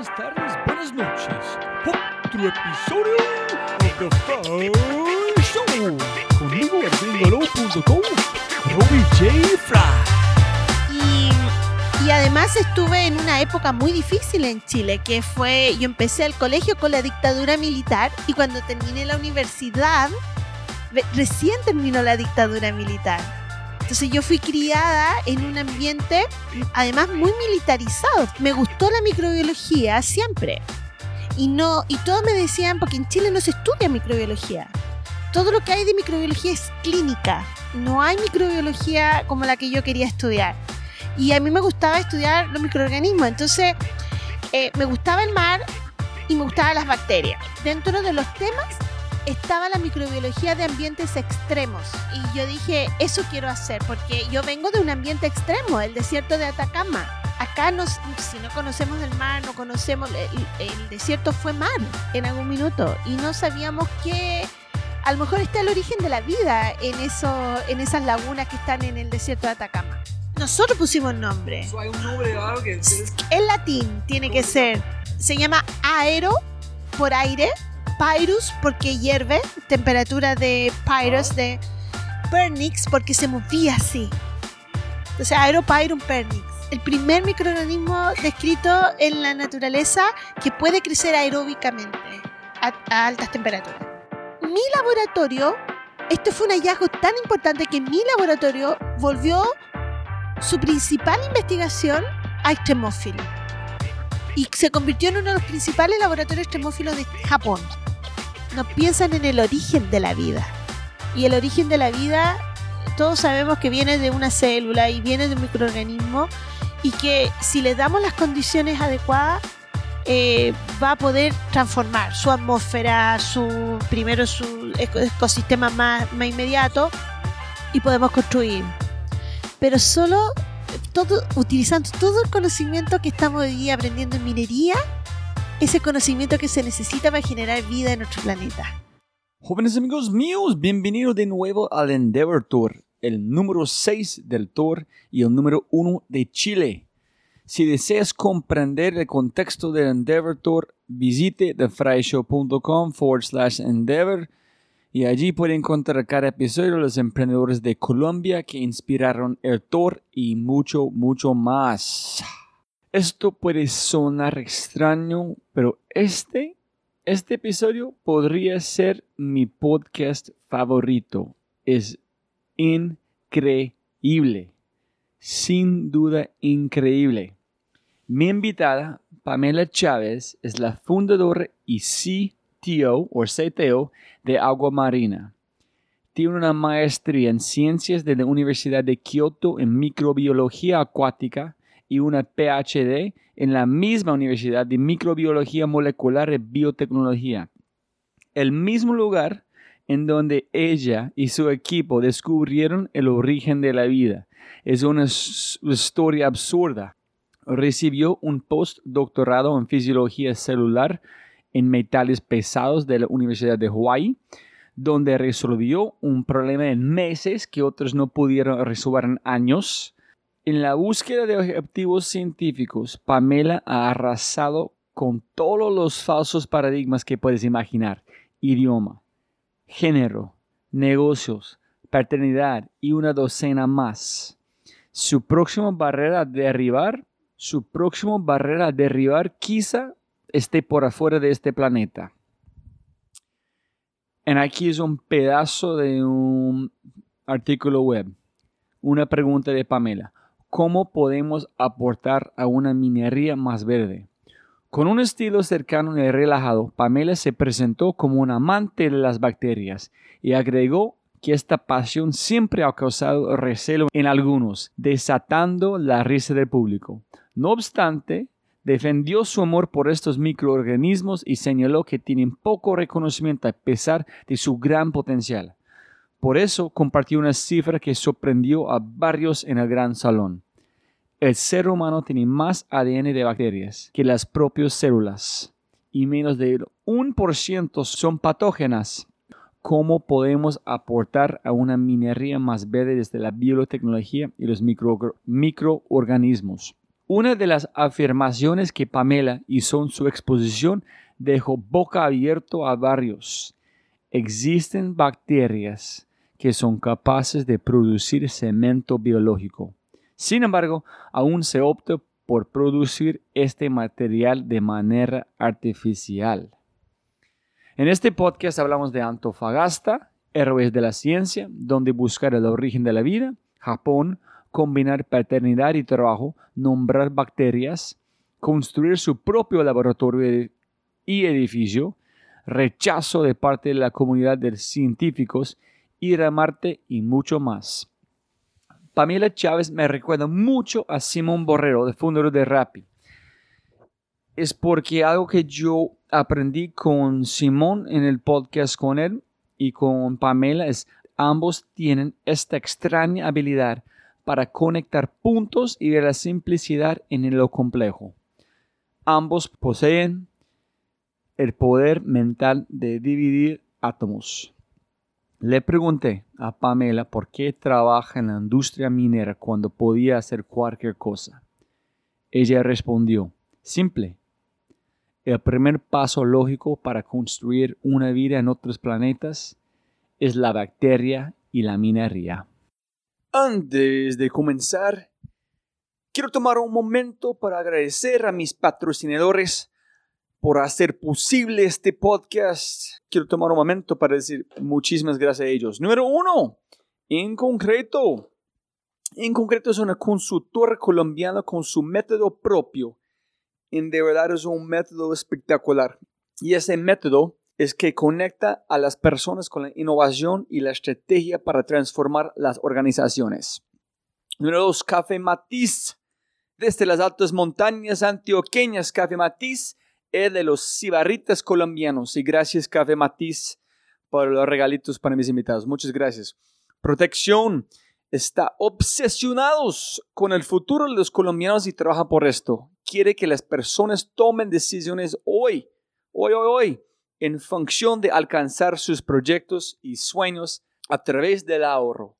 buenas tardes, buenas noches. Otro episodio de The Fry Show. Conmigo en gringolo.com, Robbie J. Fry. Y, además estuve en una época muy difícil en Chile, que fue, yo empecé el colegio con la dictadura militar y cuando terminé la universidad, re- recién terminó la dictadura militar. Entonces yo fui criada en un ambiente además muy militarizado. Me gustó la microbiología siempre. Y no y todos me decían porque en Chile no se estudia microbiología. Todo lo que hay de microbiología es clínica. No hay microbiología como la que yo quería estudiar. Y a mí me gustaba estudiar los microorganismos. Entonces, eh, me gustaba el mar y me gustaban las bacterias. Dentro de los temas estaba la microbiología de ambientes extremos. Y yo dije, eso quiero hacer, porque yo vengo de un ambiente extremo, el desierto de Atacama. Acá, nos, si no conocemos el mar, no conocemos, el, el desierto fue mar en algún minuto. Y no sabíamos que a lo mejor está el origen de la vida en, eso, en esas lagunas que están en el desierto de Atacama. Nosotros pusimos nombre. Hay un nombre que En latín tiene que ser, se llama aero por aire, pyrus porque hierve, temperatura de pyrus, de pernix porque se movía así. Entonces aeropyrum pernix, el primer microorganismo descrito en la naturaleza que puede crecer aeróbicamente a, a altas temperaturas. Mi laboratorio, este fue un hallazgo tan importante que mi laboratorio volvió su principal investigación a extremófilos y se convirtió en uno de los principales laboratorios extremófilos de Japón. No piensan en el origen de la vida. Y el origen de la vida, todos sabemos que viene de una célula y viene de un microorganismo y que si le damos las condiciones adecuadas, eh, va a poder transformar su atmósfera, su primero su eco- ecosistema más, más inmediato y podemos construir. Pero solo todo, utilizando todo el conocimiento que estamos hoy aprendiendo en minería, ese conocimiento que se necesita para generar vida en nuestro planeta. Jóvenes amigos míos, bienvenidos de nuevo al Endeavor Tour, el número 6 del Tour y el número 1 de Chile. Si deseas comprender el contexto del Endeavor Tour, visite thefryshow.com forward slash Endeavor y allí puede encontrar cada episodio de los emprendedores de Colombia que inspiraron el Tour y mucho, mucho más. Esto puede sonar extraño, pero este, este episodio podría ser mi podcast favorito. Es increíble. Sin duda increíble. Mi invitada, Pamela Chávez, es la fundadora y CTO o CTO de Agua Marina. Tiene una maestría en ciencias de la Universidad de Kioto en microbiología acuática y una PhD en la misma Universidad de Microbiología Molecular y Biotecnología. El mismo lugar en donde ella y su equipo descubrieron el origen de la vida. Es una historia absurda. Recibió un postdoctorado en fisiología celular en metales pesados de la Universidad de Hawaii, donde resolvió un problema en meses que otros no pudieron resolver en años. En la búsqueda de objetivos científicos, Pamela ha arrasado con todos los falsos paradigmas que puedes imaginar. Idioma, género, negocios, paternidad y una docena más. Su próxima barrera a derribar, su próxima barrera a derribar quizá esté por afuera de este planeta. En aquí es un pedazo de un artículo web. Una pregunta de Pamela. ¿Cómo podemos aportar a una minería más verde? Con un estilo cercano y relajado, Pamela se presentó como un amante de las bacterias y agregó que esta pasión siempre ha causado recelo en algunos, desatando la risa del público. No obstante, defendió su amor por estos microorganismos y señaló que tienen poco reconocimiento a pesar de su gran potencial. Por eso compartió una cifra que sorprendió a varios en el gran salón. El ser humano tiene más ADN de bacterias que las propias células y menos del 1% son patógenas. ¿Cómo podemos aportar a una minería más verde desde la biotecnología y los micro- microorganismos? Una de las afirmaciones que Pamela hizo en su exposición dejó boca abierto a varios. Existen bacterias que son capaces de producir cemento biológico. Sin embargo, aún se opta por producir este material de manera artificial. En este podcast hablamos de Antofagasta, Héroes de la Ciencia, donde buscar el origen de la vida, Japón, combinar paternidad y trabajo, nombrar bacterias, construir su propio laboratorio y edificio, rechazo de parte de la comunidad de científicos, ir a Marte y mucho más. Pamela Chávez me recuerda mucho a Simón Borrero, de fundador de Rappi. Es porque algo que yo aprendí con Simón en el podcast con él y con Pamela es ambos tienen esta extraña habilidad para conectar puntos y ver la simplicidad en lo complejo. Ambos poseen el poder mental de dividir átomos. Le pregunté a Pamela por qué trabaja en la industria minera cuando podía hacer cualquier cosa. Ella respondió, simple. El primer paso lógico para construir una vida en otros planetas es la bacteria y la minería. Antes de comenzar, quiero tomar un momento para agradecer a mis patrocinadores por hacer posible este podcast. Quiero tomar un momento para decir muchísimas gracias a ellos. Número uno, en concreto, en concreto es una consultora colombiana con su método propio. En de verdad es un método espectacular. Y ese método es que conecta a las personas con la innovación y la estrategia para transformar las organizaciones. Número dos, Café Matiz. Desde las altas montañas antioqueñas, Café Matiz es de los cibarritas colombianos. Y gracias, Café Matiz, por los regalitos para mis invitados. Muchas gracias. Protección está obsesionados con el futuro de los colombianos y trabaja por esto. Quiere que las personas tomen decisiones hoy, hoy, hoy, hoy, en función de alcanzar sus proyectos y sueños a través del ahorro.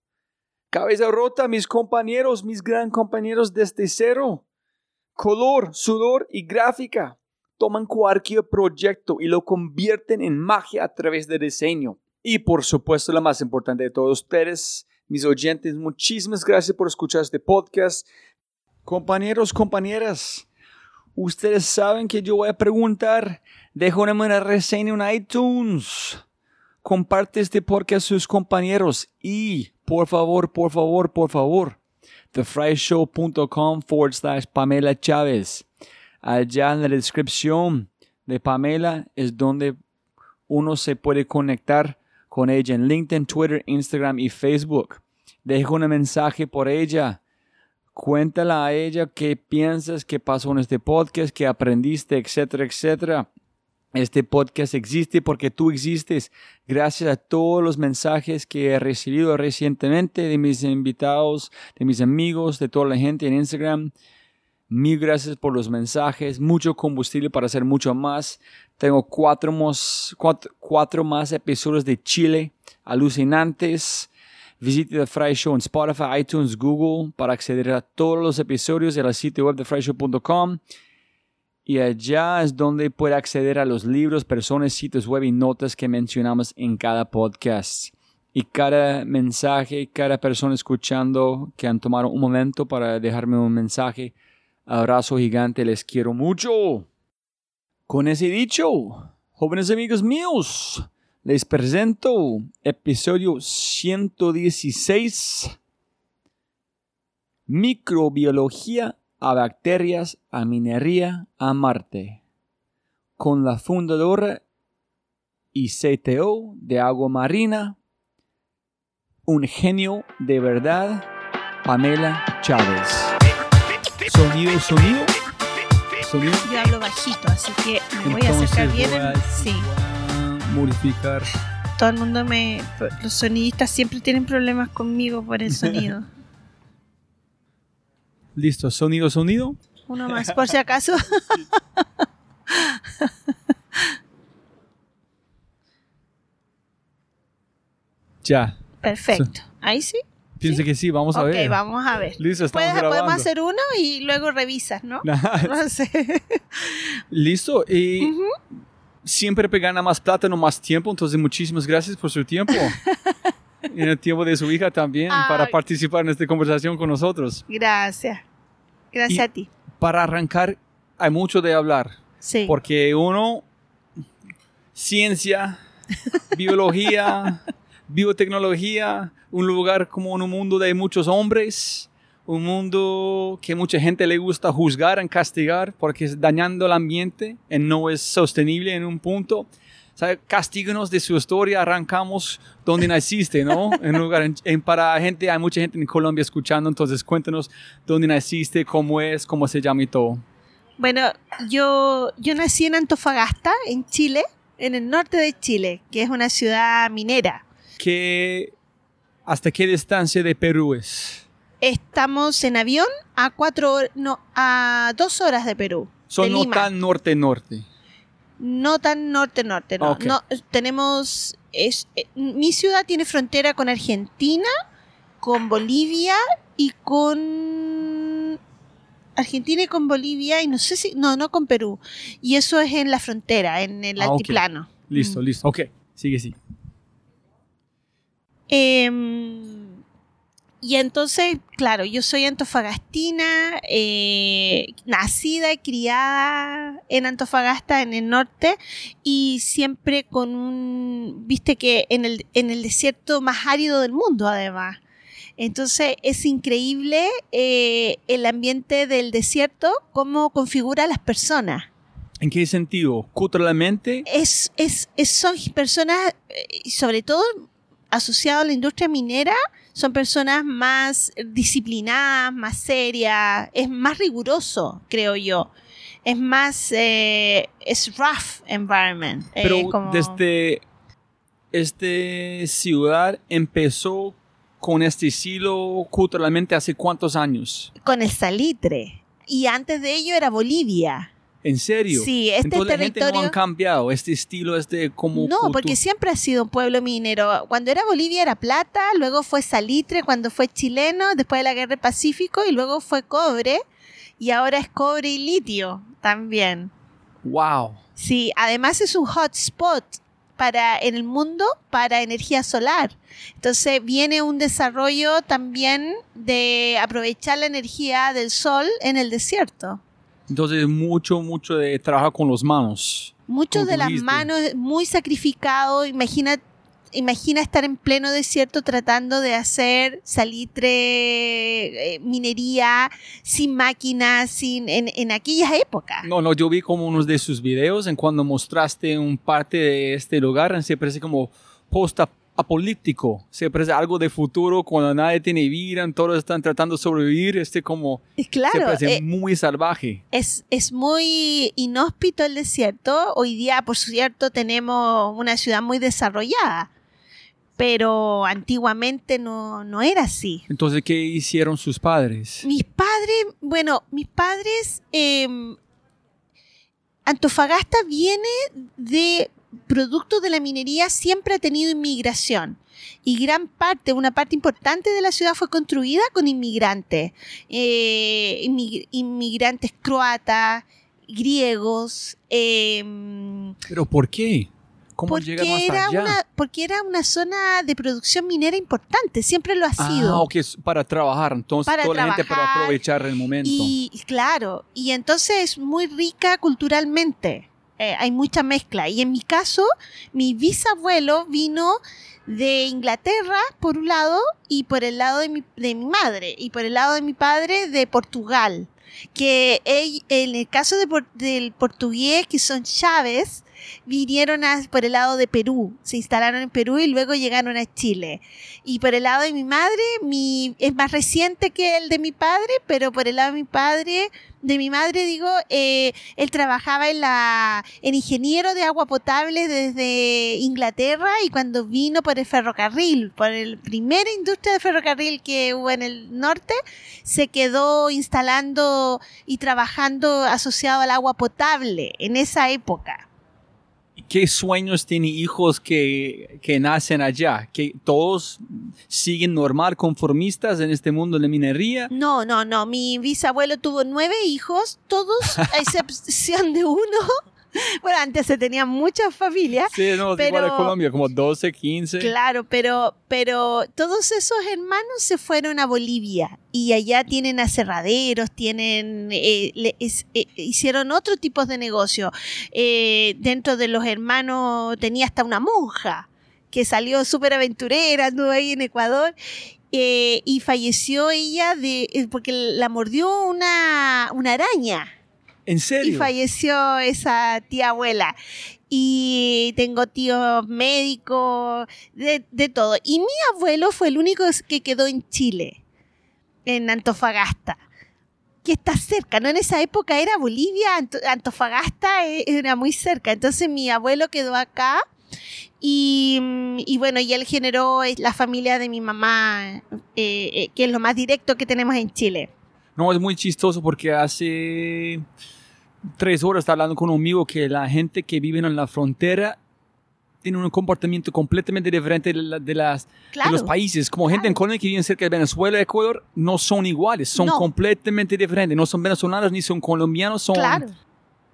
Cabeza rota, mis compañeros, mis gran compañeros desde cero. Color, sudor y gráfica toman cualquier proyecto y lo convierten en magia a través de diseño. Y por supuesto, la más importante de todos ustedes, mis oyentes, muchísimas gracias por escuchar este podcast. Compañeros, compañeras, ustedes saben que yo voy a preguntar, déjenme una reseña en iTunes. Comparte este podcast a sus compañeros y, por favor, por favor, por favor, thefryshow.com forward slash Pamela Chávez Allá en la descripción de Pamela es donde uno se puede conectar con ella en LinkedIn, Twitter, Instagram y Facebook. Deja un mensaje por ella. Cuéntala a ella qué piensas, qué pasó en este podcast, qué aprendiste, etcétera, etcétera. Este podcast existe porque tú existes. Gracias a todos los mensajes que he recibido recientemente de mis invitados, de mis amigos, de toda la gente en Instagram. Mil gracias por los mensajes, mucho combustible para hacer mucho más. Tengo cuatro más, cuatro, más episodios de Chile alucinantes. Visite The Fry Show en Spotify, iTunes, Google para acceder a todos los episodios de la sitio web de fryshow.com. Y allá es donde puede acceder a los libros, personas, sitios web y notas que mencionamos en cada podcast. Y cada mensaje, cada persona escuchando que han tomado un momento para dejarme un mensaje, Abrazo gigante, les quiero mucho. Con ese dicho, jóvenes amigos míos, les presento episodio 116. Microbiología a bacterias, a minería, a Marte. Con la fundadora y CTO de Agua Marina, un genio de verdad, Pamela Chávez. Sonido, sonido. Sonido. Yo hablo bajito, así que me voy a acercar bien. sí. modificar. Todo el mundo me. Los sonidistas siempre tienen problemas conmigo por el sonido. Listo, sonido, sonido. Uno más, por si acaso. ya. Perfecto. Ahí sí. Pienso que sí, vamos a ok, ver. vamos a ver. Listo, estamos Puedes- grabando. podemos hacer uno y luego revisas, ¿no? No sé. Listo. Y Ujú. siempre gana más plata, no más tiempo. Entonces, muchísimas gracias por su tiempo. y en el tiempo de su hija también, para participar en esta conversación con nosotros. Gracias. Gracias Y- a ti. Para arrancar, hay mucho de hablar. Sí. Porque uno, ciencia, biología, biotecnología, un lugar como un mundo de muchos hombres, un mundo que mucha gente le gusta juzgar y castigar porque es dañando el ambiente y no es sostenible en un punto. Castíganos de su historia, arrancamos donde naciste, ¿no? En lugar, en- en- para gente, hay mucha gente en Colombia escuchando, entonces cuéntanos dónde naciste, cómo es, cómo se llama y todo. Bueno, yo, yo nací en Antofagasta, en Chile, en el norte de Chile, que es una ciudad minera. ¿Qué, ¿Hasta qué distancia de Perú es? Estamos en avión a cuatro no, a dos horas de Perú. Son de no Lima. tan norte-norte. No tan norte-norte, no. Ok. no tenemos. Es, eh, mi ciudad tiene frontera con Argentina, con Bolivia y con. Argentina y con Bolivia y no sé si. No, no con Perú. Y eso es en la frontera, en el Ah, altiplano. Listo, Mm. listo. Ok, sigue, sí. Em, y entonces, claro, yo soy antofagastina, eh, nacida y criada en Antofagasta, en el norte, y siempre con un, viste que en el, en el desierto más árido del mundo, además. Entonces es increíble eh, el ambiente del desierto, cómo configura a las personas. ¿En qué sentido? ¿Culturalmente? es, es, es- son personas, eh, sobre todo asociadas a la industria minera, son personas más disciplinadas, más serias, es más riguroso, creo yo. Es más, eh, es rough environment. eh, Pero como- desde esta ciudad empezó con este estilo culturalmente hace cuántos años? Con el salitre. Y antes de ello era Bolivia. ¿En serio? Sí, este Entonces la gente no territorio- han cambiado, este estilo es de como... No, porque siempre ha sido un pueblo minero. Cuando era Bolivia era plata, luego fue salitre, cuando fue chileno, después de la guerra del Pacífico, y luego fue cobre, y ahora es cobre y litio también. Wow. Sí, además es un hotspot para en el mundo para energía solar. Entonces viene un desarrollo también de aprovechar la energía del sol en el desierto. Entonces mucho, mucho de trabajo con las manos. Muchos Como de las manos muy sacrificados. Imagina, imagina estar en pleno desierto tratando de hacer salitre, eh, minería, sin máquinas, sin, en, en aquellas épocas. No, no, yo vi como unos de sus videos en cuando mostraste un parte de este lugar, se parece como post-apolíptico, se parece algo de futuro cuando nadie tiene vida, todos están tratando de sobrevivir, este como Y se Claro, parece eh, muy salvaje. es, es muy inhóspito el desierto. Hoy día, por cierto, tenemos una ciudad muy desarrollada. Pero antiguamente no, no era así. Entonces, ¿qué hicieron sus padres? Mis padres, bueno, mis padres, em, Antofagasta viene de producto de la minería, siempre ha tenido inmigración. Y gran parte, una parte importante de la ciudad fue construida con inmigrantes. Eh, inmig- inmigrantes croatas, griegos. em, ¿Pero por qué? ¿Cómo porque era, allá? una, porque era una zona de producción minera importante, siempre lo ha sido. Ah, ok, para trabajar, entonces Para toda la gente para trabajar aprovechar el momento. Y claro, y entonces es muy rica culturalmente. Eh, hay mucha mezcla. Y en mi caso, mi bisabuelo vino de Inglaterra, por un lado, y por el lado de mi, de mi madre, y por el lado de mi padre, de Portugal. Que en el caso de del portugués, que son Chávez, vinieron por el lado de Perú, se instalaron en Perú y luego llegaron a Chile. Y por el lado de mi madre, es más reciente que el de mi padre, pero por el lado de mi padre, de mi madre, digo, eh, él trabajaba en la, en ingeniero de agua potable desde Inglaterra y cuando vino por el ferrocarril, por el primera industria de ferrocarril que hubo en el norte, se quedó instalando y trabajando asociado al agua potable en esa época. ¿Qué sueños tiene hijos que, que nacen allá? ¿Que todos siguen normal, conformistas en este mundo de minería? No, no, no. Mi bisabuelo tuvo nueve hijos, todos a excepción de uno. Bueno, antes se tenían muchas familias. Sí, no, pero, igual de Colombia, como 12, 15. Claro, pero, pero todos esos hermanos se fueron a Bolivia y allá tienen aserraderos, tienen, eh, eh, hicieron otro tipo de negocio. Eh, dentro de los hermanos tenía hasta una monja que salió súper aventurera, anduvo ahí en Ecuador eh, y falleció ella de porque la mordió una, una araña. ¿En serio? Y falleció esa tía abuela. Y tengo tíos médicos, de, de, todo. Y mi abuelo fue el único que quedó en Chile, en Antofagasta, que está cerca, ¿no? En esa época era Bolivia, Antofagasta e, era muy cerca. Entonces mi abuelo quedó acá. Y, y, bueno, y él generó la familia de mi mamá, eh, eh, que es lo más directo que tenemos en Chile. No, es muy chistoso porque hace tres horas hablando con un amigo que la gente que vive en la frontera tiene un comportamiento completamente diferente de, la, de las, claro, de los países. Como claro. gente en Colombia que vive cerca de Venezuela y Ecuador, no son iguales, son No. completamente diferentes. No son venezolanos ni son colombianos, son... Claro.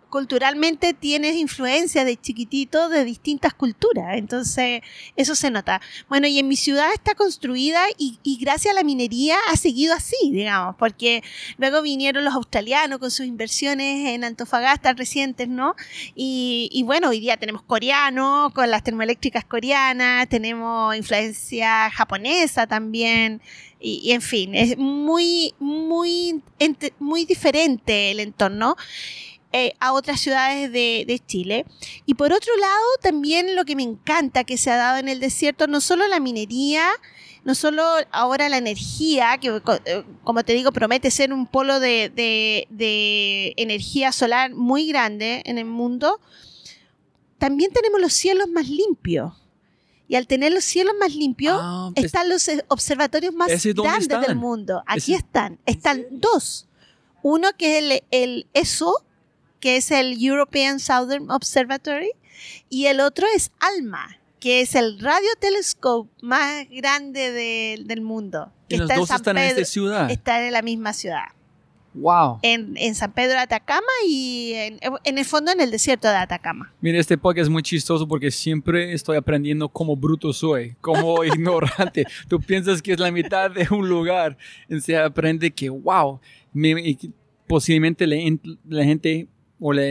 Culturalmente tienes influencia de chiquitito de distintas culturas, entonces eso se nota. Bueno, y en mi ciudad está construida y, y gracias a la minería ha seguido así, digamos, porque luego vinieron los australianos con sus inversiones en Antofagasta recientes, ¿no? Y, y bueno, hoy día tenemos coreano con las termoeléctricas coreanas, tenemos influencia japonesa también. Y, y, en fin, es muy, muy, muy diferente el entorno eh, a otras ciudades de, de, Chile. Y por otro lado, también lo que me encanta que se ha dado en el desierto, no solo la minería, no solo ahora la energía, que como te digo, promete ser un polo de, de, de energía solar muy grande en el mundo, también tenemos los cielos más limpios. Y al tener los cielos más limpios, Ah, pues, están los observatorios más ¿ese dónde grandes están? del mundo. Aquí ¿Ese- están. Están dos. Uno que es el, el ESO, que es el European Southern Observatory, y el otro es ALMA, que es el radiotelescope más grande de- del mundo. Y que los está en dos San están en Pedro- esta ciudad. Están en la misma ciudad. Wow. En, en San Pedro de Atacama y en, en el fondo en el desierto de Atacama. Mira, este podcast es muy chistoso porque siempre estoy aprendiendo cómo bruto soy, como ignorante. Tú piensas que es la mitad de un lugar y se aprende que, wow, me- y posiblemente la, en- la gente o la,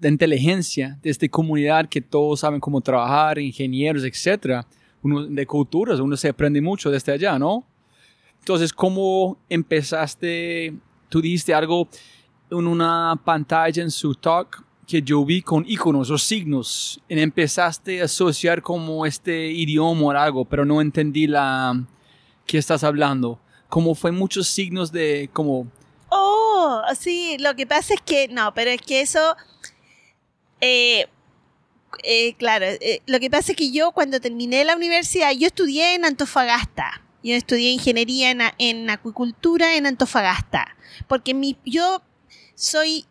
la inteligencia de esta comunidad que todos saben cómo trabajar, ingenieros, etcétera, uno de culturas, uno se aprende mucho desde allá, ¿no? Entonces, ¿cómo empezaste? Tú dijiste algo en una pantalla en su talk que yo vi con iconos o signos y empezaste a asociar como este idioma o algo, pero no entendí la que estás hablando. Como fue muchos signos de como Sí, lo que pasa es que, no, pero es que eso, eh, eh, claro, eh, lo que pasa es que yo cuando terminé la universidad, yo estudié en Antofagasta, yo estudié ingeniería en, en acuicultura en Antofagasta, porque mi, yo soy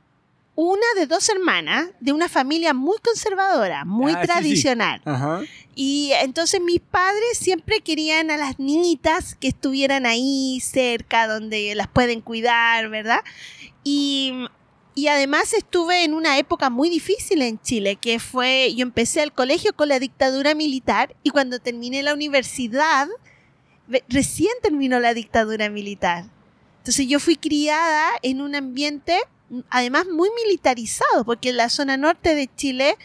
una de dos hermanas de una familia muy conservadora, muy Ah, sí, sí. tradicional. Ajá. Y entonces mis padres siempre querían a las niñitas que estuvieran ahí cerca, donde las pueden cuidar, ¿verdad? Y, y además estuve en una época muy difícil en Chile, que fue, yo empecé el colegio con la dictadura militar y cuando terminé la universidad, ve- recién terminó la dictadura militar. Entonces yo fui criada en un ambiente además muy militarizado, porque en la zona norte de Chile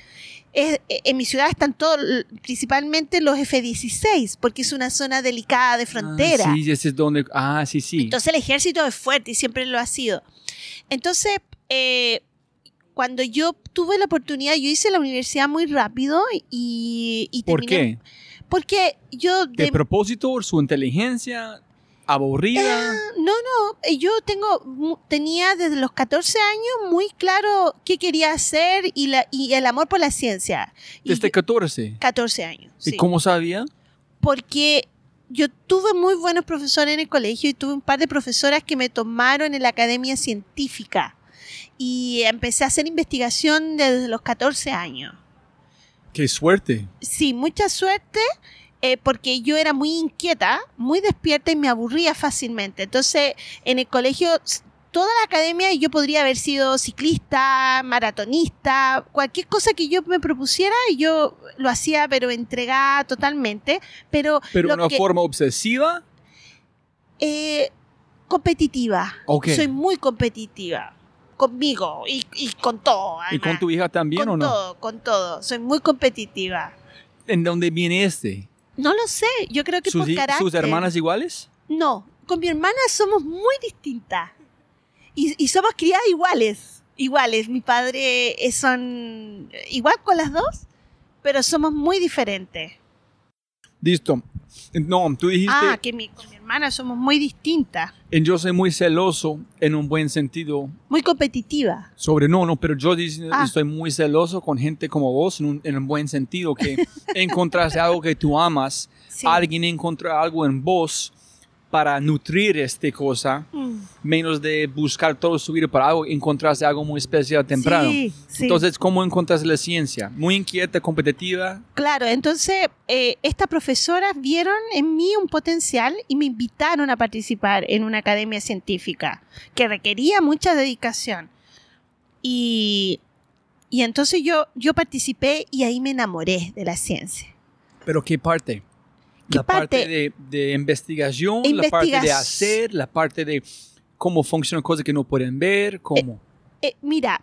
es- en mi ciudad están todos, principalmente los F-16, porque es una zona delicada de frontera. Ah, sí, ese es donde. Ah, sí, sí. Entonces el ejército es fuerte y siempre lo ha sido. Entonces, eh, cuando yo tuve la oportunidad, yo hice la universidad muy rápido y, y ¿Por terminé- qué? Porque yo ¿De de, propósito? ¿Su inteligencia? ¿Aburrida? No, no, eh, yo tengo, tenía desde los 14 años muy claro qué quería hacer y, la, y el amor por la ciencia. Y Desde yo- 14. 14 años. ¿Y sí. cómo sabía? Porque yo tuve muy buenos profesores en el colegio y tuve un par de profesoras que me tomaron en la academia científica. Y empecé a hacer investigación desde los 14 años. Qué suerte. Sí, mucha suerte. Eh, porque yo era muy inquieta, muy despierta y me aburría fácilmente. Entonces, en el colegio, toda la academia, yo podría haber sido ciclista, maratonista, cualquier cosa que yo me propusiera, yo lo hacía, pero entregada totalmente. Pero, Pero lo una que- forma obsesiva. eh, competitiva. Soy muy competitiva. Conmigo y, y con todo. ¿Y con tu hija también Con o no? todo, con todo. Soy muy competitiva. ¿En dónde viene este? No lo sé, yo creo que ¿Sus, por hi- carácter. sus hermanas iguales? No, con mi hermana somos muy distintas. Y, y somos criadas iguales. Iguales. Mi padre es- son igual con las dos, pero somos muy diferentes. Listo. No, tú dijiste, Ah, que mi, con mi hermana somos muy distintas. en yo soy muy celoso en un buen sentido Muy competitivas. sobre no, no, pero yo Ah. estoy muy celoso con gente como vos en un, en un buen sentido, que encontraste algo que tú amas, Sí. alguien encontró algo en vos para nutrir esta cosa, Mm. menos de buscar todo su vida para algo, encontraste algo muy especial temprano. Sí, sí. Entonces, ¿cómo encontraste la ciencia? Muy inquieta, competitiva. Claro, entonces eh, estas profesoras vieron en mí un potencial y me invitaron a participar en una academia científica que requería mucha dedicación. Y, y entonces yo, yo participé y ahí me enamoré de la ciencia. ¿Pero qué parte? ¿Qué la parte, parte? de, de investigación, la parte de hacer, la parte de cómo funcionan cosas que no pueden ver, cómo. Eh, mira,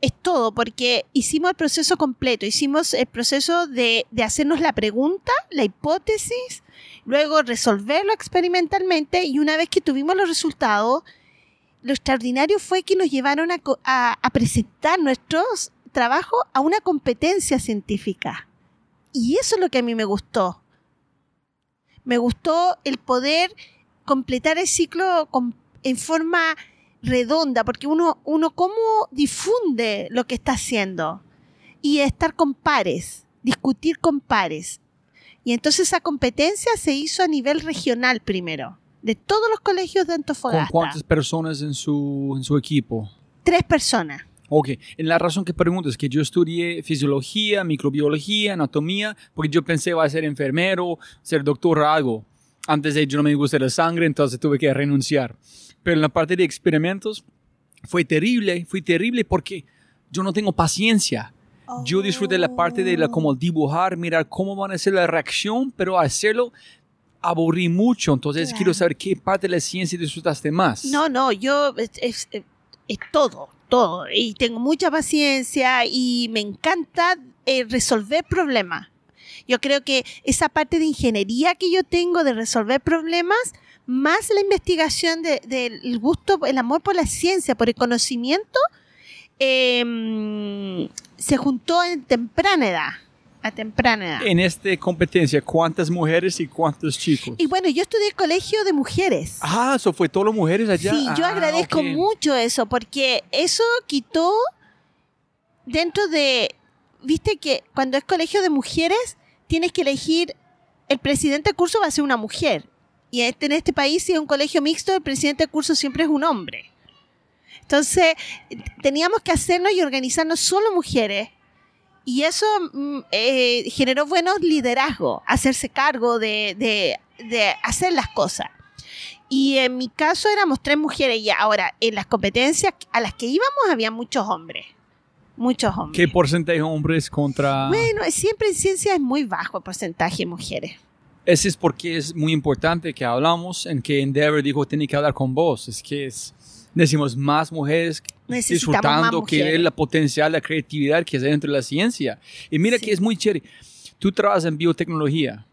es todo porque hicimos el proceso completo, hicimos el proceso de, de hacernos la pregunta, la hipótesis, luego resolverlo experimentalmente y una vez que tuvimos los resultados, lo extraordinario fue que nos llevaron a, a- a presentar nuestros trabajos a una competencia científica. Y eso es lo que a mí me gustó. Me gustó el poder completar el ciclo con- en forma redonda, porque uno, uno cómo difunde lo que está haciendo y estar con pares, discutir con pares. Y entonces esa competencia se hizo a nivel regional primero, de todos los colegios de ¿Con Antofagasta. cuántas personas en su, en su equipo? Tres personas. Ok, en la razón que pregunto es que yo estudié fisiología, microbiología, anatomía, porque yo pensé iba a ser enfermero, ser doctor o algo. Antes de yo no me gusta la sangre, entonces tuve que renunciar. Pero en la parte de experimentos fue terrible, fue terrible porque yo no tengo paciencia. Yo disfruté la parte de la, como dibujar, mirar cómo van a ser la reacción, pero hacerlo aburrí mucho. Entonces Claro. quiero saber qué parte de la ciencia disfrutaste más. No, no, yo es, es- es todo, todo. Y tengo mucha paciencia y me encanta eh, resolver problemas. Yo creo que esa parte de ingeniería que yo tengo de resolver problemas, más la investigación de- del gusto, el amor por la ciencia, por el conocimiento, em, se juntó en temprana edad. A temprana edad. En esta competencia, ¿cuántas mujeres y cuántos chicos? Y bueno, yo estudié colegio de mujeres. Ah, eso fue todo mujeres allá. Sí, yo Ah, agradezco mucho eso, porque eso quitó dentro de, viste que cuando es colegio de mujeres, tienes que elegir, el presidente del curso va a ser una mujer. Y este- en este país, si es un colegio mixto, el presidente del curso siempre es un hombre. Entonces, teníamos que hacernos y organizarnos solo mujeres. Y eso mm, eh, generó buenos liderazgos, hacerse cargo de, de- de hacer las cosas. Y en mi caso éramos tres mujeres y ahora en las competencias a las que íbamos había muchos hombres. Muchos hombres. ¿Qué porcentaje de hombres contra...? Bueno, siempre en ciencia es muy bajo el porcentaje de mujeres. Ese es porque es muy importante que hablamos en que Endeavor dijo tiene que hablar con vos. Es que es, decimos más mujeres disfrutando que es la potencial, la creatividad que es dentro de la ciencia. Y mira Sí. que es muy chévere. Tú trabajas en biotecnología,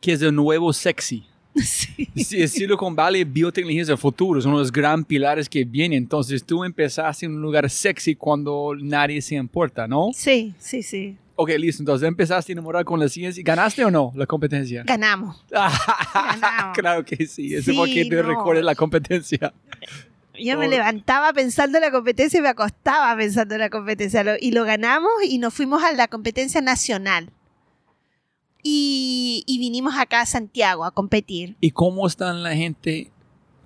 que es de nuevo sexy. Sí. Sí, es Silicon Valley, biotecnología es el futuro, son los gran pilares que vienen. Entonces tú empezaste en un lugar sexy cuando nadie se importa, ¿no? Sí, sí, sí. Ok, listo. Entonces empezaste a enamorar con la ciencia. ¿Ganaste o no la competencia? Ganamos. Ganamos. claro que sí. Eso Sí, fue que te no. recuerdas la competencia. Yo me levantaba pensando en la competencia y me acostaba pensando en la competencia. Y lo ganamos y nos fuimos a la competencia nacional. Y, y vinimos acá a Santiago a competir. ¿Y cómo están la gente?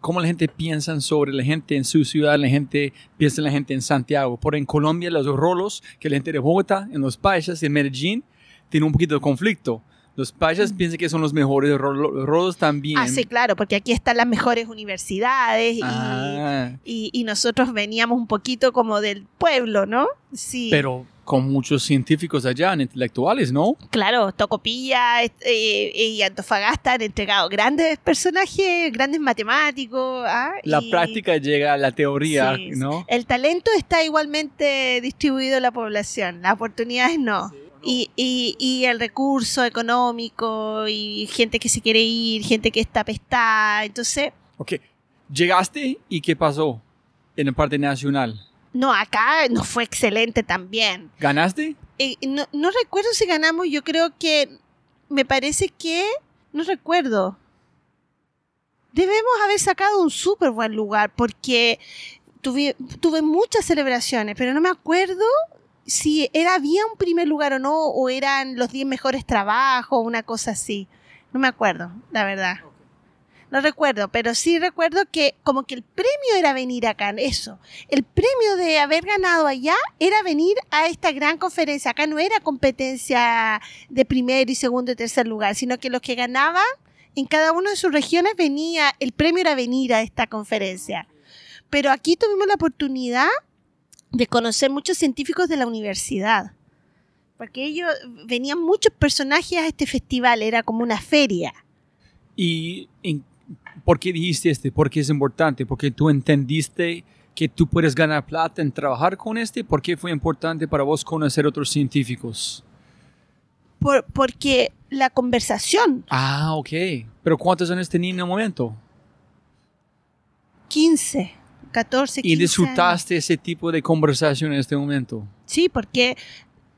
¿Cómo la gente piensa sobre la gente en su ciudad? La gente piensa en la gente en Santiago. Por en Colombia, los rolos, que la gente de Bogotá, en los países, en Medellín, tiene un poquito de conflicto. Los payas piensan que son los mejores, los rodos también. Ah, sí, claro, porque aquí están las mejores universidades y, Ah, y- y nosotros veníamos un poquito como del pueblo, ¿no? Sí. pero con muchos científicos allá, intelectuales, ¿no? Claro, Tocopilla eh, y Antofagasta han entregado grandes personajes, grandes matemáticos. ¿ah? La Y práctica llega a la teoría, Sí, ¿no? El talento está igualmente distribuido en la población, las oportunidades no. Y, y, y el recurso económico y gente que se quiere ir, gente que está pestada. Entonces, Ok, llegaste y ¿qué pasó en la parte nacional? no, acá nos fue excelente también. ¿Ganaste? Eh, no, no recuerdo si ganamos, yo creo que me parece que no recuerdo. Debemos haber sacado un súper buen lugar porque tuve, tuve muchas celebraciones, pero no me acuerdo si era había un primer lugar o no, o eran los 10 mejores trabajos, una cosa así. No me acuerdo, la verdad. No recuerdo, pero sí recuerdo que como que el premio era venir acá, eso. El premio de haber ganado allá era venir a esta gran conferencia. Acá no era competencia de primer y segundo y tercer lugar, sino que los que ganaban en cada una de sus regiones venía, el premio era venir a esta conferencia. Pero aquí tuvimos la oportunidad de conocer muchos científicos de la universidad. Porque ellos venían muchos personajes a este festival, era como una feria. ¿Y en- por qué dijiste este? ¿Por qué es importante? ¿Porque tú entendiste que tú puedes ganar plata en trabajar con este? ¿Por qué fue importante para vos conocer otros científicos? Por- porque la conversación, Ah, ok. ¿Pero cuántos años tenía en el momento? 15, 14, 15 ¿Y años. disfrutaste ese tipo de conversación en este momento? Sí, porque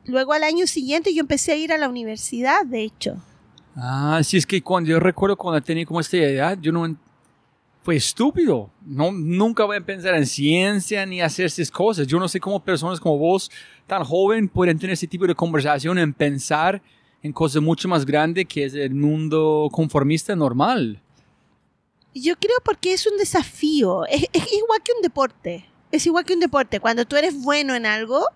luego al año siguiente yo empecé a ir a la universidad, de hecho. Ah, sí, es que cuando yo recuerdo cuando tenía como esta edad, yo no... Fue estúpido. No, nunca voy a pensar en ciencia ni hacer esas cosas. Yo no sé cómo personas como vos, tan joven, pueden tener ese tipo de conversación en pensar en cosas mucho más grandes que es el mundo conformista normal. Yo creo porque es un desafío, es, es igual que un deporte, es igual que un deporte. Cuando tú eres bueno en algo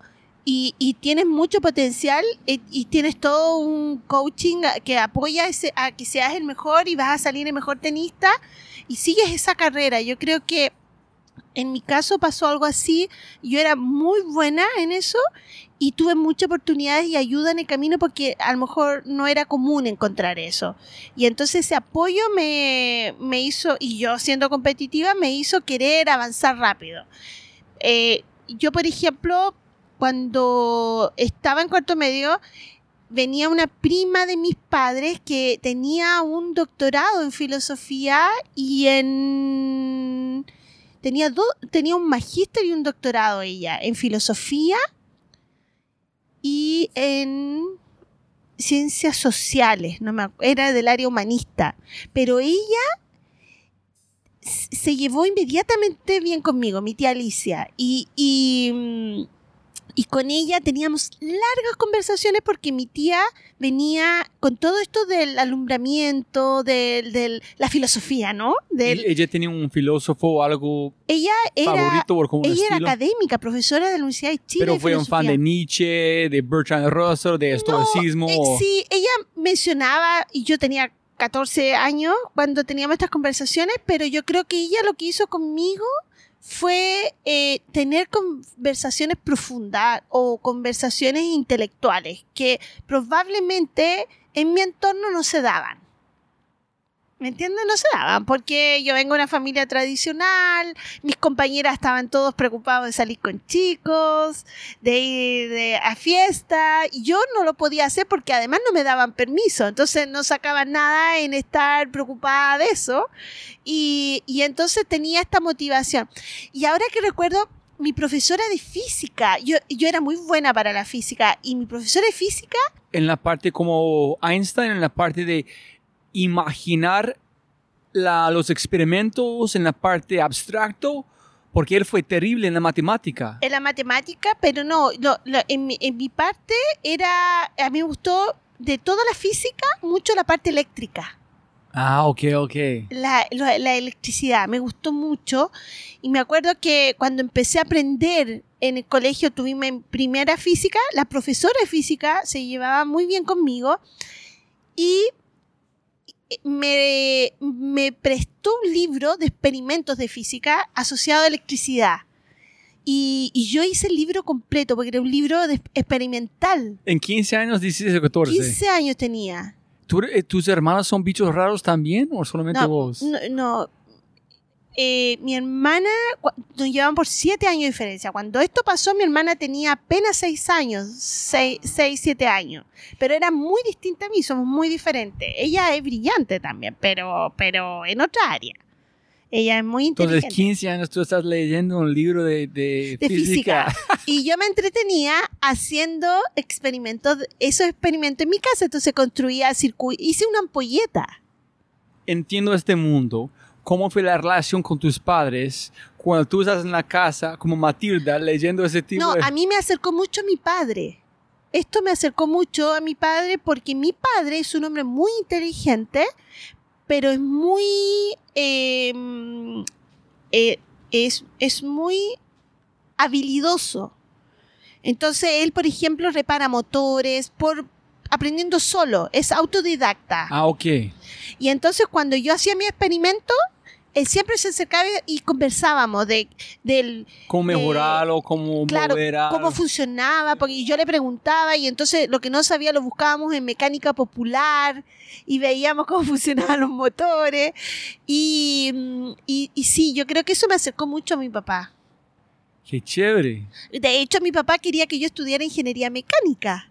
y, y tienes mucho potencial y, tienes todo un coaching que apoya ese- a que seas el mejor y vas a salir el mejor tenista y sigues esa carrera. Yo creo que en mi caso pasó algo así. Yo era muy buena en eso y tuve muchas oportunidades y ayuda en el camino porque a lo mejor no era común encontrar eso. Y entonces ese apoyo me, me hizo, y yo siendo competitiva, me hizo querer avanzar rápido. Eh, yo, por ejemplo, cuando estaba en cuarto medio, venía una prima de mis padres que tenía un doctorado en filosofía y en... Tenía, do- tenía un magíster y un doctorado ella en filosofía y en ciencias sociales, no me era del área humanista, pero ella se llevó inmediatamente bien conmigo, mi tía Alicia, y, y, mm, y con ella teníamos largas conversaciones porque mi tía venía con todo esto del alumbramiento, de la filosofía, ¿no? Del- ¿Y ¿Ella tenía un filósofo o algo ella era, favorito o como ella era académica, profesora de la Universidad de Chile. Pero fue un fan de Nietzsche, de Bertrand Russell, de estoicismo. Eh, o- sí, ella mencionaba, y yo tenía 14 años cuando teníamos estas conversaciones, pero yo creo que ella lo que hizo conmigo fue eh, tener conversaciones profundas o conversaciones intelectuales que probablemente en mi entorno no se daban. ¿Me entiendes? No se daban, porque yo vengo de una familia tradicional, mis compañeras estaban todos preocupados de salir con chicos, de ir a fiesta, y yo no lo podía hacer porque además no me daban permiso, entonces no sacaban nada en estar preocupada de eso, y, y entonces tenía esta motivación. Y ahora que recuerdo, mi profesora de física, yo, yo era muy buena para la física, y mi profesora de física en la parte como Einstein, en la parte de imaginar la- los experimentos, en la parte abstracto, porque él fue terrible en la matemática. en la matemática, pero no, en, mi, en mi parte era, a mí me gustó de toda la física mucho la parte eléctrica. Ah, ok, ok. la, electricidad, me gustó mucho y me acuerdo que cuando empecé a aprender en el colegio tuve mi primera física, la profesora de física se llevaba muy bien conmigo y me, me prestó un libro de experimentos de física asociado a electricidad. Y, y yo hice el libro completo porque era un libro de- experimental. En 15 años, 16 o 14. 15 años tenía. ¿Tú- eh, ¿Tus hermanos son bichos raros también o solamente No, vos? no, no. Eh, mi hermana, nos llevan por 7 años de diferencia. Cuando esto pasó, mi hermana tenía apenas 6 años, 6, 7 años. Pero era muy distinta a mí, somos muy diferentes. Ella es brillante también, pero, pero en otra área. Ella es muy Entonces, inteligente. 15 años tú estás leyendo un libro de, de, de física. física. Y yo me entretenía haciendo experimentos, esos experimentos en mi casa. Entonces construía circuitos, hice una ampolleta. Entiendo este mundo. ¿Cómo fue la relación con tus padres cuando tú estás en la casa como Matilda leyendo ese tipo No, de... a mí me acercó mucho mi padre. Esto me acercó mucho a mi padre porque mi padre es un hombre muy inteligente, pero es muy... eh, eh, es, es muy habilidoso. Entonces él, por ejemplo, repara motores por aprendiendo solo, es autodidacta. Ah, ok. Y entonces cuando yo hacía mi experimento, él siempre se acercaba y conversábamos de, del, ¿Cómo mejorarlo? ¿Cómo claro, cómo funcionaba, porque yo le preguntaba y entonces lo que no sabía lo buscábamos en mecánica popular y veíamos cómo funcionaban los motores. Y, y, y sí, yo creo que eso me acercó mucho a mi papá. Qué chévere. De hecho, mi papá quería que yo estudiara ingeniería mecánica.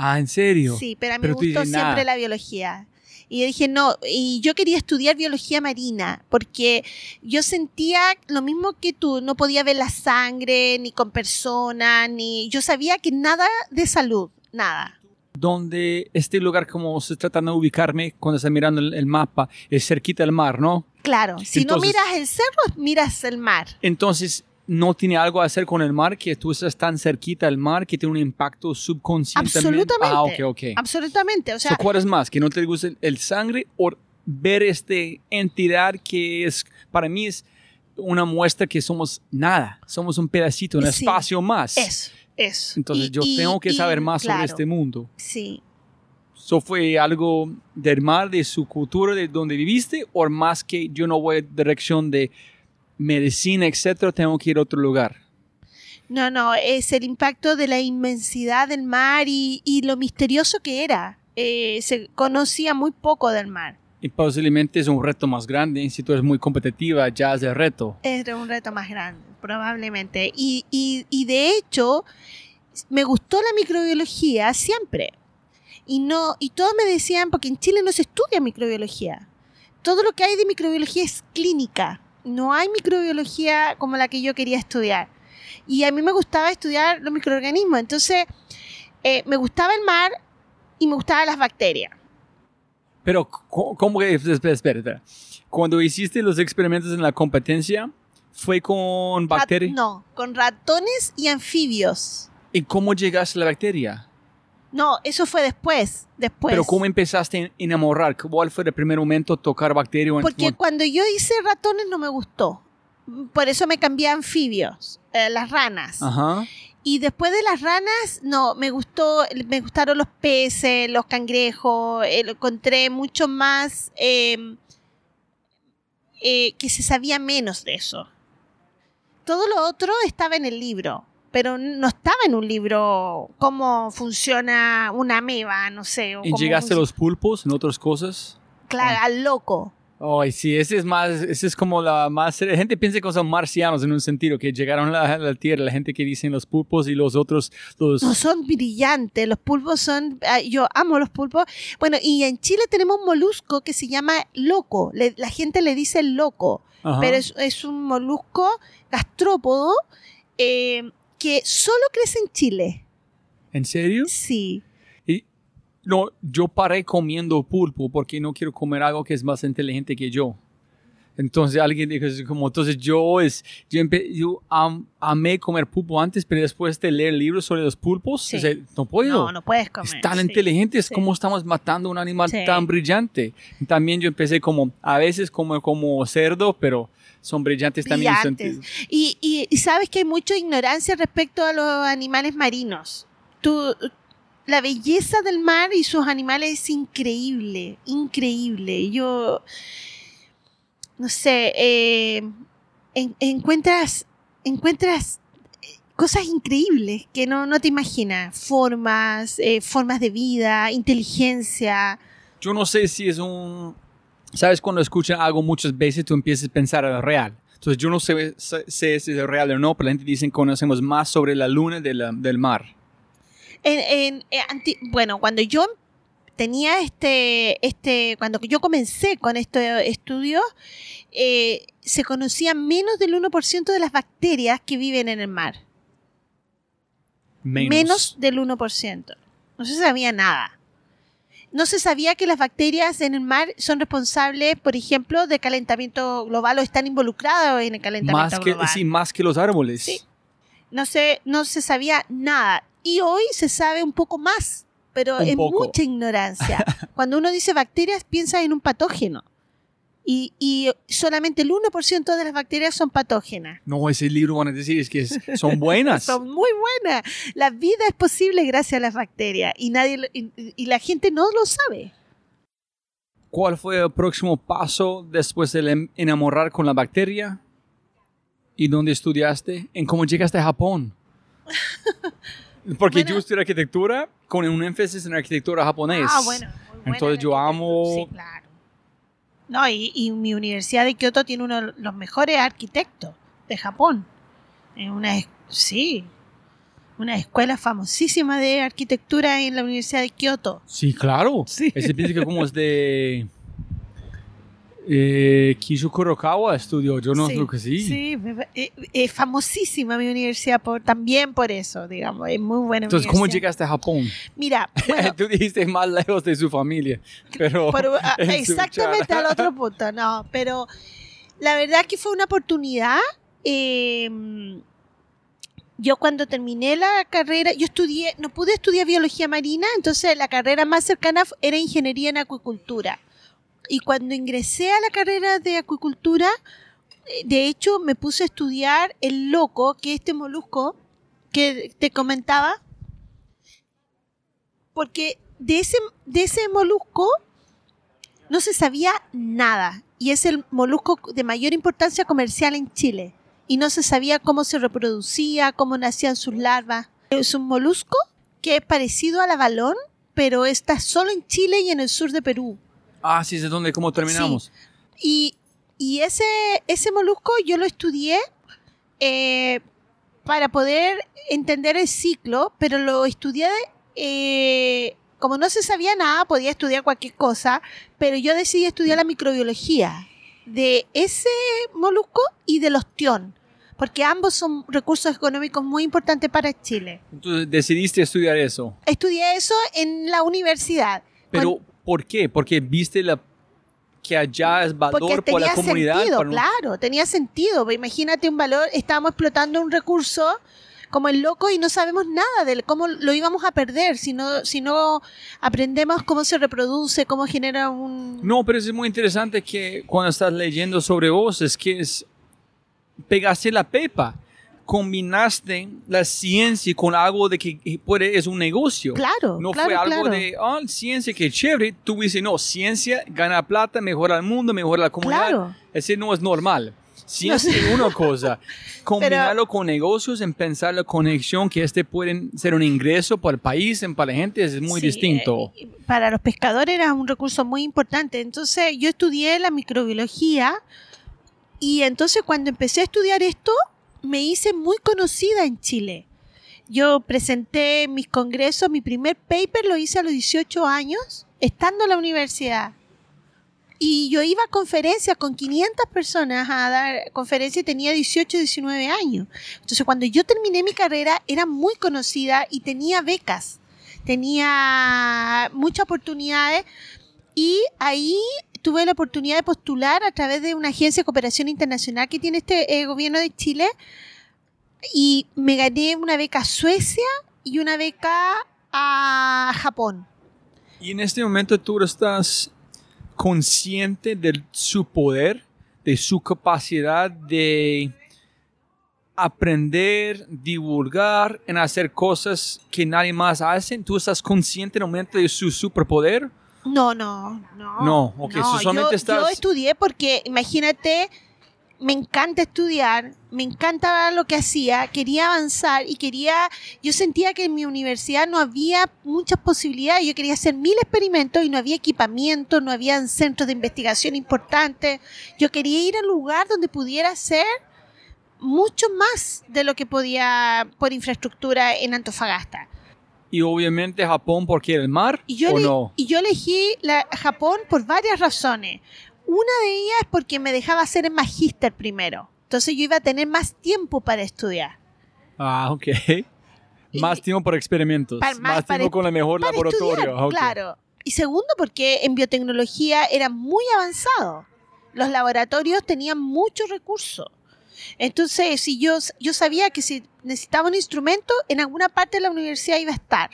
Ah, ¿en serio? Sí, pero a mí me gustó siempre la biología. Y yo dije, no, y yo quería estudiar biología marina, porque yo sentía lo mismo que tú, no podía ver la sangre, ni con personas, ni... Yo sabía que nada de salud, nada. Donde este lugar, como se tratando de ubicarme cuando está mirando el, el mapa, es cerquita del mar, ¿no? Claro, si no miras el cerro, miras el mar. Entonces, ¿no tiene algo a hacer con el mar? Que tú estás tan cerquita del mar que tiene un impacto subconscientemente. Absolutamente. Ah, ok, ok. Absolutamente, o sea, So, ¿Cuál es más? ¿Que no te gusta el, sangre o ver esta entidad que es, para mí es una muestra que somos nada, somos un pedacito, un Sí. espacio más. eso, eso. Entonces Y- yo y- tengo que y, saber más sobre este mundo. Sí, ¿Eso fue algo del mar, de su cultura, de donde viviste? ¿O más que yo no voy en dirección de medicina, etcétera, tengo que ir a otro lugar? No, no, es el impacto de la inmensidad del mar y, y lo misterioso que era. Eh, se conocía muy poco del mar. Y posiblemente es un reto más grande. Si tú eres muy competitiva, ya es el reto. Era un reto más grande, probablemente. Y, y, y de hecho, me gustó la microbiología siempre. Y, no, y todos me decían, porque en Chile no se estudia microbiología. Todo lo que hay de microbiología es clínica. No hay microbiología como la que yo quería estudiar. Y a mí me gustaba estudiar los microorganismos. Entonces, eh, me gustaba el mar y me gustaban las bacterias. Pero, ¿cómo que? Espera, espera, espera. Cuando hiciste los experimentos en la competencia, ¿fue con bacterias? no, con ratones y anfibios. ¿Y cómo llegaste a la bacteria? No, eso fue después. Después. Pero ¿cómo empezaste a enamorar? ¿Cuál fue el primer momento tocar bacteria? o- Porque cuando yo hice ratones no me gustó. Por eso me cambié a anfibios, eh, las ranas. Ajá. Y después de las ranas, no, me gustó, me gustaron los peces, los cangrejos, eh, lo encontré mucho más eh, eh, que se sabía menos de eso. Todo lo otro estaba en el libro, pero no estaba en un libro cómo funciona una ameba, no sé. o ¿Y cómo llegaste a los pulpos en otras cosas? Claro, al loco. Ay, sí, ese es más, ese es como la más, la gente piensa que son marcianos en un sentido, que llegaron a la, Tierra, la gente que dicen los pulpos y los otros, los... No, son brillantes. Los pulpos son. ah, Yo amo los pulpos. Bueno, y en Chile tenemos un molusco que se llama loco. Le- la gente le dice loco. Ajá. Pero es, es un molusco gastrópodo eh, que solo crece en Chile. ¿En serio? Sí. Y, no, yo paré comiendo pulpo porque no quiero comer algo que es más inteligente que yo. Entonces alguien dijo como, entonces yo es, yo, empe- yo am- amé comer pulpo antes, pero después de leer libros sobre los pulpos, Sí. o sea, no puedo. No, no puedes comer. Es tan sí. inteligente, es sí. como estamos matando un animal tan brillante. También yo empecé como, a veces como, como cerdo, pero son brillantes, también. brillantes. Y, y- y sabes que hay mucha ignorancia respecto a los animales marinos. Tú, la belleza del mar y sus animales es increíble, increíble. Yo, no sé, eh, en- encuentras, encuentras eh, cosas increíbles que no, no te imaginas. Formas, eh, formas de vida, inteligencia. Yo no sé si es un... ¿Sabes? Cuando escuchas algo muchas veces tú empiezas a pensar en lo real. Entonces yo no sé, sé- si es real o no, pero la gente dice que conocemos más sobre la luna de la- del mar. En, en- eh, anti- bueno, cuando yo tenía este, este, cuando yo comencé con estos estudios, eh, se conocía menos del 1% de las bacterias que viven en el mar. Menos. del 1%. No se sabía nada. No se sabía que las bacterias en el mar son responsables, por ejemplo, del calentamiento global o están involucradas en el calentamiento Más que, global. sí, más que los árboles. Sí. no se, no se sabía nada. Y hoy se sabe un poco más, pero Un es poco. mucha ignorancia. Cuando uno dice bacterias, piensa en un patógeno. Y, y solamente el 1% de las bacterias son patógenas. No, ese libro van a decir es que son buenas. Son muy buenas. La vida es posible gracias a las bacterias y nadie y, y la gente no lo sabe. ¿Cuál fue el próximo paso después de em- enamorar con la bacteria? ¿Y dónde estudiaste? ¿En cómo llegaste a Japón? Porque Bueno. yo estudié arquitectura con un énfasis en arquitectura japonés. Ah, bueno. Entonces yo amo- Sí, claro. No, y, y mi universidad de Kioto tiene uno de los mejores arquitectos de Japón. Una, sí, una escuela famosísima de arquitectura en la Universidad de Kioto. Sí, claro. Sí. Ese piensa que como es de... Eh, Kishu Kurokawa estudió, yo no Sí, creo que sí. Sí, me- eh, es famosísima mi universidad por, también por eso, digamos, es muy buena Entonces, ¿cómo llegaste a Japón? Mira, bueno, Tú dijiste más lejos de su familia, pero... Por- ah, exactamente al otro punto, no, pero la verdad que fue una oportunidad. eh, yo cuando terminé la carrera, yo estudié, no pude estudiar biología marina, entonces la carrera más cercana era ingeniería en acuicultura. Y cuando ingresé a la carrera de acuicultura, eh, de hecho me puse a estudiar el loco, que es este molusco que te comentaba, porque de ese, de ese molusco no se sabía nada y es el molusco de mayor importancia comercial en Chile y no se sabía cómo se reproducía, cómo nacían sus larvas. Es un molusco que es parecido al abalón, pero está solo en Chile y en el sur de Perú. Ah, sí, es donde cómo terminamos. Y, y ese, ese molusco yo lo estudié eh, para poder entender el ciclo, pero lo estudié, eh, como no se sabía nada, podía estudiar cualquier cosa, pero yo decidí estudiar la microbiología de ese molusco y del ostión, porque ambos son recursos económicos muy importantes para Chile. Entonces decidiste estudiar eso. Estudié eso en la universidad. Pero, ¿por qué? Porque viste la, que allá es Porque valor por la tenía comunidad. sentido, no- claro, tenía sentido. Imagínate un valor, estábamos explotando un recurso como el loco y no sabemos nada de cómo lo íbamos a perder si no, si no aprendemos cómo se reproduce, cómo genera un... No, pero es muy interesante que cuando estás leyendo sobre vos es que es, pegaste la pepa, combinaste la ciencia con algo de que puede, es un negocio. Claro, No claro, fue algo claro. de, ah, ciencia, que chévere. Tú dices, no, ciencia gana plata, mejora el mundo, mejora la comunidad. Claro. Ese no es normal. Ciencia es una cosa. Combinarlo con negocios, en pensar la conexión que este pueden ser un ingreso para el país, para la gente, es muy Sí, distinto. eh, para los pescadores era un recurso muy importante. Entonces yo estudié la microbiología y entonces cuando empecé a estudiar esto me hice muy conocida en Chile. Yo presenté mis congresos, mi primer paper lo hice a los 18 años, estando en la universidad. Y yo iba a conferencias con 500 personas a dar conferencias y tenía 18, 19 años. Entonces cuando yo terminé mi carrera era muy conocida y tenía becas tenía muchas oportunidades y ahí tuve la oportunidad de postular a través de una agencia de cooperación internacional que tiene este eh, gobierno de Chile y me gané una beca a Suecia y una beca a Japón. Y en este momento tú estás consciente de su poder, de su capacidad de aprender, divulgar, en hacer cosas que nadie más hace? ¿Tú estás consciente en el momento de su superpoder? No, no, no. No, ok, solamente yo, estás- yo estudié porque, imagínate, me encanta estudiar, me encanta lo que hacía, quería avanzar y quería, yo sentía que en mi universidad no había muchas posibilidades, yo quería hacer mil experimentos y no había equipamiento, no había centros de investigación importantes, yo quería ir al lugar donde pudiera hacer mucho más de lo que podía por infraestructura en Antofagasta. Y obviamente Japón porque el mar Y yo, o no. y yo elegí la- Japón por varias razones. Una de ellas es porque me dejaba hacer el magíster primero. Entonces yo iba a tener más tiempo para estudiar. Ah, ok. Y- más tiempo para experimentos. Para- más, más para tiempo con el mejor para laboratorio. estudiar, Ah, claro. Y segundo, porque en biotecnología era muy avanzado. Los laboratorios tenían muchos recursos. Entonces, si yo, yo sabía que si necesitaba un instrumento, en alguna parte de la universidad iba a estar.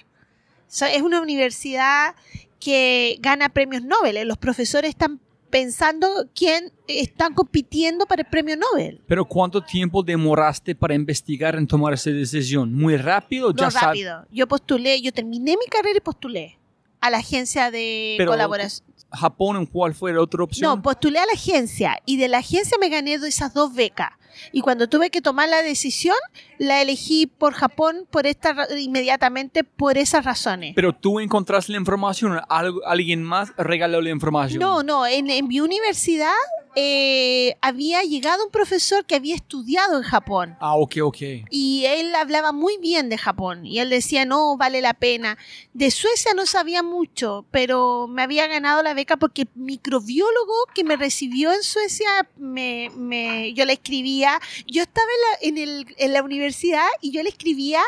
So, es una universidad que gana premios Nobel. Los profesores están pensando quién están compitiendo para el premio Nobel. Pero ¿cuánto tiempo demoraste para investigar en tomar esa decisión? ¿Muy rápido? No ya rápido. Yo postulé, yo terminé mi carrera y postulé a la agencia de Pero- colaboración. ¿Japón en cuál fue la otra opción? No, postulé a la agencia y de la agencia me gané esas dos becas. Y cuando tuve que tomar la decisión, la elegí por Japón por esta inmediatamente por esas razones. Pero tú encontraste la información, algo- alguien más regaló la información. No, no, en, en mi universidad eh, había llegado un profesor que había estudiado en Japón. Ah, ok, ok. Y él hablaba muy bien de Japón. Y él decía, no, vale la pena. De Suecia no sabía mucho, pero me había ganado la beca porque el microbiólogo que me recibió en Suecia, me, me- yo le escribía. Yo estaba en la, en, el- en la universidad y yo le escribía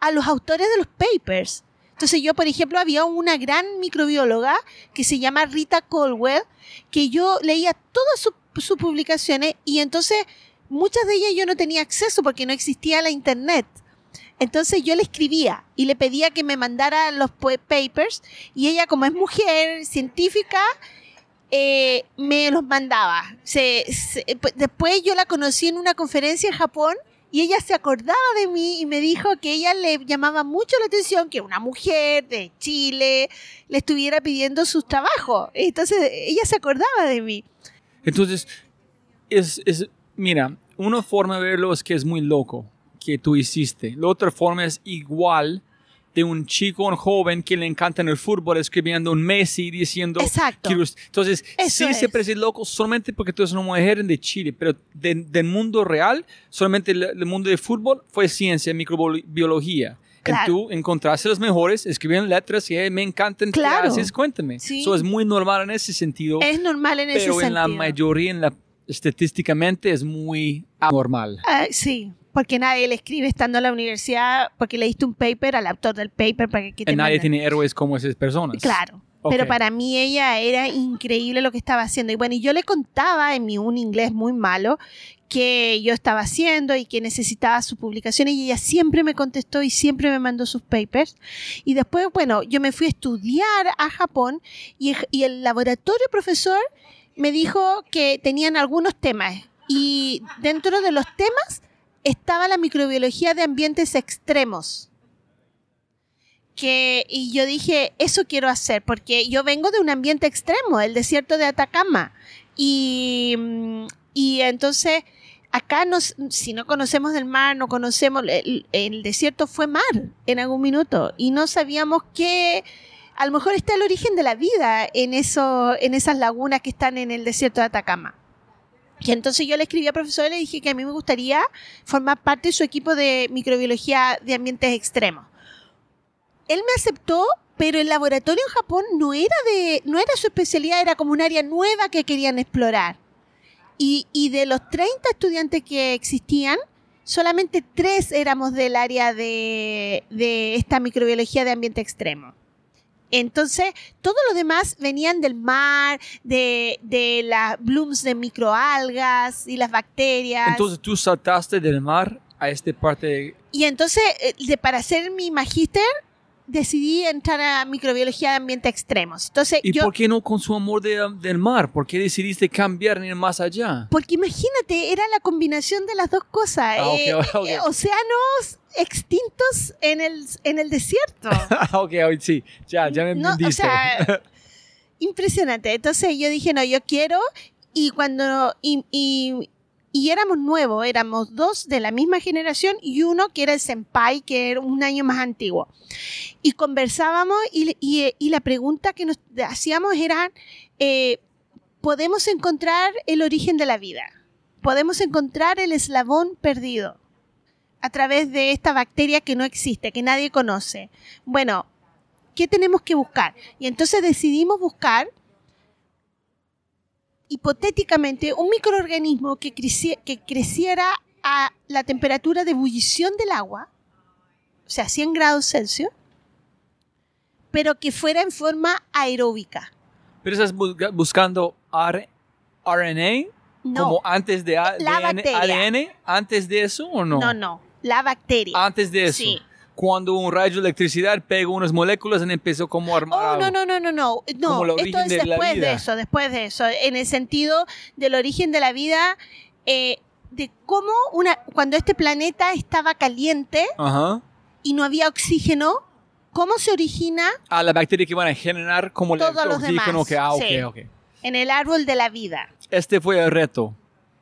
a los autores de los papers. Entonces yo, por ejemplo, había una gran microbióloga que se llama Rita Colwell, que yo leía todas sus- publicaciones y entonces muchas de ellas yo no tenía acceso porque no existía la internet. Entonces yo le escribía y le pedía que me mandara los papers y ella como es mujer científica eh, me los mandaba. Se- se- después yo la conocí en una conferencia en Japón y ella se acordaba de mí y me dijo que ella le llamaba mucho la atención que una mujer de Chile le estuviera pidiendo sus trabajos. Entonces ella se acordaba de mí. Entonces, es, es, mira, una forma de verlo es que es muy loco que tú hiciste. La otra forma es igual de un chico, un joven que le encanta en el fútbol escribiendo un Messi diciendo... Exacto. Entonces, Eso sí se parece loco solamente porque tú eres una mujer de Chile, pero de- del mundo real, solamente el, el mundo de fútbol fue ciencia, microbiología. Claro. Tú encontraste los mejores, escribían letras y "Eh, me encantan. ¿qué Claro. haces? Cuéntame. Sí. Eso es muy normal en ese sentido Es normal en ese pero en sentido. la mayoría, en la, estadísticamente, es muy anormal. Ah, sí, porque nadie le escribe estando en la universidad porque le diste un paper al autor del paper para que te Y nadie tiene héroes como esas personas. Claro. Pero para mí ella era increíble lo que estaba haciendo. Y bueno, yo le contaba en mi un inglés muy malo que yo estaba haciendo y que necesitaba sus publicaciones y ella siempre me contestó y siempre me mandó sus papers. Y después, bueno, yo me fui a estudiar a Japón y, y el laboratorio profesor me dijo que tenían algunos temas y dentro de los temas estaba la microbiología de ambientes extremos. Que, y yo dije, eso quiero hacer, porque yo vengo de un ambiente extremo, el desierto de Atacama. Y, y entonces, acá, nos, si no conocemos del mar, no conocemos, el, desierto fue mar en algún minuto, y no sabíamos que a lo mejor está el origen de la vida en, eso, en esas lagunas que están en el desierto de Atacama. Y entonces yo le escribí al profesor y le dije que a mí me gustaría formar parte de su equipo de microbiología de ambientes extremos. Él me aceptó, pero el laboratorio en Japón no era de, no era su especialidad, era como un área nueva que querían explorar. Y, y de los 30 estudiantes que existían, solamente tres éramos del área de, de esta microbiología de ambiente extremo. Entonces, todos los demás venían del mar, de, de las blooms de microalgas y las bacterias. Entonces tú saltaste del mar a esta parte de... y entonces, eh, de, para hacer mi magíster, decidí entrar a microbiología de ambiente extremos. Entonces, ¿Y yo, por qué no con su amor de- del mar? ¿Por qué decidiste cambiar en ir más allá? porque imagínate, era la combinación de las dos cosas. Ah, eh, eh, océanos extintos en el, en el desierto. ok, hoy sí, ya, ya me No, o sea, impresionante. Entonces yo dije, no, yo quiero. Y cuando. Y, y- y éramos nuevos, éramos dos de la misma generación y uno que era el senpai, que era un año más antiguo. Y conversábamos y, y- la pregunta que nos hacíamos era, eh, ¿podemos encontrar el origen de la vida? ¿Podemos encontrar el eslabón perdido a través de esta bacteria que no existe, que nadie conoce? Bueno, ¿qué tenemos que buscar? Y entonces decidimos buscar hipotéticamente un microorganismo que, creci- que creciera a la temperatura de ebullición del agua, o sea, 100 grados Celsius, pero que fuera en forma aeróbica. Pero estás busca- buscando R- RNA No, como antes de A- La ADN, bacteria. ADN, antes de eso o no? no, no, la bacteria. Antes de eso. Sí. Cuando un rayo de electricidad pegó unas moléculas y empezó como a armar Oh, algo. no, no, no, no, no. No, esto es de después de eso, después de eso. En el sentido del origen de la vida, eh, de cómo una, cuando este planeta estaba caliente Ajá. y no había oxígeno, cómo se origina A la bacteria que van a generar como el Todos los oxígeno demás, que ah, ok, sí. ok. en el árbol de la vida. Este fue el reto.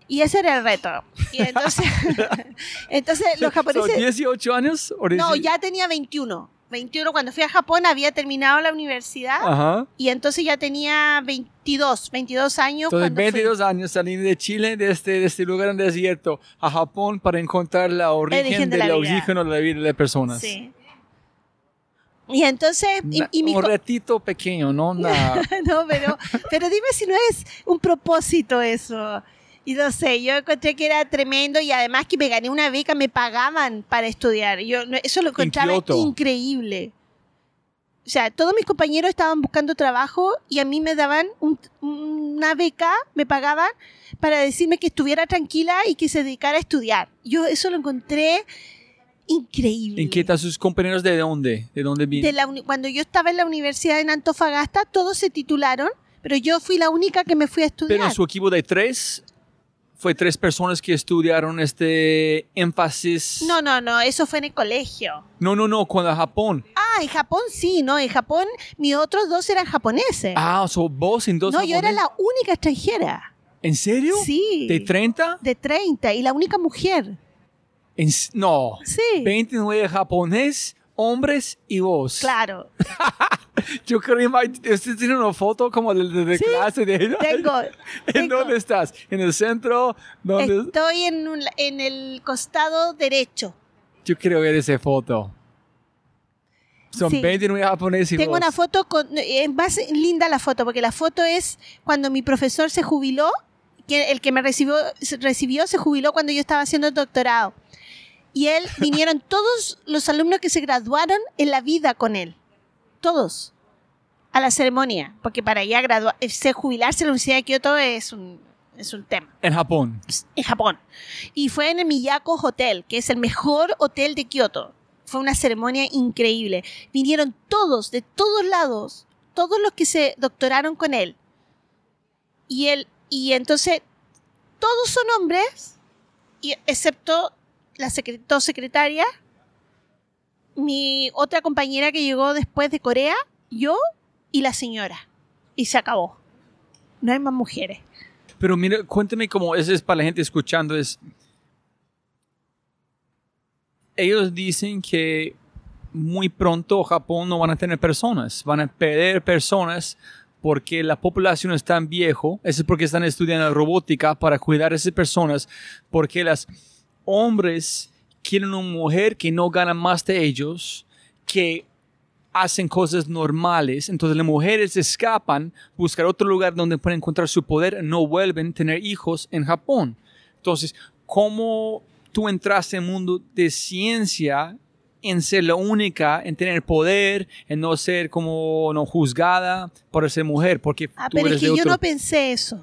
Y ese era el reto. Y entonces, entonces los ¿Son japoneses... 18 años? o No, 18? ya tenía 21. 21 cuando fui a Japón había terminado la universidad Ajá. y entonces ya tenía 22, 22 años. Entonces, cuando fui. 22 años saliendo de Chile, de este, de este lugar en desierto, a Japón para encontrar la origen, de del vida. oxígeno de la vida de las personas. Sí. Y entonces, y, y mi un retito pequeño, ¿no? No, pero, pero dime si no es un propósito eso. Y no sé, yo encontré que era tremendo y además que me gané una beca, me pagaban para estudiar. Yo eso lo encontraba increíble. O sea, todos mis compañeros estaban buscando trabajo y a mí me daban un- una beca, me pagaban para decirme que estuviera tranquila y que se dedicara a estudiar. Yo eso lo encontré increíble. ¿En qué están sus compañeros de dónde? ¿De dónde de vienen? la cuando yo estaba en la universidad en Antofagasta, todos se titularon, pero yo fui la única que me fui a estudiar. Pero en su equipo de tres, fue tres personas que estudiaron este énfasis. No, no, no, eso fue en el colegio. no, no, no, cuando a Japón. Ah, en Japón sí, no, en Japón mis otros dos eran japoneses. Ah, o sea, vos en dos no, yo era la única extranjera. ¿En serio? Sí. ¿De 30? De 30 y la única mujer. En no. Sí. 29 japonés, hombres y vos. Claro. Yo creo que usted tiene una foto como de, de- de Sí, clase de Tengo. ¿En tengo. dónde estás? ¿En el centro? ¿Dónde? Estoy en, un- en el costado derecho. Yo quiero ver esa foto. Son Sí. 29 japoneses y Tengo vos. una foto con es más linda la foto porque la foto es cuando mi profesor se jubiló, que el que me recibió recibió se jubiló cuando yo estaba haciendo el doctorado. Y él vinieron todos los alumnos que se graduaron en la vida con él. Todos a la ceremonia, porque para ya graduar, se jubilarse en la Universidad de Kioto es un es un tema En Japón. en Japón. Y fue en el Miyako Hotel, que es el mejor hotel de Kioto. Fue una ceremonia increíble. Vinieron todos, de todos lados, todos los que se doctoraron con él. Y él, y entonces, todos son hombres, y, excepto la secre- dos secretarias, mi otra compañera que llegó después de Corea, yo y la señora. Y se acabó. No hay más mujeres. Pero mira, cuéntame cómo eso es para la gente escuchando. Es, ellos dicen que muy pronto Japón no van a tener personas, van a perder personas porque la población es tan viejo. Eso es porque están estudiando robótica para cuidar a esas personas, porque los hombres quieren una mujer que no gana más de ellos, que hacen cosas normales, entonces las mujeres escapan, buscar otro lugar donde pueden encontrar su poder, no vuelven a tener hijos en Japón. Entonces, ¿cómo tú entraste en el mundo de ciencia en ser la única, en tener poder, en no ser como no juzgada por ser mujer? Porque Ah, tú pero eres es que de yo otro- no pensé eso.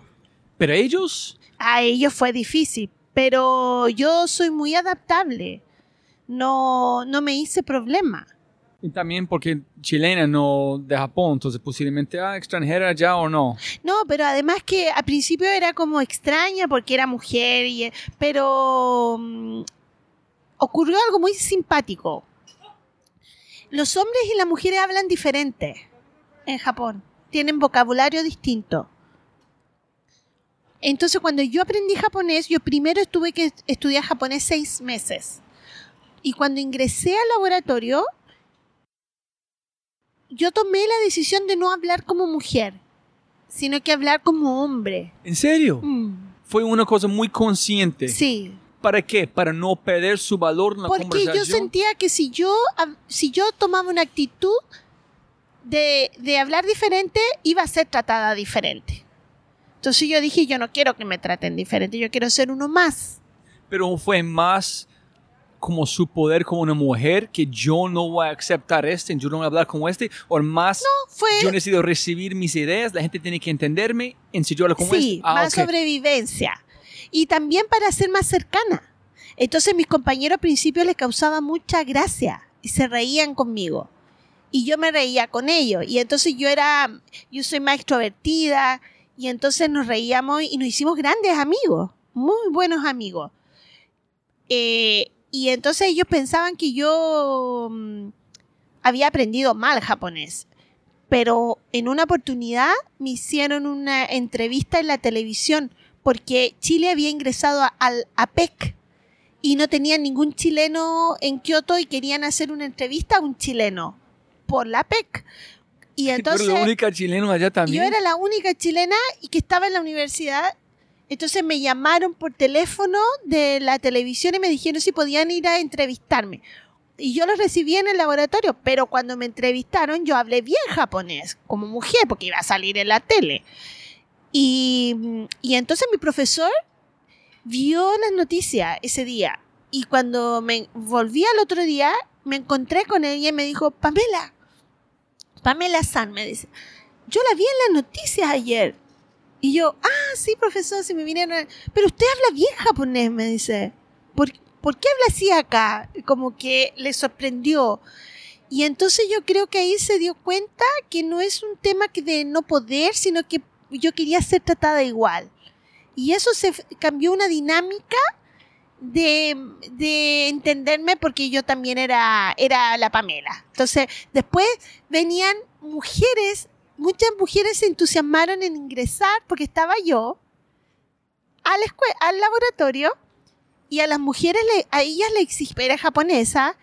Pero ellos, A ellos fue difícil, pero yo soy muy adaptable. No, no me hice problema. Y también porque chilena, no de Japón, entonces posiblemente ah, extranjera ya o no. No, pero además que al principio era como extraña porque era mujer, y, pero mm, ocurrió algo muy simpático. Los hombres y las mujeres hablan diferente en Japón, tienen vocabulario distinto. Entonces cuando yo aprendí japonés, yo primero tuve que estudiar japonés seis meses. Y cuando ingresé al laboratorio, yo tomé la decisión de no hablar como mujer, sino que hablar como hombre. ¿En serio? Mm, Fue una cosa muy consciente. Sí, ¿Para qué? Para no perder su valor en la porque conversación. yo sentía que si yo, si yo tomaba una actitud de, de hablar diferente, iba a ser tratada diferente. Entonces yo dije, yo no quiero que me traten diferente, yo quiero ser uno más. Pero fue más como su poder como una mujer que yo no voy a aceptar este, yo no voy a hablar como este, o más Fue, yo necesito recibir mis ideas, la gente tiene que entenderme, en si yo hablo como sí, este. Ah, más sobrevivencia. Y también para ser más cercana. Entonces mis compañeros al principio les causaba mucha gracia y se reían conmigo. Y yo me reía con ellos. Y entonces yo era, yo soy más extrovertida. Y entonces nos reíamos y nos hicimos grandes amigos, muy buenos amigos. Eh, y entonces ellos pensaban que yo mm, había aprendido mal japonés pero en una oportunidad me hicieron una entrevista en la televisión porque Chile había ingresado al APEC y no tenían ningún chileno en Kioto y querían hacer una entrevista a un chileno por la APEC. Y entonces Pero la única chilena allá también. yo era la única chilena y que estaba en la universidad. Entonces me llamaron por teléfono de la televisión y me dijeron si podían ir a entrevistarme. Y yo los recibí en el laboratorio, pero cuando me entrevistaron yo hablé bien japonés, como mujer, porque iba a salir en la tele. Y, y entonces mi profesor vio las noticias ese día. Y cuando me volví al otro día, me encontré con ella y me dijo, Pamela, Pamela San, me dice, yo la vi en las noticias ayer. Y yo, ah, sí, profesor, si me vinieron. Pero usted habla bien japonés, me dice. ¿Por, ¿Por qué habla así acá? Como que le sorprendió. Y entonces yo creo que ahí se dio cuenta que no es un tema que de no poder, sino que yo quería ser tratada igual. Y eso se cambió una dinámica de, de entenderme porque yo también era, era la Pamela. Entonces, después venían mujeres, muchas mujeres se entusiasmaron en ingresar porque estaba yo a la escue- al laboratorio y a las mujeres, le, a ellas le exigían, era japonesa,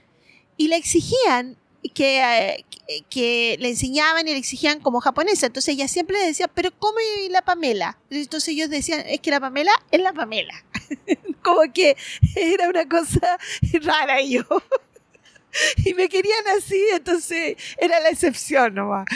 y le exigían que, eh, que le enseñaban y le exigían como japonesa. Entonces ella siempre le decía, pero ¿cómo y la Pamela? Entonces ellos decían, es que la Pamela es la Pamela. como que era una cosa rara y yo. y me querían así, entonces era la excepción nomás.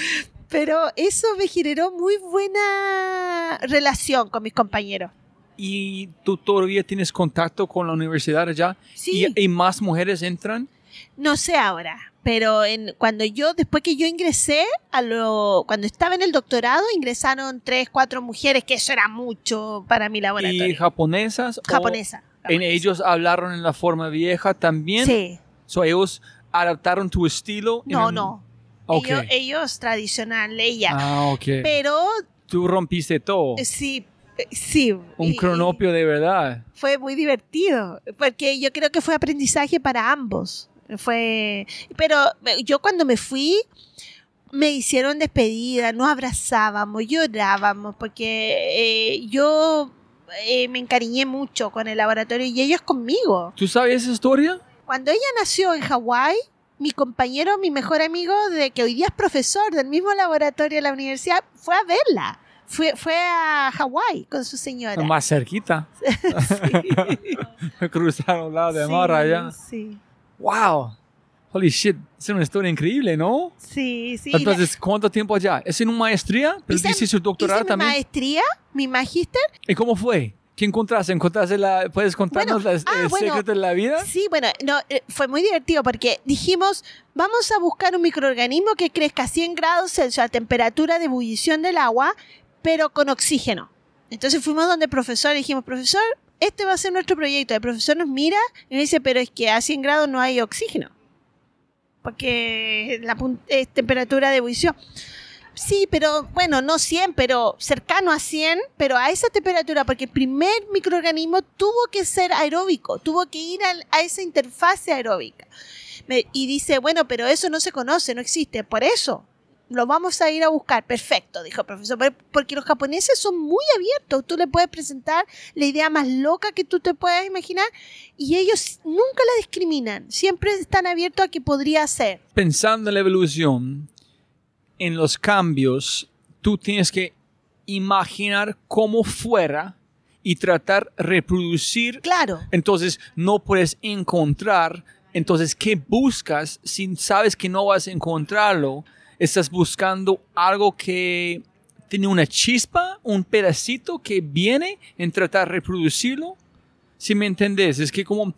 Pero eso me generó muy buena relación con mis compañeros. ¿Y tú todavía tienes contacto con la universidad allá? Sí. ¿Y, y más mujeres entran? No sé ahora, pero en, cuando yo, después que yo ingresé, a lo, cuando estaba en el doctorado, ingresaron tres, cuatro mujeres, que eso era mucho para mi ¿Y laboratorio. japonesas? o Japonesa. ¿En ellos hablaron en la forma vieja también? Sí. So, ellos adaptaron tu estilo. No, el- no. Ellos, ellos tradicional, ella. Ah, ok. Pero Tú rompiste todo. eh, sí, eh, sí. Un y- cronopio de verdad. fue muy divertido, porque yo creo que fue aprendizaje para ambos. Fue, pero eh, yo cuando me fui, me hicieron despedida, nos abrazábamos, llorábamos, porque eh, yo eh, me encariñé mucho con el laboratorio y ellos conmigo. ¿Tú sabes esa historia? Cuando ella nació en Hawái, mi compañero, mi mejor amigo, de que hoy día es profesor del mismo laboratorio de la universidad, fue a verla. Fue, fue a Hawái con su señora. Más cerquita. Sí. Cruzaron lado de Sí, mar allá. Sí, ¡Wow! Holy shit. Es una historia increíble, ¿no? sí, sí. Entonces, ¿cuánto tiempo allá? ¿Es en una maestría? ¿Pero Hice- su doctorado Hice mi también? maestría, mi magíster. ¿Y cómo fue? ¿Qué encontraste? ¿Encontraste la, ¿Puedes contarnos Bueno, las- ah, el bueno. secreto de la vida? Sí, bueno, no, eh, fue muy divertido porque dijimos, vamos a buscar un microorganismo que crezca a 100 grados Celsius a temperatura de ebullición del agua, pero con oxígeno. Entonces fuimos donde el profesor y dijimos, profesor, este va a ser nuestro proyecto. El profesor nos mira y nos dice, pero es que a 100 grados no hay oxígeno. porque la es temperatura de ebullición. Sí, pero bueno, no 100, pero cercano a 100, pero a esa temperatura, porque el primer microorganismo tuvo que ser aeróbico, tuvo que ir a esa interfase aeróbica. Y dice, bueno, pero eso no se conoce, no existe, por eso lo vamos a ir a buscar. Perfecto, dijo el profesor, por- porque los japoneses son muy abiertos, tú le puedes presentar la idea más loca que tú te puedas imaginar y ellos nunca la discriminan, siempre están abiertos a que podría ser. Pensando en la evolución, en los cambios, tú tienes que imaginar cómo fuera y tratar de reproducir. Claro. Entonces no puedes encontrar. Entonces, ¿qué buscas si sabes que no vas a encontrarlo? Estás buscando algo que tiene una chispa, un pedacito que viene en tratar de reproducirlo. Si me entendés, es que como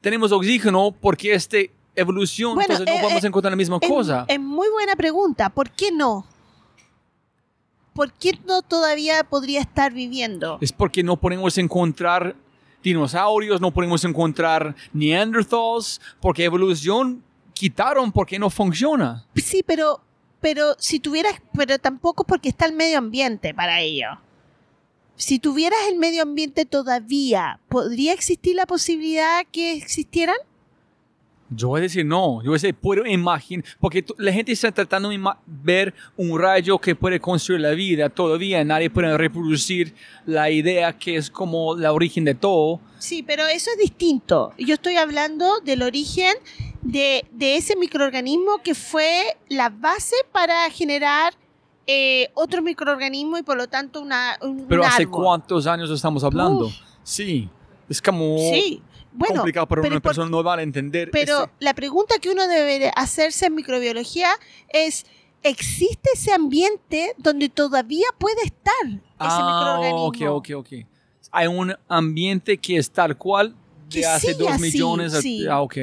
tenemos oxígeno porque este evolución, Bueno, entonces no eh, vamos a eh, encontrar la misma cosa. Es, muy buena pregunta. ¿Por qué no? ¿Por qué no todavía podría estar viviendo? Es porque no podemos encontrar dinosaurios, no podemos encontrar neanderthals, porque evolución quitaron porque no funciona. Sí, pero, pero si tuvieras, pero tampoco porque está el medio ambiente para ello. Si tuvieras el medio ambiente todavía, ¿podría existir la posibilidad que existieran? Yo voy a decir no, yo voy a decir, puedo imaginar, porque la gente está tratando de ver un rayo que puede construir la vida, todavía nadie puede reproducir la idea que es como la origen de todo. Sí, pero eso es distinto. Yo estoy hablando del origen de, de ese microorganismo que fue la base para generar eh, otro microorganismo y por lo tanto una, un, Pero un ¿hace árbol. cuántos años estamos hablando? Uf. Sí, es como Sí, bueno, complicado para pero una por- persona no va a entender. Pero este- la pregunta que uno debe hacerse en microbiología es, ¿existe ese ambiente donde todavía puede estar ese Ah, microorganismo? ok, ok, ok. Hay un ambiente que es tal cual de Que hace dos así, millones. sí. Ah, ok.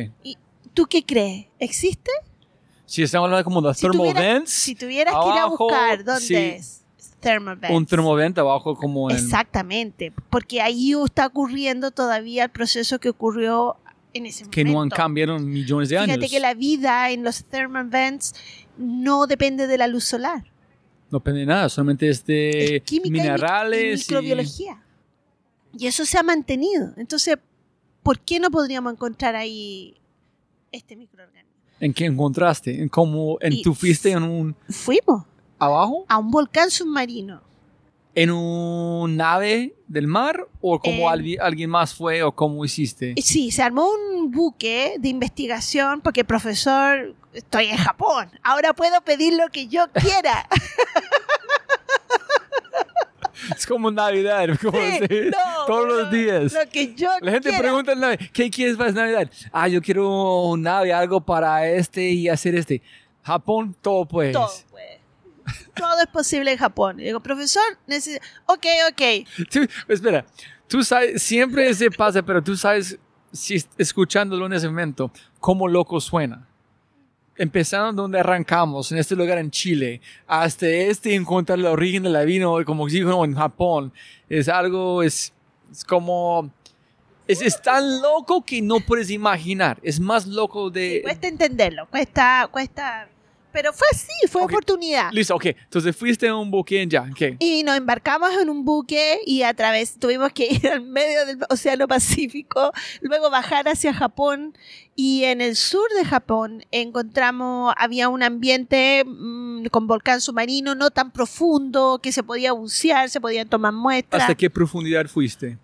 ¿Tú qué crees? ¿Existe? Si estamos hablando como de Si thermal tuviera- vents, Si tuvieras que ir a abajo, buscar dónde sí. es thermal vents. un thermovent abajo como en... Exactamente, porque ahí está ocurriendo todavía el proceso que ocurrió en ese que momento. no han cambiado millones de Fíjate años. que la vida en los thermal vents no depende de la luz solar. No depende de nada, solamente es de es química y mi- minerales. y microbiología. Y eso se ha mantenido. Entonces, ¿por qué no podríamos encontrar ahí este microorganismo? ¿En qué encontraste? ¿En cómo? ¿En Y- tú fuiste en un... Fuimos abajo? a un volcán submarino. ¿En un nave del mar? ¿O como En- alguien, alguien más fue? ¿O cómo hiciste? Sí, se armó un buque de investigación porque profesor, estoy en Japón, ahora puedo pedir lo que yo quiera. Es como Navidad, como Sí, decir, no, todos lo- los días. Lo que yo La gente quiera. pregunta ¿qué quieres para Navidad? Ah, yo quiero un nave, algo para este y hacer este. Japón, todo pues. Todo, pues. Todo es posible en Japón. Y digo, profesor, necesito... Ok, ok. Tú- espera, tú sabes, siempre se pasa, pero tú sabes, si escuchándolo en ese momento, cómo loco suena. Empezando donde arrancamos, en este lugar en Chile, hasta este encontrar el origen de la vino como oxígeno en Japón, es algo, es, es como... Es, es tan loco que no puedes imaginar. Es más loco de... Cuesta entenderlo, cuesta, cuesta... Pero fue así, fue oportunidad. Listo, ok. Entonces fuiste a un buque en ya, ok. Y nos embarcamos en un buque y a través tuvimos que ir al medio del Océano Pacífico, luego bajar hacia Japón y en el sur de Japón encontramos, había un ambiente mm, con volcán submarino no tan profundo que se podía bucear, se podían tomar muestras. ¿Hasta qué profundidad fuiste?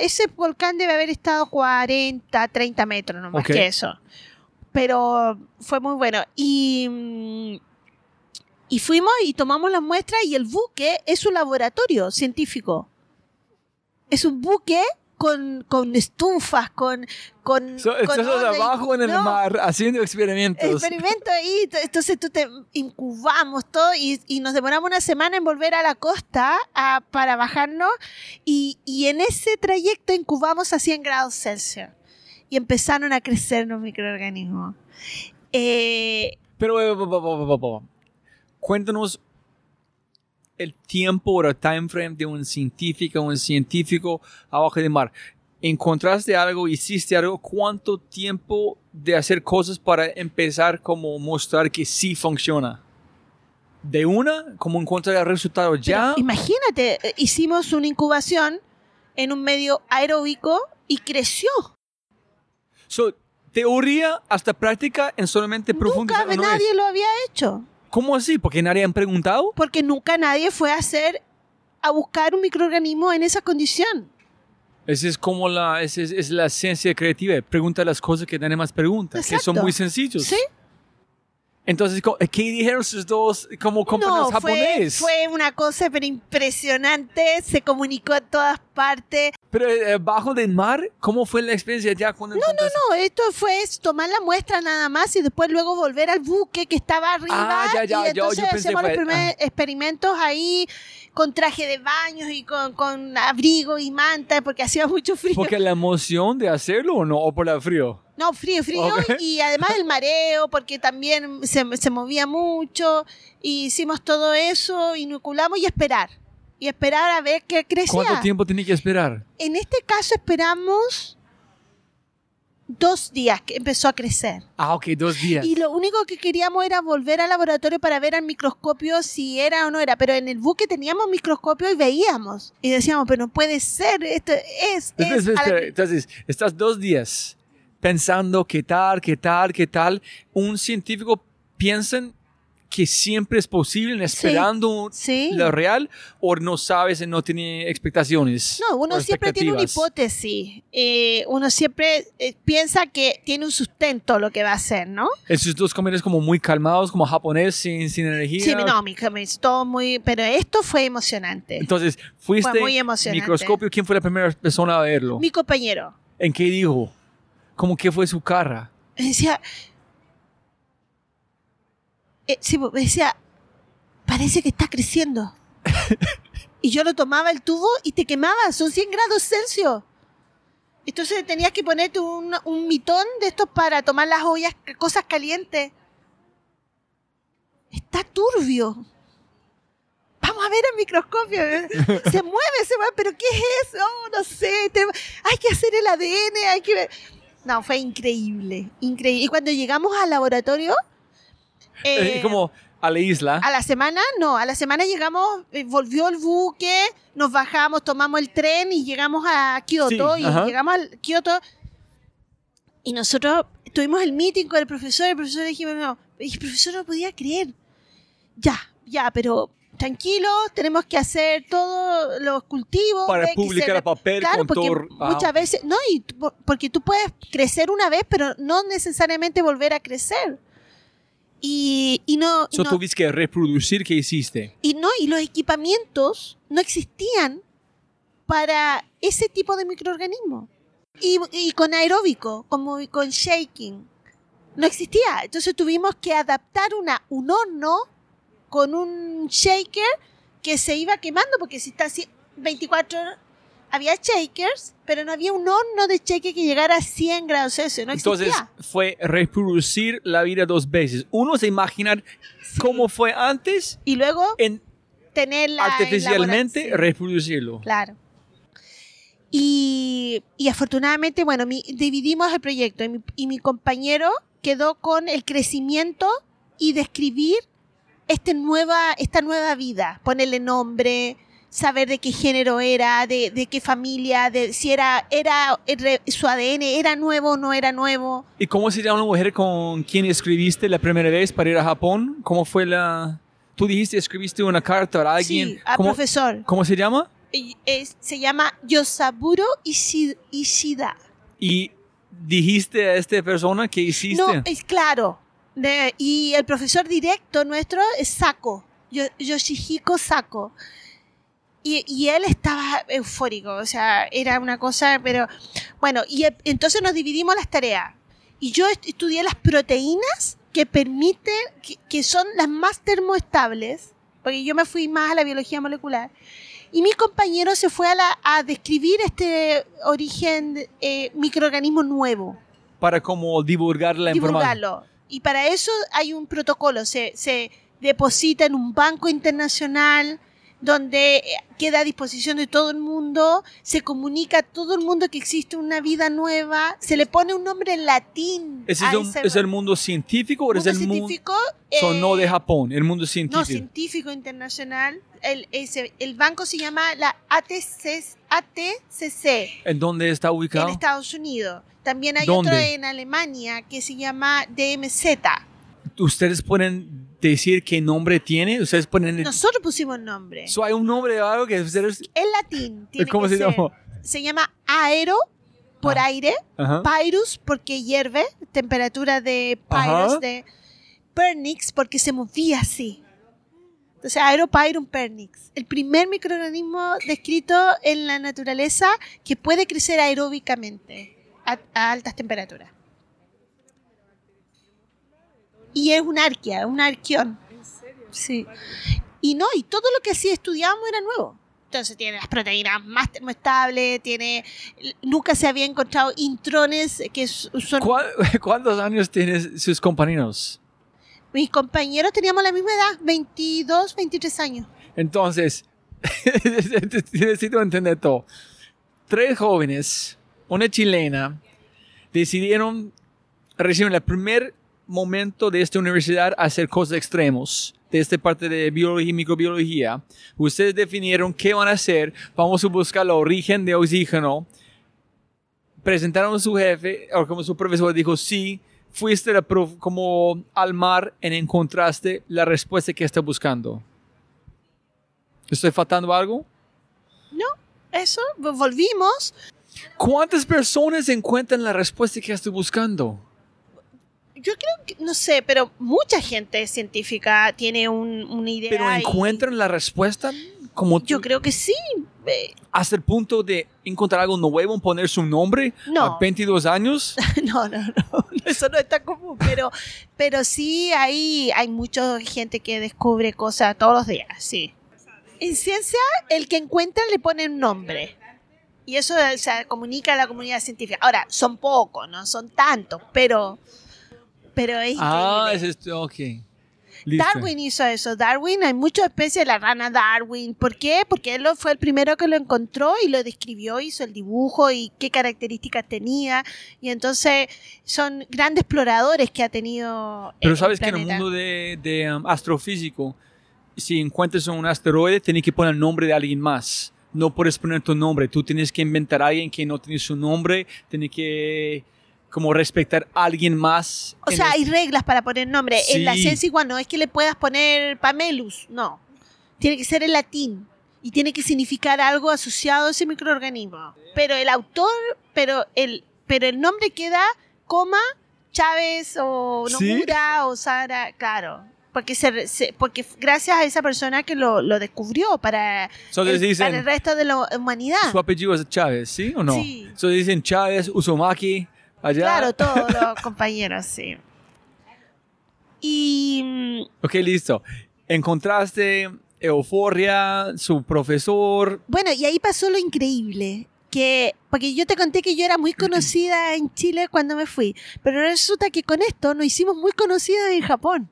Ese volcán debe haber estado 40, 30 metros, no más que eso. Pero fue muy bueno. Y, mm, y fuimos y tomamos las muestras y el buque es un laboratorio científico. Es un buque con, con estufas, con... con, So- con estás y- abajo en el no, mar haciendo experimentos. Experimento ahí, t- entonces tú te incubamos todo y, y nos demoramos una semana en volver a la costa a- para bajarnos y, y en ese trayecto incubamos a 100 grados Celsius y empezaron a crecer los microorganismos. Eh, Pero, eh, cuéntanos el tiempo o el time frame de un científico un científico abajo del mar. encontraste algo, hiciste algo, ¿cuánto tiempo de hacer cosas para empezar como mostrar que sí funciona? De una, como encontrar el resultado Pero ya. imagínate, eh, hicimos una incubación en un medio aeróbico y creció. So, teoría hasta práctica en solamente Nunca profundizar. ¿o no nadie es? lo había hecho. ¿Cómo así? ¿Porque nadie han preguntado? Porque nunca nadie fue a hacer, a buscar un microorganismo en esa condición. Esa es como la, esa es, es la ciencia creativa. Pregunta las cosas que nadie más pregunta, que son Exacto. muy sencillos. ¿Sí? Entonces, co- ¿qué dijeron sus dos como compañeros No, fue, japonés? fue una cosa pero impresionante. Se comunicó a todas partes. Pero eh, bajo del mar, ¿cómo fue la experiencia ya cuando No, no, encontraste- no, esto fue tomar la muestra nada más y después luego volver al buque que estaba arriba Ah, ya, ya, y yo- yo entonces pensé hacemos los fue- primeros experimentos ahí con traje de baños y con, con abrigo y manta porque hacía mucho frío. ¿Porque la emoción de hacerlo o no? ¿O por el frío? No, frío, frío y además el mareo porque también se, se movía mucho y hicimos todo eso, inoculamos y esperar. Y esperar a ver qué crecía. ¿Cuánto tiempo tenía que esperar? En este caso esperamos dos días que empezó a crecer. Ah, ok, dos días. Y lo único que queríamos era volver al laboratorio para ver al microscopio si era o no era. Pero en el buque teníamos microscopio y veíamos. Y decíamos, pero no puede ser, esto es... Espera, es la-. Entonces, estás dos días pensando qué tal, qué tal, qué tal. Un científico piensa que siempre es posible, esperando Sí. lo real, o no sabes y no tiene expectaciones. No, uno o siempre tiene una hipótesis. Eh, uno siempre eh, piensa que tiene un sustento lo que va a hacer, ¿no? Esos dos comienzos como muy calmados, como japonés, sin, sin energía. Sí, no, mi, todo muy... Pero esto fue emocionante. Entonces, fuiste Fue muy emocionante. microscopio. ¿Quién fue la primera persona a verlo? Mi compañero ¿En qué dijo? ¿Cómo que fue su cara? decía... eh, sí, me decía, parece que está creciendo. y yo lo tomaba el tubo y te quemaba, son 100 grados Celsius. Entonces tenías que ponerte un, un mitón de estos para tomar las ollas, cosas calientes. Está turbio. Vamos a ver el microscopio. Se mueve, se mueve, pero ¿qué es eso? Oh, no sé. hay que hacer el ADN, hay que ver. No, fue increíble, increíble. Y cuando llegamos al laboratorio, Eh, como a la isla. a la semana, no, a la semana llegamos, eh, volvió el buque, nos bajamos, tomamos el tren y llegamos a Kioto. Sí, y ajá. llegamos al Kioto y nosotros tuvimos el meeting con el profesor. El profesor dijimos, no, el profesor no podía creer. Ya, ya, pero tranquilo, tenemos que hacer todos los cultivos. para publicar el papel Claro, porque ah, muchas veces, no, y porque tú puedes crecer una vez, pero no necesariamente volver a crecer. Y, y no, y So no- tuviste que reproducir qué hiciste. y no, y los equipamientos no existían para ese tipo de microorganismo. Y, y con aeróbico, como con shaking, no existía. Entonces tuvimos que adaptar una, un horno con un shaker que se iba quemando, porque si está así 24 horas, había shakers, pero no había un horno de shaker que llegara a 100 grados Celsius, no Entonces fue reproducir la vida dos veces. Uno se imaginar cómo fue antes Y luego en tenerla en artificialmente reproducirlo. Claro. Y, y afortunadamente, bueno, mi- dividimos el proyecto y mi, y mi compañero quedó con el crecimiento y describir este nueva, esta nueva vida, ponerle nombre, saber de qué género era, de, de qué familia, de si era, era, era- su ADN era nuevo o no era nuevo. ¿Y cómo se llama una mujer con quien escribiste la primera vez para ir a Japón? ¿Cómo fue la...? Tú dijiste, escribiste una carta a alguien. Sí, a ¿Cómo, profesor. ¿Cómo se llama? Es- se llama Yosaburo Ishi- Ishida. Y dijiste a esta persona que hiciste. No, es claro. De- y el profesor directo nuestro es Sako, Yo- Yoshihiko Sako. Y, y él estaba eufórico, o sea, era una cosa, pero bueno, y e- entonces nos dividimos las tareas. Y yo est- estudié las proteínas que permiten, que, que son las más termoestables, porque yo me fui más a la biología molecular. Y mi compañero se fue a, la- a describir este origen, eh, microorganismo nuevo Para como divulgar la información. divulgarlo. Y para eso hay un protocolo, se, se deposita en un banco internacional, donde eh, queda a disposición de todo el mundo, se comunica a todo el mundo que existe una vida nueva, se le pone un nombre en latín. ¿Ese a es, un- ese es el mundo científico o es el mundo científico. so, no eh, de Japón? El mundo No, científico. científico internacional. El, ese- el banco se llama la ATC, ATCC ¿En dónde está en ubicado? Estados Unidos. También hay ¿Dónde? otro en Alemania que se llama DMZ. ¿Ustedes pueden decir qué nombre tiene? ¿Ustedes ponen... Nosotros pusimos nombre. So, ¿Hay un nombre de algo que ustedes... En latín. tiene ¿Cómo que se llama? Se llama aero por Ah. aire, Ajá. Pyrus porque hierve, temperatura de Pyrus, Ajá. de Pernix porque se movía así. Entonces, Aeropyrum pernix, el primer microorganismo descrito en la naturaleza que puede crecer aeróbicamente a, a altas temperaturas. Y es un arquea, un arqueón. Sí. Y no, y todo lo que así estudiábamos era nuevo. Entonces tiene las proteínas más termoestables, tiene nunca se había encontrado intrones que son ¿Cuál- ¿Cuántos años tienen sus compañeros? mis compañeros teníamos la misma edad, 22, 23 años. Entonces, necesito entender todo. Tres jóvenes, una chilena, decidieron recibir el primer momento de esta universidad a hacer cosas extremos, de esta parte de biología y microbiología. Ustedes definieron qué van a hacer, vamos a buscar el origen de oxígeno. Presentaron a su jefe, o como su profesor dijo, sí, fuiste la como al mar y encontraste la respuesta que está buscando. ¿Estoy faltando algo? Eso, vo- volvimos. ¿Cuántas personas encuentran la respuesta que estoy buscando? Yo creo que, no sé, pero mucha gente científica tiene un, una idea. ¿Pero y- encuentran la respuesta como Yo creo que sí. hasta el punto de encontrar algo nuevo, poner su nombre No. a 22 años? No, no, no, eso no es tan común, pero, pero sí hay, hay mucha gente que descubre cosas todos los días, sí. En ciencia, el que encuentra le pone un nombre. Y eso se comunica a la comunidad científica. Ahora, son pocos, no son tantos, pero, pero es Ah, es esto, ok. Listo. Darwin hizo eso. Darwin, hay muchas especies de la rana Darwin. ¿Por qué? Porque él fue el primero que lo encontró y lo describió, hizo el dibujo y qué características tenía. Y entonces son grandes exploradores que ha tenido. Pero el sabes que en el mundo de, de, um, astrofísico, si encuentras un asteroide, tienes que poner el nombre de alguien más. No puedes poner tu nombre. Tú tienes que inventar a alguien que no tiene su nombre. Tienes que como respetar a alguien más. O sea, el- hay reglas para poner nombre. En la ciencia igual no es que le puedas poner Pamelus, no. Tiene que ser en latín y tiene que significar algo asociado a ese microorganismo. Pero el autor, pero el, pero el nombre queda coma Chávez o ¿Sí? Nomura o Sara, claro. Porque, se, se- porque gracias a esa persona que lo, lo descubrió para, el, dicen, para el resto de la humanidad. su apellido es Chávez, ¿sí o no? Sí. Entonces dicen Chávez, Uzumaki, allá. Claro, todos los compañeros, sí. Y mm, Ok, listo. Encontraste euforia, su profesor. Bueno, y ahí pasó lo increíble. Que, porque yo te conté que yo era muy conocida en Chile cuando me fui, pero resulta que con esto nos hicimos muy conocidas en Japón.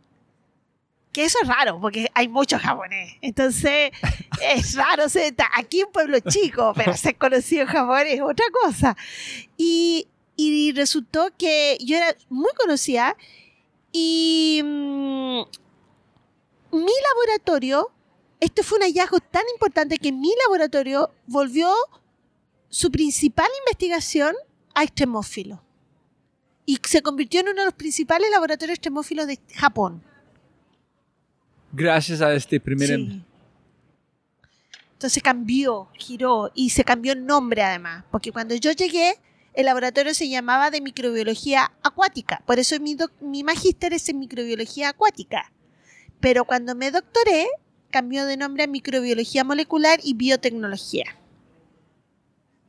Que eso es raro, porque hay muchos japoneses. Entonces, es raro. ser- ta- aquí en pueblo chico, pero ser conocido en Japón es otra cosa. Y, y resultó que yo era muy conocida y mm, mi laboratorio, esto fue un hallazgo tan importante que mi laboratorio volvió su principal investigación a extremófilos. Y se convirtió en uno de los principales laboratorios extremófilos de Japón. Gracias a este primer... Sí. Entonces cambió, giró y se cambió el nombre además, porque cuando yo llegué, el laboratorio se llamaba de microbiología acuática, por eso mi, mi magíster es en microbiología acuática. Pero cuando me doctoré, cambió de nombre a microbiología molecular y biotecnología.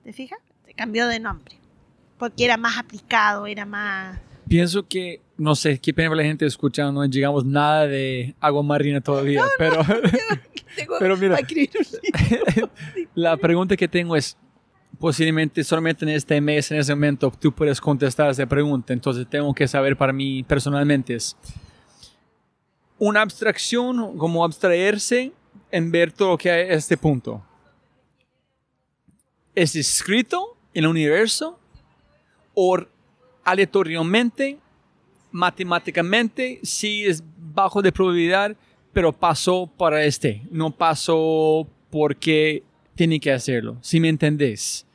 ¿Te fijas? Se cambió de nombre, porque era más aplicado, era más... Pienso que, no sé, qué pena la gente escuchando, no llegamos nada de agua marina todavía, pero Pero mira. la pregunta que tengo es, posiblemente solamente en este mes, en ese momento, tú puedes contestar esa pregunta, entonces tengo que saber para mí personalmente es, una abstracción, como abstraerse en ver todo lo que hay a este punto. ¿Es escrito en el universo o aleatoriamente, matemáticamente, sí es bajo de probabilidad, pero pasó para este, no pasó porque tiene que hacerlo, si me entendés?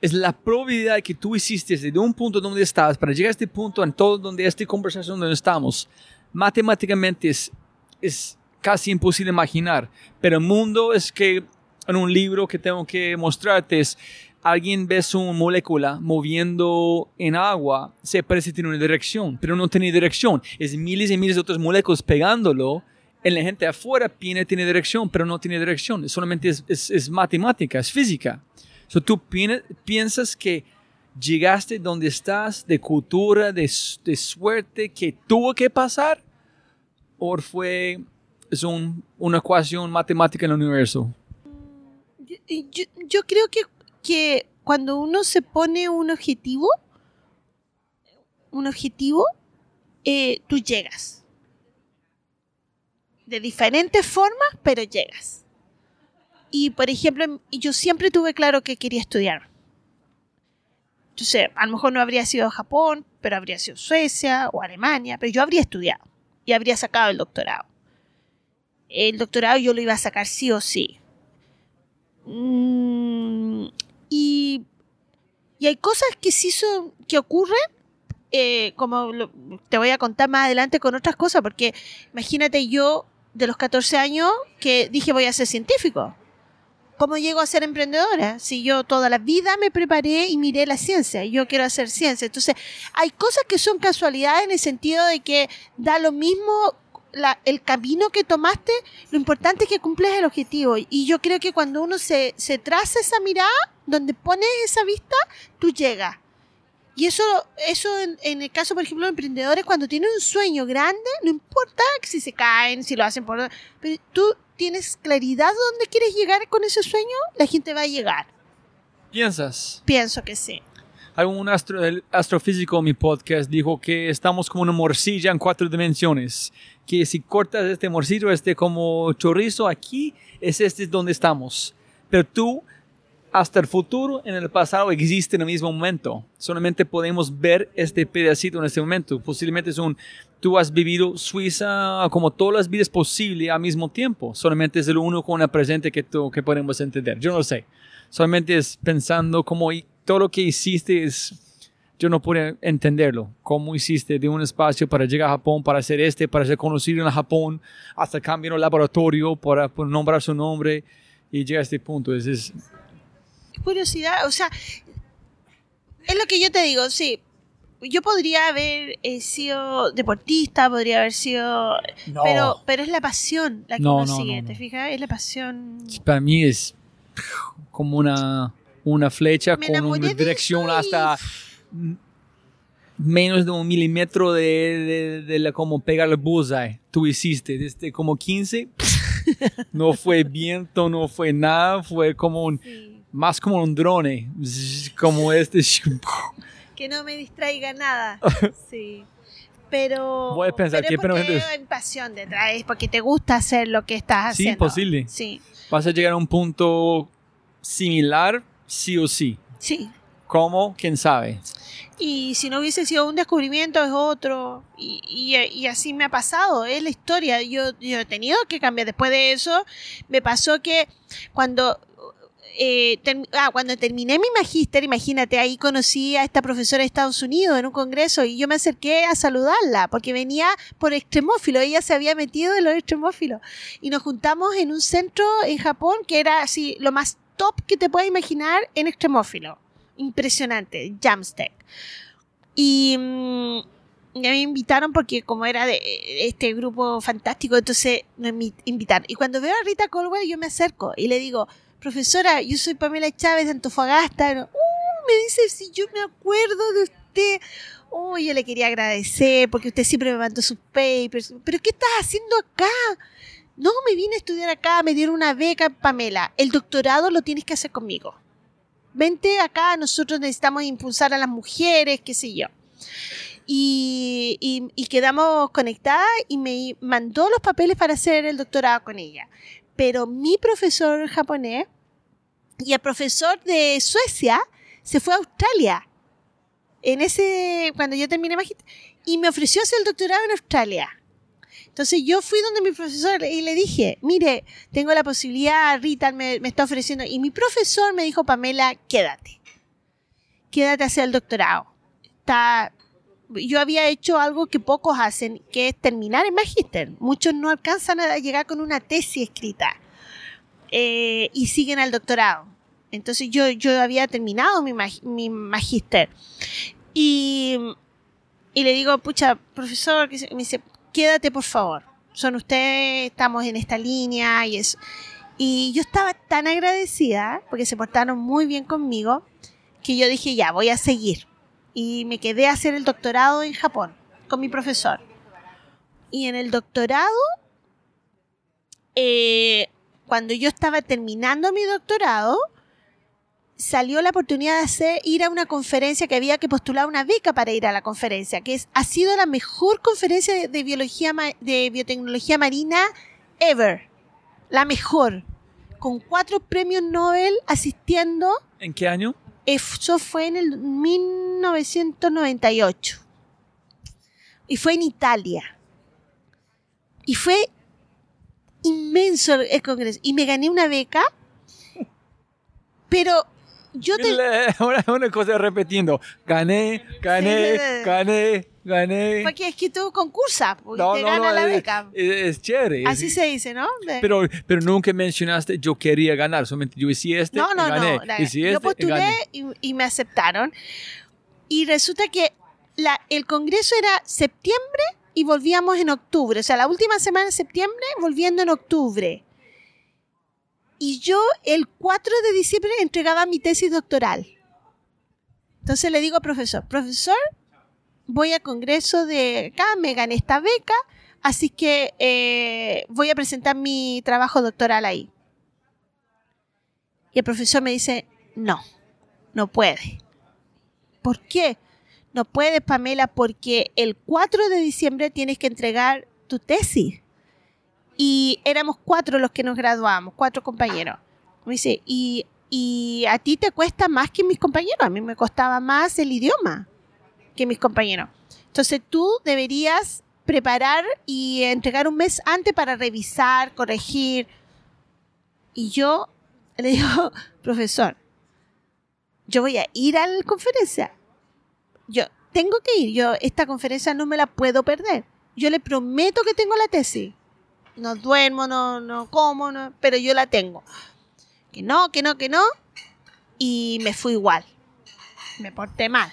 es la probabilidad que tú hiciste desde un punto donde estás para llegar a este punto en todo donde esta conversación donde estamos, matemáticamente es, es casi imposible imaginar. Pero el mundo es que en un libro que tengo que mostrarte es alguien ve su molécula moviendo en agua, se parece que tiene una dirección, pero no tiene dirección. Es miles y miles de otras moléculas pegándolo. En la gente afuera tiene, tiene dirección, pero no tiene dirección. Solamente es, es, es matemática, es física. So, ¿Tú piensas que llegaste donde estás de cultura, de, de suerte que tuvo que pasar? ¿O fue es un, una ecuación matemática en el universo? Yo, yo, creo que, que cuando uno se pone un objetivo, un objetivo, eh, tú llegas. De diferentes formas, pero llegas. Y, por ejemplo, yo siempre tuve claro que quería estudiar. Entonces, a lo mejor no habría sido Japón, pero habría sido Suecia o Alemania, pero yo habría estudiado y habría sacado el doctorado. El doctorado yo lo iba a sacar sí o sí. Mm, y, y, hay cosas que sí son, que ocurren, eh, como te voy a contar más adelante con otras cosas, porque imagínate yo de los 14 años que dije voy a ser científico. ¿Cómo llego a ser emprendedora? Si yo toda la vida me preparé y miré la ciencia, yo quiero hacer ciencia. Entonces, hay cosas que son casualidades en el sentido de que da lo mismo el camino que tomaste, lo importante es que cumples el objetivo. Y yo creo que cuando uno se, se traza esa mirada, donde pones esa vista, tú llegas. Y eso, eso en, el caso, por ejemplo, de emprendedores, cuando tienen un sueño grande, no importa si se caen, si lo hacen por... Pero tú tienes claridad dónde quieres llegar con ese sueño, la gente va a llegar. ¿Piensas? Pienso que sí. Hay un astro, astrofísico en mi podcast dijo que estamos como una morcilla en cuatro dimensiones. Que si cortas este morcillo, este como chorizo aquí, es este donde estamos. Pero tú hasta el futuro en el pasado existe en el mismo momento. Solamente podemos ver este pedacito en este momento. Posiblemente es un, tú has vivido Suiza como todas las vidas posibles al mismo tiempo. Solamente es el uno con el presente que, tú, que podemos entender. Yo no sé. Solamente es pensando cómo todo lo que hiciste es, yo no puedo entenderlo. Cómo hiciste de un espacio para llegar a Japón, para hacer este, para ser conocido en Japón, hasta cambiar el laboratorio, para, nombrar su nombre y llegar a este punto. Es, es curiosidad, o sea, es lo que yo te digo, sí. Yo podría haber eh, sido deportista, podría haber sido... Pero, pero es la pasión la que uno sigue, ¿te fijas? Es la pasión... Para mí es como una, una flecha con una dirección hasta menos de un milímetro de, de, la, como pegar el bullseye. Tú hiciste desde como 15. no fue viento, no fue nada, fue como un más como un drone, como este. Que no me distraiga nada. Sí. Pero. Voy a pensar pero que porque hay pasión detrás, es porque te gusta hacer lo que estás haciendo. Sí, posible. Sí. Vas a llegar a un punto similar, sí o sí. Sí. ¿Cómo? ¿Quién sabe? Y si no hubiese sido un descubrimiento, es otro. Y, y, así me ha pasado, es la historia. Yo, yo he tenido que cambiar. Después de eso, me pasó que cuando eh, ah, cuando terminé mi magíster, imagínate, ahí conocí a esta profesora de Estados Unidos en un congreso y yo me acerqué a saludarla porque venía por extremófilo, ella se había metido en los extremófilos y nos juntamos en un centro en Japón que era así lo más top que te puedas imaginar en extremófilo. Impresionante, Jamstack. Y mm, me invitaron porque como era de este grupo fantástico, entonces me invitaron. Y cuando veo a Rita Colwell, yo me acerco y le digo, profesora, yo soy Pamela Chávez de Antofagasta. Uh, me dice, si yo me acuerdo de usted. Oh, yo le quería agradecer porque usted siempre me mandó sus papers. Pero ¿qué estás haciendo acá? No, me vine a estudiar acá, me dieron una beca, Pamela. El doctorado lo tienes que hacer conmigo. Vente acá, nosotros necesitamos impulsar a las mujeres, qué sé yo. Y, quedamos conectadas y me mandó los papeles para hacer el doctorado con ella. Pero mi profesor japonés y el profesor de Suecia se fue a Australia. En ese, cuando yo terminé y me ofreció hacer el doctorado en Australia. Entonces yo fui donde mi profesor y le dije, mire, tengo la posibilidad, Rita me, me está ofreciendo. Y mi profesor me dijo, Pamela, quédate. Quédate a hacer el doctorado. Está, yo había hecho algo que pocos hacen, que es terminar el magíster. Muchos no alcanzan a llegar con una tesis escrita eh, y siguen al doctorado. Entonces yo, yo había terminado mi, mag- mi magíster. Y, y le digo, pucha, profesor, me dice, quédate por favor. Son ustedes, estamos en esta línea y eso. Y yo estaba tan agradecida porque se portaron muy bien conmigo que yo dije, ya, voy a seguir. Y me quedé a hacer el doctorado en Japón con mi profesor. Y en el doctorado, eh, cuando yo estaba terminando mi doctorado, salió la oportunidad de hacer, ir a una conferencia que había que postular una beca para ir a la conferencia, que es, ha sido la mejor conferencia de, de biología de biotecnología marina ever. La mejor. Con cuatro premios Nobel asistiendo. ¿En qué año? Eso fue en el 1998. Y fue en Italia. Y fue inmenso el- congreso. Y me gané una beca. Pero yo te, Una, una cosa repitiendo. Gané, gané, gané, gané. Porque es que tú concursas y No, te no, gana no, la beca. es- es chévere. Así es- se dice, ¿no? Pero, pero nunca mencionaste yo quería ganar, solamente yo hice este no, no, gané. no. la- hice yo este y postulé y, y me aceptaron. Y resulta que la, el congreso era septiembre y volvíamos en octubre. O sea, la última semana de septiembre volviendo en octubre. Y yo el 4 de diciembre entregaba mi tesis doctoral. Entonces le digo al profesor, profesor, voy a congreso de acá, me gané esta beca, así que eh, voy a presentar mi trabajo doctoral ahí. Y el profesor me dice, no, no puede. ¿Por qué? No puedes, Pamela, porque el 4 de diciembre tienes que entregar tu tesis. Y éramos cuatro los que nos graduamos, cuatro compañeros. Me dice, y, y a ti te cuesta más que mis compañeros. A mí me costaba más el idioma que mis compañeros. Entonces tú deberías preparar y entregar un mes antes para revisar, corregir. Y yo le digo, profesor, yo voy a ir a la conferencia. Yo tengo que ir. Yo esta conferencia no me la puedo perder. Yo le prometo que tengo la tesis. No duermo, no, no como, no, pero yo la tengo. Que no, que no, que no. Y me fui igual. Me porté mal.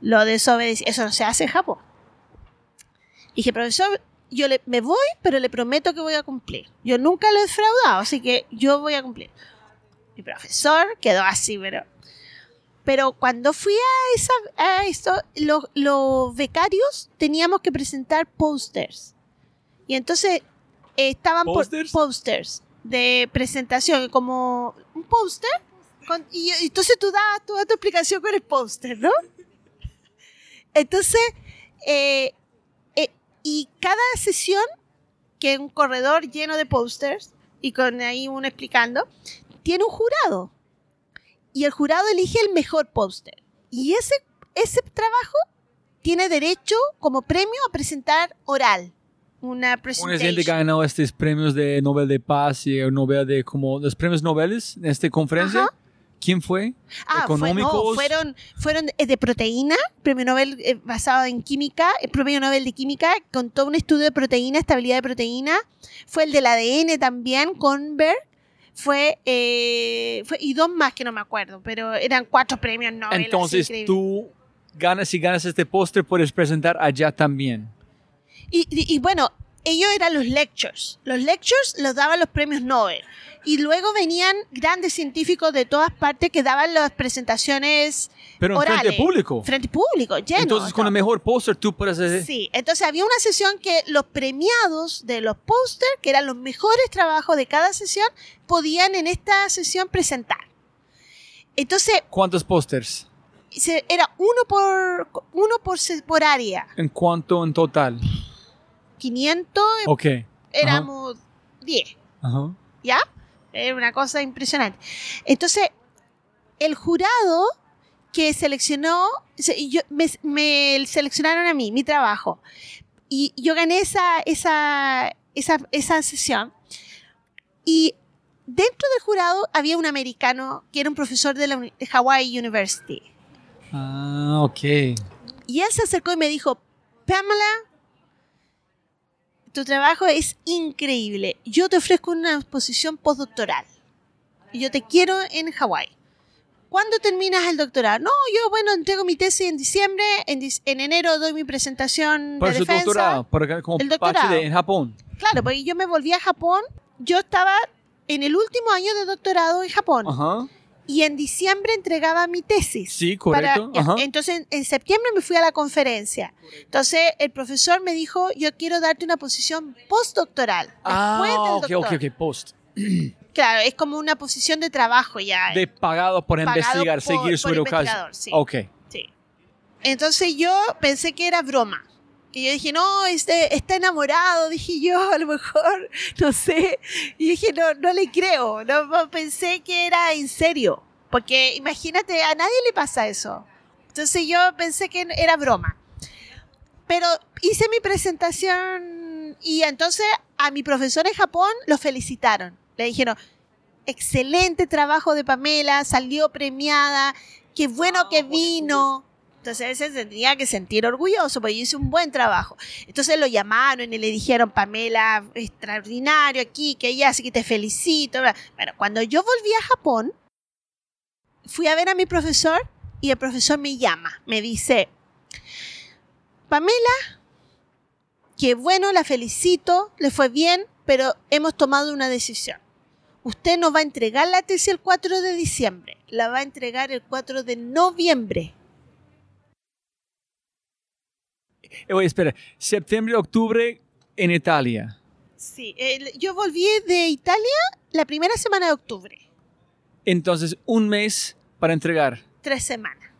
Lo desobedecí. Eso no se hace en Japón. Dije, profesor, yo le, me voy, pero le prometo que voy a cumplir. Yo nunca lo he defraudado, así que yo voy a cumplir. Mi profesor quedó así, pero... Pero cuando fui a, esa, a esto, los, los becarios teníamos que presentar posters. Y entonces eh, estaban por- ¿Posters? posters de presentación, como un póster. con- Y, y entonces tú das toda tu explicación con el póster, ¿no? Entonces, eh, eh, y cada sesión, que es un corredor lleno de pósters, y con ahí uno explicando, tiene un jurado. Y el jurado elige el mejor póster. Y ese, ese trabajo tiene derecho como premio a presentar oral. Una presentación. gente que ha ganado estos premios de Nobel de Paz y Nobel de como los premios Nobel en esta conferencia. Ajá. ¿Quién fue? Ah, fue- no, económicos. fueron, fueron eh, de proteína, premio Nobel eh, basado en química, el premio Nobel de química con todo un estudio de proteína, estabilidad de proteína. Fue el del ADN también, con Berg. Fue, eh, fue, y dos más que no me acuerdo, pero eran cuatro premios Nobel. Entonces tú ganas, si ganas este póster, puedes presentar allá también. Y, y- y bueno, ellos eran los lectures. Los lectures los daban los premios Nobel. Y luego venían grandes científicos de todas partes que daban las presentaciones Pero en orales. frente público. Frente público, lleno. Entonces con el mejor póster tú puedes hacer... Sí, entonces había una sesión que los premiados de los pósters, que eran los mejores trabajos de cada sesión, podían en esta sesión presentar. Entonces, ¿Cuántos pósters? era uno por uno por, por área. ¿En cuánto en total? 500 Ok. éramos 10, Ajá. ¿ya? Era una cosa impresionante. Entonces, el jurado que seleccionó, se- yo, me, me seleccionaron a mí, mi trabajo. Y yo gané esa, esa, esa, esa sesión. Y dentro del jurado había un americano que era un profesor de la de Hawaii University. Ah, ok. Y él se acercó y me dijo, Pamela, tu trabajo es increíble. Yo te ofrezco una posición postdoctoral. Yo te quiero en Hawái. ¿Cuándo terminas el doctorado? No, yo, bueno, entrego mi tesis en diciembre. En, enero doy mi presentación Para de su defensa. doctorado, para, como El doctorado. en Japón. Claro, porque yo me volví a Japón. Yo estaba en el último año de doctorado en Japón. Ajá. Y en diciembre entregaba mi tesis. Sí, correcto. Para- ya, Ajá. Entonces, en septiembre me fui a la conferencia. Entonces, el profesor me dijo, yo quiero darte una posición postdoctoral. Después Ah, del ok, ok, ok, post. Claro, es como una posición de trabajo ya. De pagado por Pagado investigar, por- seguir su educación. investigador, sí. Ok. Sí. Entonces yo pensé que era broma. Y yo dije, no, este, está enamorado, dije yo, a lo mejor, no sé. Y dije, no, no le creo. No, pensé que era en serio. Porque imagínate, a nadie le pasa eso. Entonces yo pensé que era broma. Pero hice mi presentación y entonces a mi profesor en Japón lo felicitaron. Le dijeron, excelente trabajo de Pamela, salió premiada, qué bueno que vino. Entonces él se tendría que sentir orgulloso porque hice un buen trabajo. Entonces lo llamaron y le dijeron, Pamela, extraordinario aquí, que ella así que te felicito. Bueno, cuando yo volví a Japón, fui a ver a mi profesor y el profesor me llama, me dice, Pamela, qué bueno, la felicito, le fue bien, pero hemos tomado una decisión. Usted no va a entregar la tesis el 4 de diciembre, la va a entregar el 4 de noviembre. Eh, oye, espera, septiembre, octubre en Italia. Sí, el- yo volví de Italia la primera semana de octubre, Entonces, un mes para entregar. tres semanas.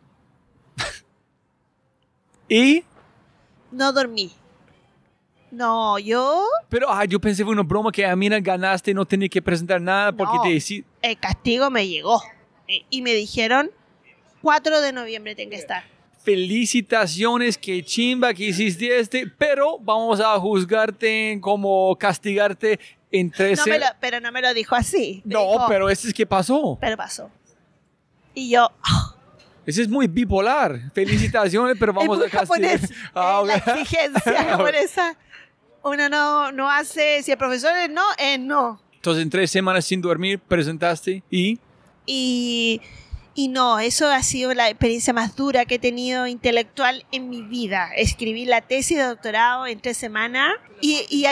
Y, No dormí. No, yo pero ah, yo pensé fue una broma que a mí ganaste y no tenía que presentar nada porque No. te decí. el castigo me llegó Eh, y me dijeron 4 de noviembre tengo que estar. Felicitaciones, que chimba que hiciste este, pero vamos a juzgarte como castigarte en No 13. me lo- pero no me lo dijo así. No, dijo, pero este es que pasó. pero pasó. Y yo, ah, Ese es muy bipolar. Felicitaciones, pero vamos a castigar. japonés. Ah, es la exigencia japonesa. Uno no, no hace, si el profesor es no, es no. Entonces, en tres semanas sin dormir, presentaste y. Y, y no, eso ha sido la experiencia más dura que he tenido intelectual en mi vida. Escribí la tesis de doctorado en tres semanas y,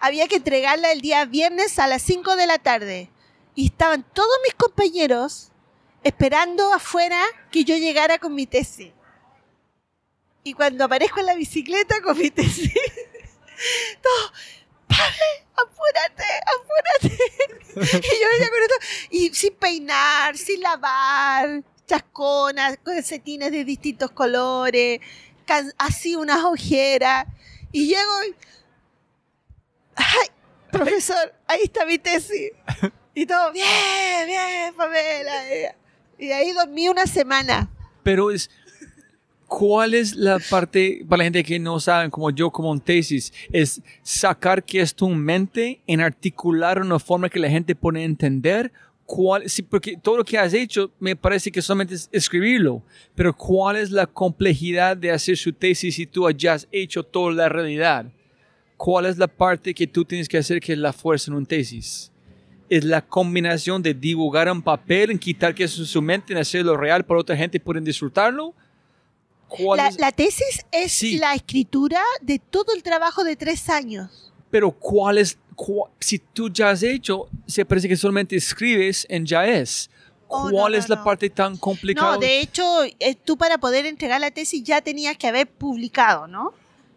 había, que entregarla el día viernes a las 5 de la tarde. Y estaban todos mis compañeros esperando afuera que yo llegara con mi tesis. Y cuando aparezco en la bicicleta con mi tesis, todo. ¡Apúrate! ¡Apúrate! y yo venía con esto, y sin peinar, sin lavar, chasconas, calcetines de distintos colores, así unas ojeras. Y llego y. ¡Ay! Profesor, ahí está mi tesis. Y todo, bien, bien, Pamela. Y ahí dormí una semana. Pero es. ¿Cuál es la parte, para la gente que no saben, como yo, como un tesis, es sacar que es tu mente en articular una forma que la gente puede entender? ¿Cuál, sí, porque todo lo que has hecho me parece que solamente es escribirlo, pero ¿cuál es la complejidad de hacer su tesis si tú hayas hecho toda la realidad? ¿Cuál es la parte que tú tienes que hacer que es la fuerza en un tesis? es la combinación de dibujar en papel, en quitar que eso en su mente, en hacerlo real para otra gente pueden disfrutarlo. ¿Cuál La, la tesis es Sí. la escritura de todo el trabajo de tres años. Pero cuál es, si tú ya has hecho, se parece que solamente escribes en ya es. Oh, ¿Cuál no, es no, la no. parte tan complicada? No, de hecho, eh, tú para poder entregar la tesis ya tenías que haber publicado, ¿no?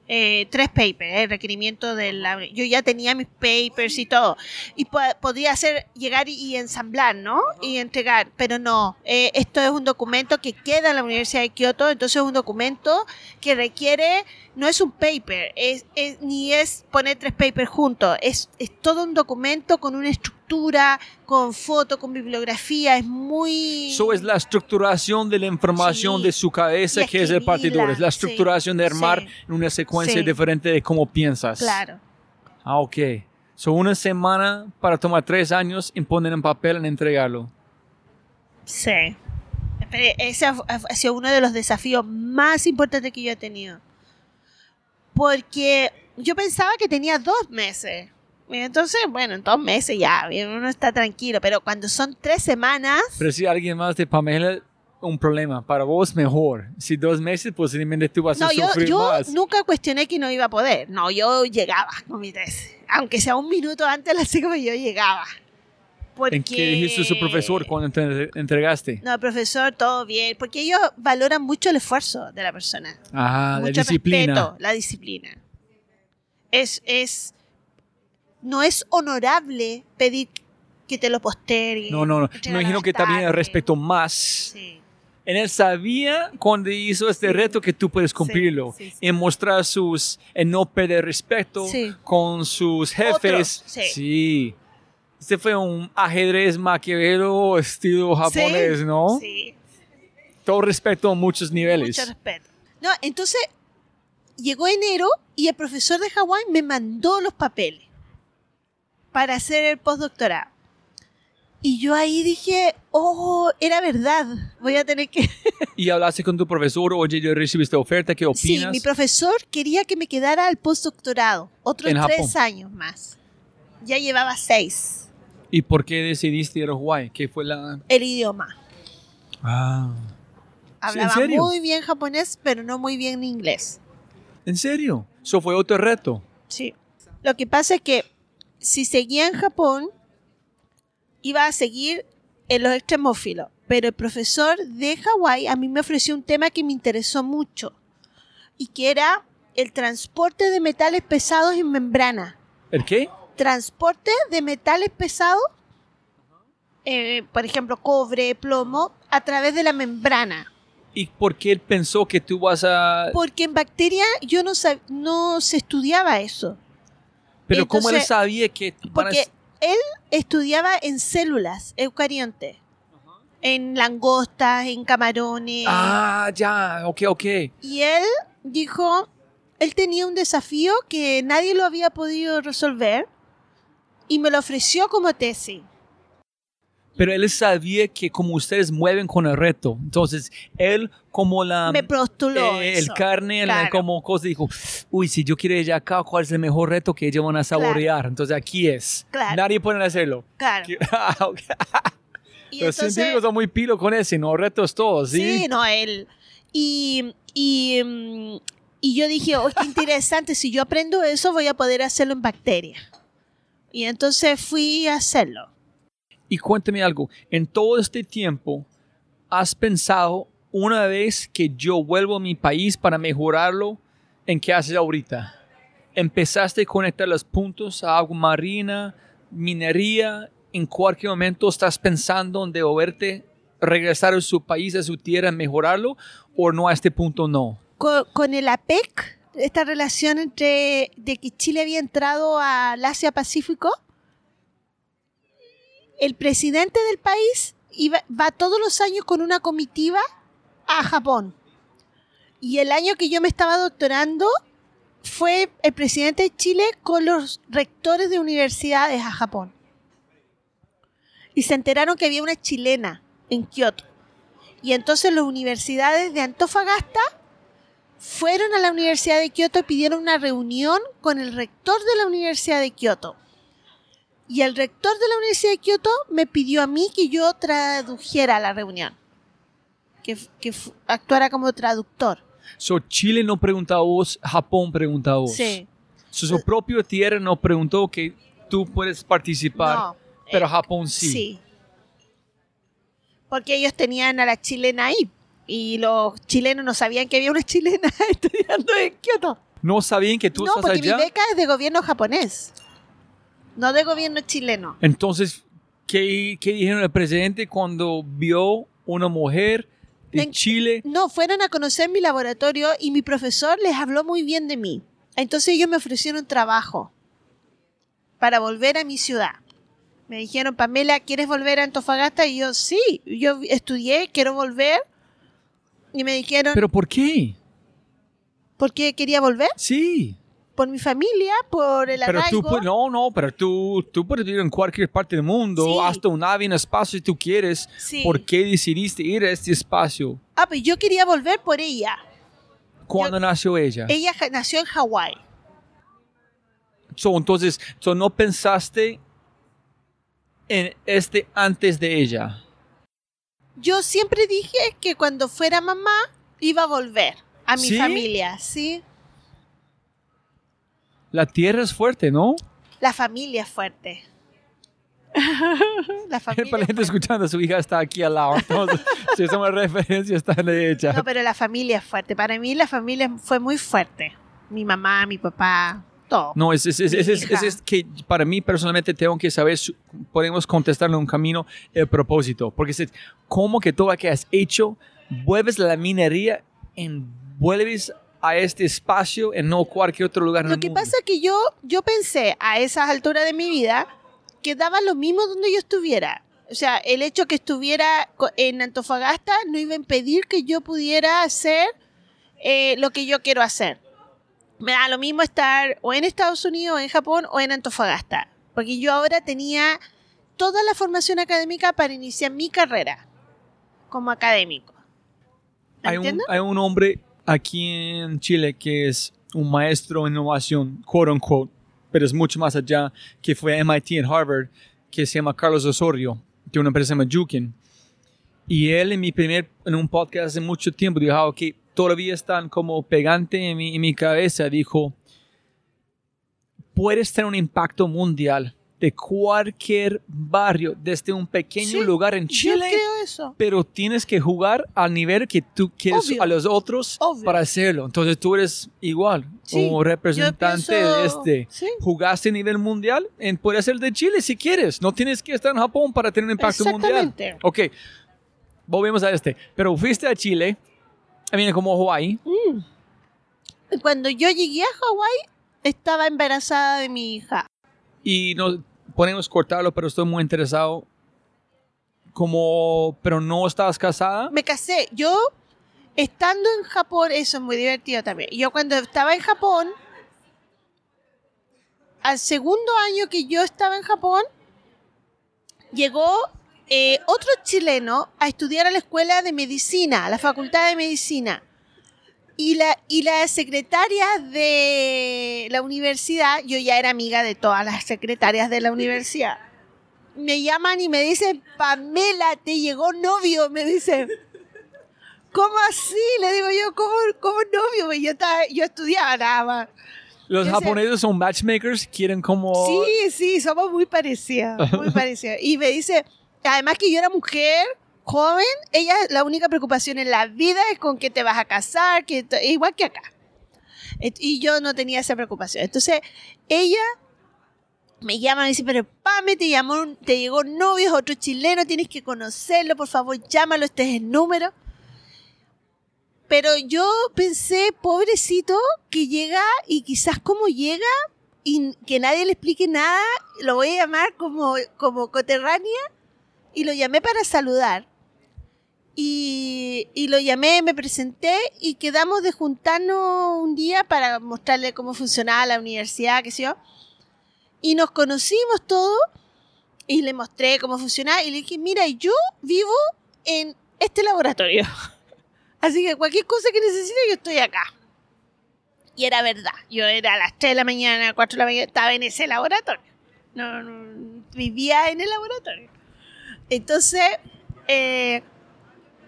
Eh, tres papers, el requerimiento de la... Yo ya tenía mis papers y todo. Y po- podría hacer, llegar y, y ensamblar, ¿no? Y entregar. Pero no, eh, esto es un documento que queda en la Universidad de Kioto, entonces es un documento que requiere, no es un paper, es, es- ni es poner tres papers juntos, es, es todo un documento con una estructura, con foto, con bibliografía, es muy... Eso es la estructuración de la información Sí. de su cabeza que es el partidor. Es la estructuración de sí, armar sí. en una secuencia diferente de cómo piensas. Claro. Ah, ok. So una semana para tomar tres años y poner en papel en entregarlo. Sí. Ese ha ha sido uno de los desafíos más importantes que yo he tenido. Porque yo pensaba que tenía dos meses. Entonces, bueno, en dos meses ya, uno está tranquilo. Pero cuando son tres semanas, Pero si alguien más de Pamela, un problema. Para vos, mejor. Si dos meses, posiblemente tú vas no, a yo, sufrir yo más. nunca cuestioné que no iba a poder. No, yo llegaba con mi tesis. Aunque sea un minuto antes la cita, yo llegaba. Porque... ¿En qué dijiste su profesor cuando te entregaste? No, profesor, todo bien. Porque ellos valoran mucho el esfuerzo de la persona. Ah, la mucho disciplina. respeto, la disciplina. Es, es, no es honorable pedir que te lo posterguen. No, no, no. Me imagino que también respeto más. Sí, En él sabía cuando hizo este reto que tú puedes cumplirlo. sí, sí. En mostrar sus, en no perder respeto Sí. con sus jefes. Otros, sí. Sí. Este fue un ajedrez maquiavelo estilo japonés, Sí, ¿no? Sí, Todo respeto a muchos niveles. mucho respeto. No, entonces llegó enero y el profesor de Hawái me mandó los papeles para hacer el postdoctorado. Y yo ahí dije, oh, era verdad, voy a tener que... Y hablaste con tu profesor, oye, yo recibí esta oferta, ¿qué Sí, opinas? mi profesor quería que me quedara al postdoctorado, otros tres Japón. años más. Ya llevaba seis, ¿Y por qué decidiste ir a Hawái? ¿Qué fue la...? el idioma. Ah. Hablaba serio? muy bien japonés, pero no muy bien inglés. ¿En serio? Eso fue otro reto. Sí. Lo que pasa es que si seguía en Japón, iba a seguir en los extremófilos. Pero el profesor de Hawái a mí me ofreció un tema que me interesó mucho y que era el transporte de metales pesados en membrana. ¿El qué? Transporte de metales pesados, eh, por ejemplo, cobre, plomo, a través de la membrana. ¿Y por qué él pensó que tú vas a...? Porque en bacteria yo no, sab- no se estudiaba eso. Pero ¿cómo él entonces- sabía que... a- Porque él estudiaba en células eucariontes, en langostas, en camarones. Ah, ya, ok, ok. Y él dijo, él tenía un desafío que nadie lo había podido resolver y me lo ofreció como tesis. Pero él sabía que como ustedes mueven con el reto, entonces él como la... me postuló. eh, el carne, la- Claro. como cosa, dijo, uy, si yo quiero ir acá, ¿cuál es el mejor reto que ellos van a saborear? Entonces aquí es. Claro. Nadie puede hacerlo. Claro. Ah. Y Los entonces- científicos son muy pilo con ese, ¿no? Retos todos, ¿sí? Sí, no, él. Y, y, mm, y yo dije, oh, qué interesante, si yo aprendo eso voy a poder hacerlo en bacterias. Y entonces fui a hacerlo. Y cuéntame algo, en todo este tiempo, ¿has pensado una vez que yo vuelvo a mi país para mejorarlo? ¿En qué haces ahorita? ¿Empezaste a conectar los puntos a agua marina, minería? ¿En cualquier momento estás pensando en devolverte, regresar a su país, a su tierra, mejorarlo? ¿O no a este punto no? Con, con el APEC, esta relación entre de que Chile había entrado al Asia-Pacífico, el presidente del país iba, va todos los años con una comitiva a Japón. Y el año que yo me estaba doctorando fue el presidente de Chile con los rectores de universidades a Japón. Y se enteraron que había una chilena en Kioto. Y entonces las universidades de Antofagasta fueron a la Universidad de Kioto y pidieron una reunión con el rector de la Universidad de Kioto. Y el rector de la Universidad de Kioto me pidió a mí que yo tradujera la reunión, que, que actuara como traductor. So, Chile no preguntó a vos, Japón preguntó a vos. Sí. So, su propio tierra no preguntó que tú puedes participar, No, pero eh, Japón sí. Sí. Porque ellos tenían a la chilena ahí. Y los chilenos no sabían que había una chilena estudiando en Kioto. No sabían que tú no, estás porque allá. mi beca es de gobierno japonés, no de gobierno chileno. Entonces, ¿qué, ¿qué dijeron el presidente cuando vio una mujer de En- Chile? No, fueron a conocer mi laboratorio y mi profesor les habló muy bien de mí. Entonces ellos me ofrecieron trabajo para volver a mi ciudad. Me dijeron, Pamela, ¿quieres volver a Antofagasta? Y yo, sí, yo estudié, quiero volver. Y me dijeron, ¿Pero por qué? ¿por qué quería volver? Sí. Por mi familia, por el Pero tú, arraigo. pu- no, no, pero tú, tú puedes vivir en cualquier parte del mundo, Sí. hasta un nave en espacio si tú quieres. Sí. ¿Por qué decidiste ir a este espacio? Ah, pues yo quería volver por ella. ¿Cuándo nació ella? Ella nació en Hawái. So, entonces, so, no pensaste en este antes de ella. Yo siempre dije que cuando fuera mamá iba a volver a mi ¿Sí? familia, ¿sí? La tierra es fuerte, ¿no? La familia es fuerte. la familia Para la gente fuerte. escuchando, su hija está aquí al lado. Entonces, si es una referencia, está hecha. No, pero la familia es fuerte. Para mí la familia fue muy fuerte. Mi mamá, mi papá, No, es, que para mí personalmente tengo que saber, podemos contestarle un camino el propósito. Porque es como que todo lo que has hecho, vuelves a la minería, en, vuelves a este espacio en no cualquier otro lugar en Lo el que mundo. pasa es que yo, yo pensé a esas alturas de mi vida que daba lo mismo donde yo estuviera. O sea, el hecho que estuviera en Antofagasta no iba a impedir que yo pudiera hacer eh, lo que yo quiero hacer. Me da lo mismo estar o en Estados Unidos, o en Japón o en Antofagasta. Porque yo ahora tenía toda la formación académica para iniciar mi carrera como académico. ¿Me hay un, hay un hombre aquí en Chile que es un maestro en innovación, quote unquote, pero es mucho más allá, que fue a MIT en Harvard, que se llama Carlos Osorio, de una empresa que se llama Jukin. Y él en mi primer, en un podcast hace mucho tiempo, dijo, ah, ok, todavía están como pegante en mi, en mi cabeza, dijo, puedes tener un impacto mundial de cualquier barrio, desde un pequeño Sí, lugar en Chile creo eso. pero tienes que jugar al nivel que tú quieres Obvio. a los otros Obvio. para hacerlo. Entonces tú eres igual, Sí, como representante pienso- de este. sí. Jugaste a nivel mundial, en, puede ser de Chile si quieres. No tienes que estar en Japón para tener un impacto mundial. Ok, volvemos a este. Pero fuiste a Chile, I mean, como Hawaii. Cuando yo llegué a Hawái, estaba embarazada de mi hija. y nos podemos cortarlo, pero estoy muy interesado. Como, pero no estabas casada. Me casé. Yo, estando en Japón, eso es muy divertido también. Yo cuando estaba en Japón, al segundo año que yo estaba en Japón, llegó eh, otro chileno a estudiar a la escuela de medicina, a la facultad de medicina. Y la, y la secretaria de la universidad, yo ya era amiga de todas las secretarias de la universidad, me llaman y me dicen, Pamela, te llegó novio, me dicen. ¿Cómo así? Le digo yo, ¿cómo, cómo novio? Yo, estaba, yo estudiaba nada más. Los Yo sé- japoneses son matchmakers, quieren como... Sí, sí, somos muy parecidas, muy parecidas. Y me dice, además que yo era mujer, joven, ella la única preocupación en la vida es con qué te vas a casar, que igual que acá. Y yo no tenía esa preocupación. Entonces, ella me llama y dice, pero Pame, te, llamó, te llegó novio, es otro chileno, tienes que conocerlo, por favor, llámalo, este es el número. Pero yo pensé, pobrecito, que llega y quizás como llega y que nadie le explique nada, lo voy a llamar como, como coterránea y lo llamé para saludar. Y, y lo llamé, me presenté y quedamos de juntarnos un día para mostrarle cómo funcionaba la universidad, qué sé yo. Y nos conocimos todos y le mostré cómo funcionaba y le dije, mira, yo vivo en este laboratorio. Así que cualquier cosa que necesite, yo estoy acá. Y era verdad. Yo era a las 3 de la mañana, 4 de la mañana, estaba en ese laboratorio. No, no, vivía en el laboratorio. Entonces, eh,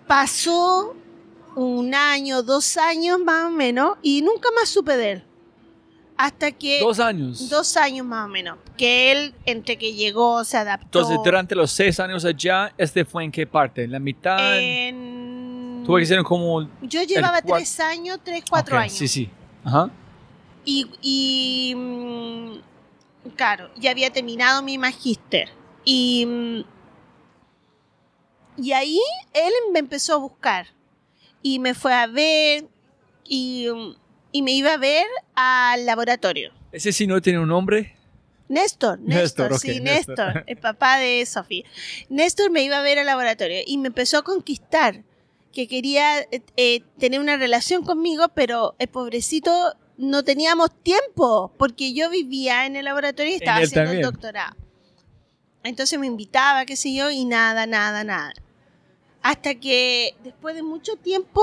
pasó un año, dos años más o menos, y nunca más supe de él. Hasta que... Dos años. Dos años más o menos. Que él, entre que llegó, se adaptó. Entonces, durante los seis años allá, ¿este fue en qué parte? ¿En la mitad? En- Tuve que ser como... Yo llevaba tres años, tres, cuatro años. Sí, sí. Ajá. Y, y, mm, claro, ya había terminado mi magíster. Y, mm, y ahí él me empezó a buscar. Y me fue a ver y, y me iba a ver al laboratorio. ¿Ese sí no tiene un nombre? Néstor, Néstor, Néstor, sí, Néstor. Néstor, el papá de Sofía. Néstor me iba a ver al laboratorio y me empezó a conquistar, que quería eh, eh, tener una relación conmigo, pero el pobrecito no teníamos tiempo, porque yo vivía en el laboratorio y estaba haciendo el doctorado. Entonces me invitaba, qué sé yo, y nada, nada, nada. Hasta que después de mucho tiempo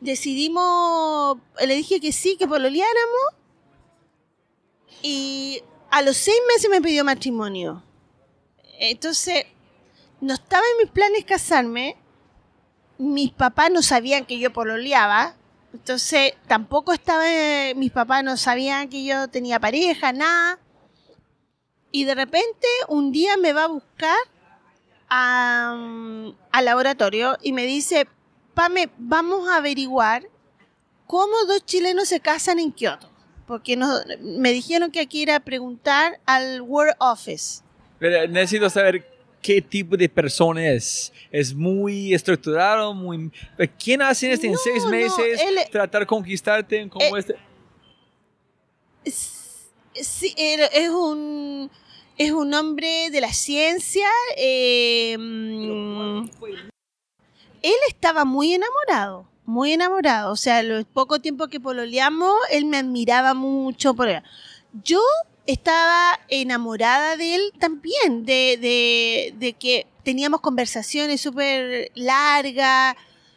decidimos, le dije que sí, que pololeáramos y a los seis meses me pidió matrimonio. Entonces, no estaba en mis planes casarme. Mis papás no sabían que yo pololeaba. Entonces, tampoco estaba. Mis papás no sabían que yo tenía pareja, nada. Y de repente, un día me va a buscar a- al laboratorio y me dice: Pame, vamos a averiguar cómo dos chilenos se casan en Kioto. Porque no, me dijeron que aquí era preguntar al World Office. Pero necesito saber qué tipo de persona es. Es muy estructurado, muy... ¿Quién hace esto en No, seis no, meses? él- Tratar de conquistarte como Eh, este... Es, sí, es un es un hombre de la ciencia. mm, él estaba muy enamorado, muy enamorado. O sea, lo poco tiempo que pololeamos, él me admiraba mucho. Por Yo estaba enamorada de él también, de, de, de que teníamos conversaciones súper largas,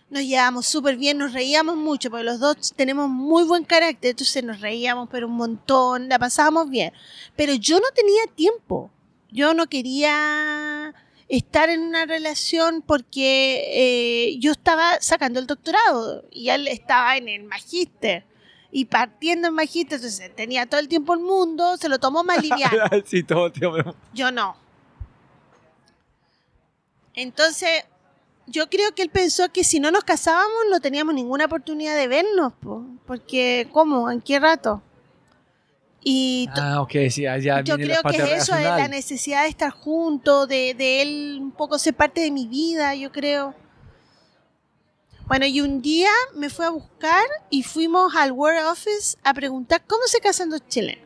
nos llevábamos súper bien, nos reíamos mucho, porque los dos tenemos muy buen carácter, entonces nos reíamos pero un montón, la pasábamos bien. Pero yo no tenía tiempo, yo no quería estar en una relación porque eh, yo estaba sacando el doctorado y él estaba en el magíster y partiendo en magíster, entonces tenía todo el tiempo el mundo, se lo tomó más liviano. sí, todo, tío. Yo no. Entonces, yo creo que él pensó que si no nos casábamos no teníamos ninguna oportunidad de vernos, po, porque ¿cómo? ¿En qué rato? Y Ah, ok, sí, ya, ya yo la creo que es eso, es la necesidad de estar juntos, de, de él un poco ser parte de mi vida, yo creo. Bueno, y un día me fue a buscar y fuimos al World Office a preguntar cómo se casan dos chilenos.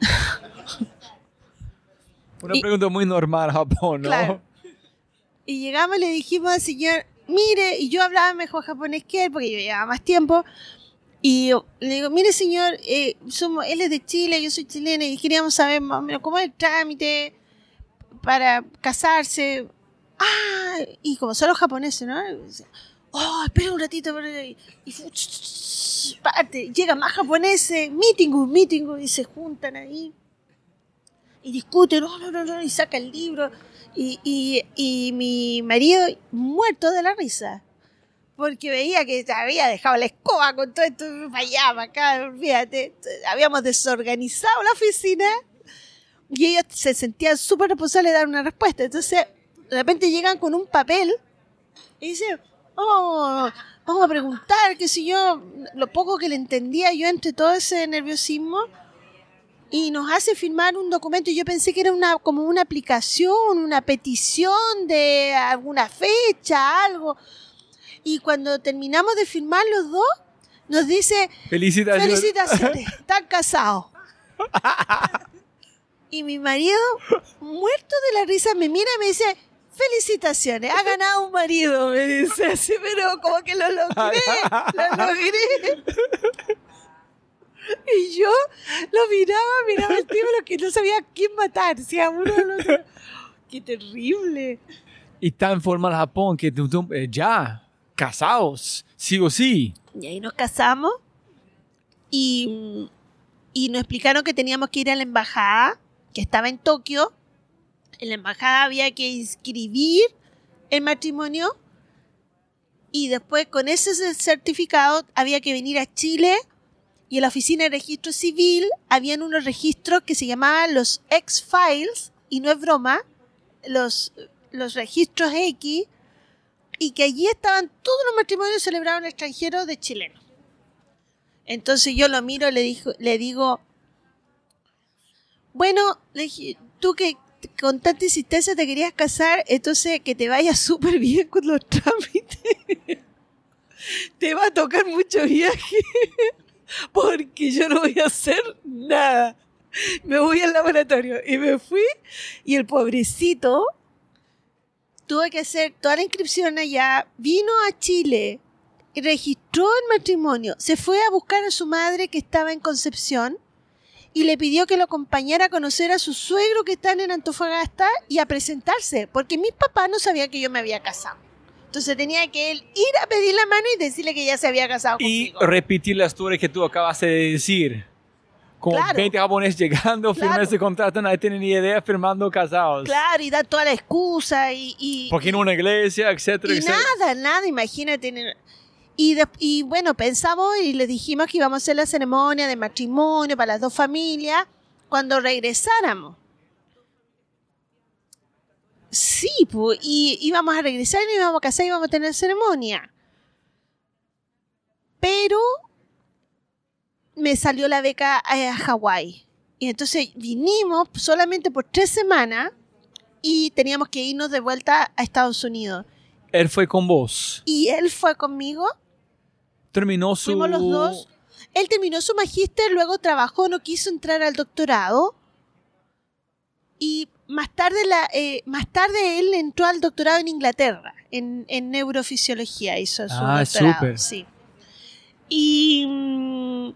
Una y- pregunta muy normal, Japón, ¿no? Claro. Llegamos y le dijimos al señor, mire, y yo hablaba mejor japonés que él porque yo llevaba más tiempo. Y le digo, mire señor, eh, somos, él es de Chile, yo soy chilena y queríamos saber más o menos cómo es el trámite para casarse. Ah, y como son los japoneses, ¿no? Oh, espera un ratito. espera", Y, parte, llegan más japoneses, meeting, meeting, y se juntan ahí y discute, no, no, no, no, y saca el libro. Y, y, y mi marido muerto de la risa. Porque veía que había dejado la escoba con todo esto para allá, para acá, olvídate. Habíamos desorganizado la oficina y ellos se sentían súper responsables de dar una respuesta. Entonces, de repente llegan con un papel y dicen, oh, vamos a preguntar, qué sé yo, lo poco que le entendía yo entre todo ese nerviosismo y nos hace firmar un documento. Yo pensé que era una como una aplicación, una petición de alguna fecha, algo. Y cuando terminamos de firmar los dos, nos dice, Felicitaciones. felicitaciones, están casados. Y mi marido, muerto de la risa, me mira y me dice, felicitaciones, ha ganado un marido, me dice así, pero como que lo logré, lo logré. Y yo lo miraba, miraba al tío, lo que no sabía a quién matar, si a uno o al otro. Qué terrible. Y tan formal Japón que eh, ya, casados, sí o sí. Y ahí nos casamos y, y nos explicaron que teníamos que ir a la embajada, que estaba en Tokio. En la embajada había que inscribir el matrimonio y después con ese certificado había que venir a Chile y en la oficina de registro civil habían unos registros que se llamaban los X-Files y no es broma, los, los registros X y que allí estaban todos los matrimonios celebrados en extranjeros de chilenos. Entonces yo lo miro, le, dijo, le digo, bueno, tú que con tanta insistencia te querías casar, entonces que te vaya súper bien con los trámites. te va a tocar mucho viaje, porque yo no voy a hacer nada. Me voy al laboratorio y me fui y el pobrecito tuvo que hacer toda la inscripción allá, vino a Chile, registró el matrimonio, se fue a buscar a su madre que estaba en Concepción y le pidió que lo acompañara a conocer a su suegro que están en Antofagasta y a presentarse, porque mis papás no sabían que yo me había casado. Entonces tenía que él ir a pedir la mano y decirle que ya se había casado Y conmigo. repetir la historia que tú acabas de decir. Con Claro. 20 japoneses llegando, Claro. ese contrato, nadie tiene ni idea, firmando casados. Claro, y da toda la excusa y... y Porque en una iglesia, etcétera, Y etcétera. nada, nada, imagínate. Y, de- y bueno, pensamos y le dijimos que íbamos a hacer la ceremonia de matrimonio para las dos familias cuando regresáramos. Sí, pues, y íbamos a regresar y nos íbamos a casar y íbamos a tener ceremonia. Pero me salió la beca a Hawái. Y entonces vinimos solamente por tres semanas y teníamos que irnos de vuelta a Estados Unidos. Él fue con vos. Y él fue conmigo, Terminó su... fuimos los dos. Él terminó su magíster, luego trabajó, no quiso entrar al doctorado. Y más tarde, la, eh, más tarde él entró al doctorado en Inglaterra, en, en neurofisiología hizo su Ah, doctorado. súper. Sí. Y, mm,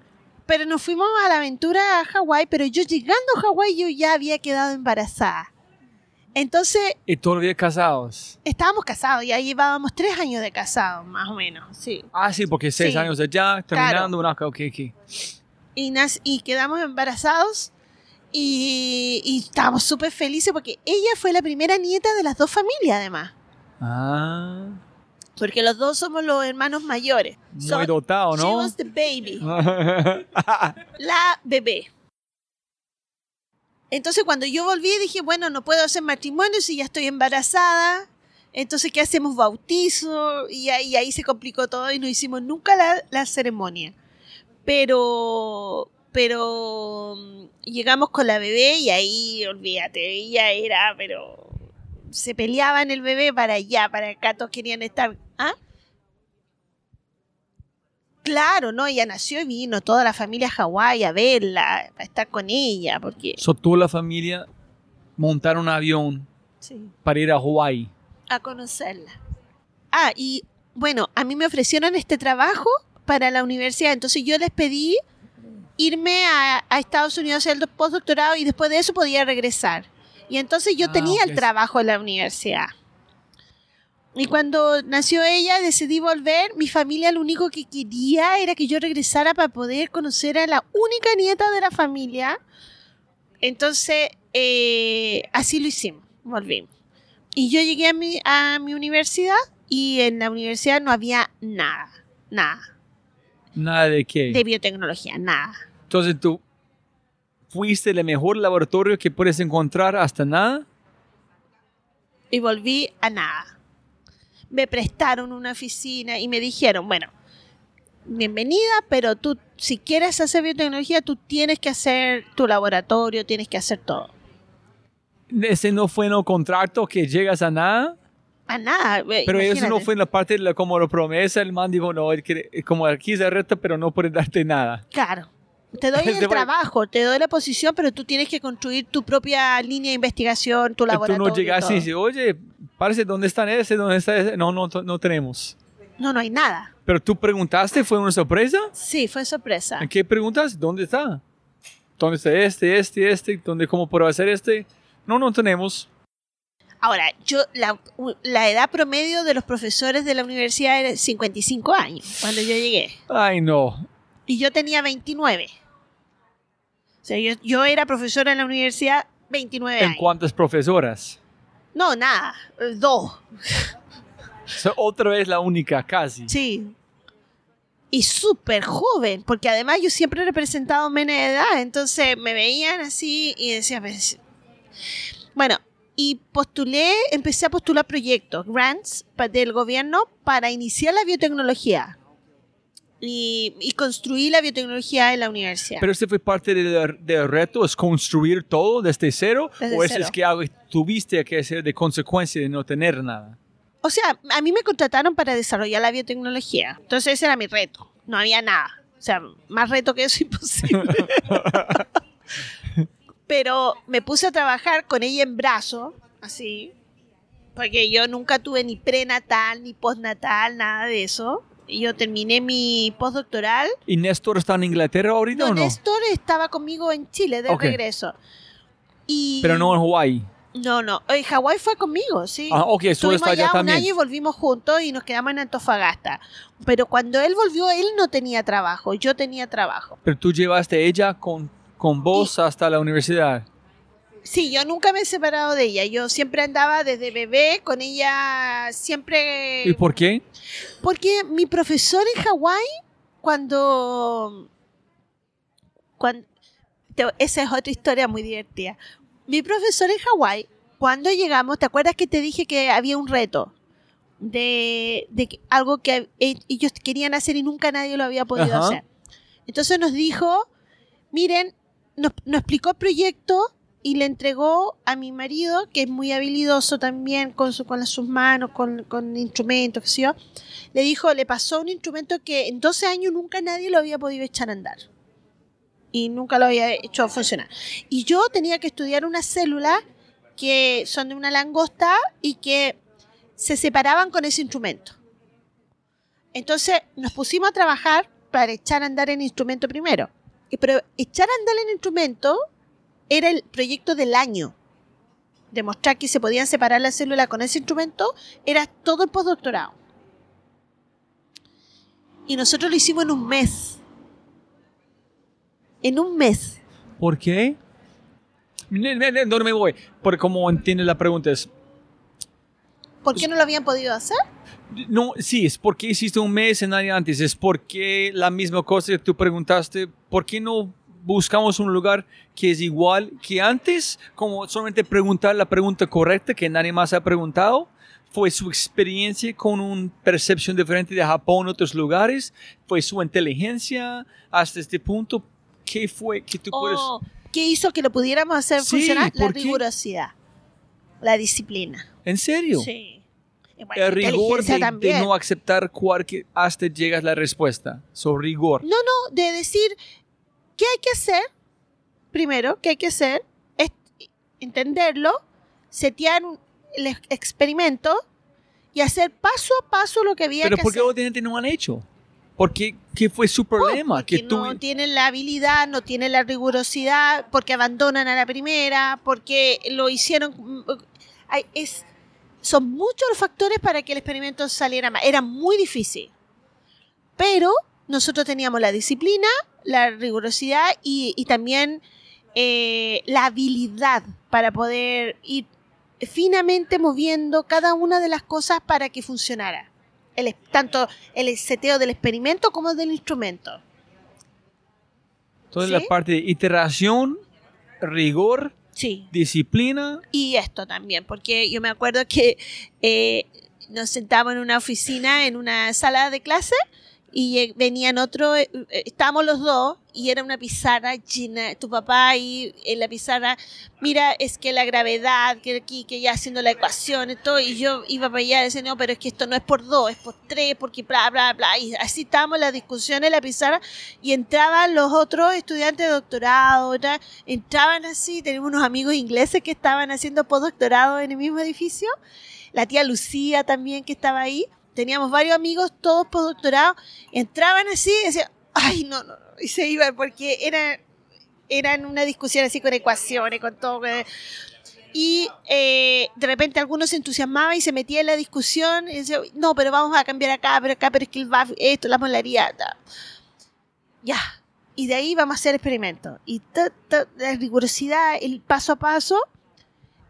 pero nos fuimos a la aventura a Hawái, pero yo llegando a Hawái yo ya había quedado embarazada. Entonces Y todavía casados. estábamos casados, ya llevábamos tres años de casados, más o menos, sí. Ah, sí, porque seis Sí. años allá, terminando una... Ok, ok. y, nac- y quedamos embarazados y, y estábamos súper felices porque ella fue la primera nieta de las dos familias además, Ah, porque los dos somos los hermanos mayores. muy So, dotado, She ¿no? was the baby, la bebé. Entonces cuando yo volví dije, bueno, no puedo hacer matrimonio si ya estoy embarazada. Entonces, ¿qué hacemos? Bautizo. Y ahí, ahí se complicó todo y no hicimos nunca la, la ceremonia. Pero, pero mm, llegamos con la bebé y ahí, olvídate, ella era, pero se peleaban el bebé para allá, para acá, todos querían estar. ¿Ah? Claro, no, ella nació y vino toda la familia a Hawái a verla, a estar con ella, porque So, tú, la familia, montaron un avión sí, para ir a Hawái. a conocerla. Ah, y bueno, a mí me ofrecieron este trabajo para la universidad, entonces yo les pedí irme a, a Estados Unidos a hacer el postdoctorado y después de eso podía regresar. Y entonces yo Ah, tenía el trabajo en la universidad. Y cuando nació ella, decidí volver. Mi familia lo único que quería era que yo regresara para poder conocer a la única nieta de la familia. Entonces, eh, así lo hicimos, volvimos. Y yo llegué a mi, a mi universidad y en la universidad no había nada, nada Nada de qué. de biotecnología, nada. Entonces tú fuiste el mejor laboratorio que puedes encontrar hasta nada. Y volví a nada. Me prestaron una oficina y me dijeron, bueno, bienvenida, pero tú, si quieres hacer biotecnología, tú tienes que hacer tu laboratorio, tienes que hacer todo. Ese no fue un contrato que llegas a nada. A nada. Pero eso no imagínate. fue en la parte de la, como la promesa. El man dijo, no, él quiere- como aquí se reta, pero no puede darte nada. Claro. Te doy el trabajo, te doy la posición, pero tú tienes que construir tu propia línea de investigación, tu Tú laboratorio. no llegas y dices, oye, parece, ¿dónde están ese? ¿Dónde está ese? No, no, no tenemos. No, no hay nada. Pero tú preguntaste, ¿fue una sorpresa? Sí, fue sorpresa. ¿En qué preguntas? ¿Dónde está? ¿Dónde está este, este, este? ¿Dónde, cómo puedo hacer este? No, no tenemos. Ahora, yo la, la edad promedio de los profesores de la universidad era 55 años cuando yo llegué. Ay, no. Y yo tenía 29. O sea, yo, yo era profesora en la universidad 29 ¿En años. cuántas profesoras? No, nada. eh, Dos. Otra vez la única, casi. Sí. Y súper joven, porque además yo siempre he representado menos de edad, entonces me veían así y decía, "Pues, y postulé, empecé a postular proyectos, grants del gobierno para iniciar la biotecnología. y, y construí la biotecnología en la universidad. Pero este fue parte del, del reto, es construir todo desde cero, Desde o es, cero. es que tuviste que hacer de consecuencia de no tener nada. O sea, a mí me contrataron para desarrollar la biotecnología. Entonces ese era mi reto. No había nada. O sea, más reto que eso imposible. Pero me puse a trabajar con ella en brazo, así. Porque yo nunca tuve ni prenatal, ni postnatal, nada de eso. Y yo terminé mi postdoctoral. ¿Y Néstor está en Inglaterra ahorita No, o no? Néstor estaba conmigo en Chile de regreso. Y Pero no en Hawái. No, no. En Hawái fue conmigo, sí. Ah, ok, Estuvimos está allá allá un también. año y volvimos juntos y nos quedamos en Antofagasta. Pero cuando él volvió, él no tenía trabajo, yo tenía trabajo. Pero tú llevaste ella con, con vos hasta la universidad. Sí, yo nunca me he separado de ella. Yo siempre andaba desde bebé con ella, siempre... ¿Y por qué? Porque mi profesor en Hawái, cuando... cuando esa es otra historia muy divertida. Mi profesor en Hawái, cuando llegamos, ¿te acuerdas que te dije que había un reto? De, de algo que e- ellos querían hacer y nunca nadie lo había podido Ajá. hacer. Entonces nos dijo, miren, nos, explicó el proyecto y le entregó a mi marido, que es muy habilidoso también con, su, sus manos, con, instrumentos. Le dijo, le pasó un instrumento que en 12 años nunca nadie lo había podido echar a andar. Y nunca lo había hecho funcionar. Y yo tenía que estudiar unas células que son de una langosta y que se separaban con ese instrumento. Entonces nos pusimos a trabajar para echar a andar el instrumento primero. Pero echar a andar el instrumento era el proyecto del año. Demostrar que se podían separar las células con ese instrumento era todo el postdoctorado. Y nosotros lo hicimos en un mes. En un mes. ¿Por qué? ¿Dónde me voy? Porque como entiende la pregunta es, ¿Por qué no lo habían podido hacer? No, sí, es porque hiciste un mes en año antes, es porque la misma cosa que tú preguntaste, ¿por qué no buscamos un lugar que es igual que antes? Como solamente preguntar la pregunta correcta que nadie más ha preguntado. Fue su experiencia con una percepción diferente de Japón en otros lugares, fue su inteligencia hasta este punto. ¿Qué fue que tú puedes...? ¿O qué hizo que lo pudiéramos hacer Sí, funcionar? La rigurosidad. La disciplina. ¿En serio? Sí. Bueno, El rigor de, no aceptar cualquier hasta llegas la respuesta. So, rigor. No, no, de decir qué hay que hacer. Primero, qué hay que hacer es entenderlo, setear el ex- experimento y hacer paso a paso lo que había Pero que ¿por qué otra gente no han hecho? ¿Por qué? ¿Qué fue su problema? Porque que tú... no tienen la habilidad, no tienen la rigurosidad, porque abandonan a la primera, porque lo hicieron. mm, es, son muchos los factores para que el experimento saliera mal. Era muy difícil. Pero nosotros teníamos la disciplina, la rigurosidad y, y también eh, la habilidad para poder ir finamente moviendo cada una de las cosas para que funcionara. El, tanto el seteo del experimento como del instrumento. Toda ¿Sí? la parte de iteración, rigor, Sí. disciplina. Y esto también, porque yo me acuerdo que eh, nos sentábamos en una oficina, en una sala de clase, y venían otros, eh, eh, estábamos los dos, y era una pizarra llena, tu papá ahí en la pizarra, mira, es que la gravedad, que aquí, que ya haciendo la ecuación y todo, y yo iba para allá y decía, no, pero es que esto no es por dos, es por tres, porque bla, bla, bla, y así estábamos en la discusión en la pizarra, y entraban los otros estudiantes de doctorado, entraban así, tenemos unos amigos ingleses que estaban haciendo postdoctorado en el mismo edificio, la tía Lucía también que estaba ahí, teníamos varios amigos, todos postdoctorados, entraban así y decían, ay, no, no, no", y se iban porque era, eran una discusión así con ecuaciones, con todo. Y eh, de repente algunos se entusiasmaban y se metían en la discusión y decían, no, pero vamos a cambiar acá, pero acá, pero es que el BAF, esto, la molaridad. ta". Ya. Y de ahí vamos a hacer experimentos. Y ta, la rigurosidad, el paso a paso,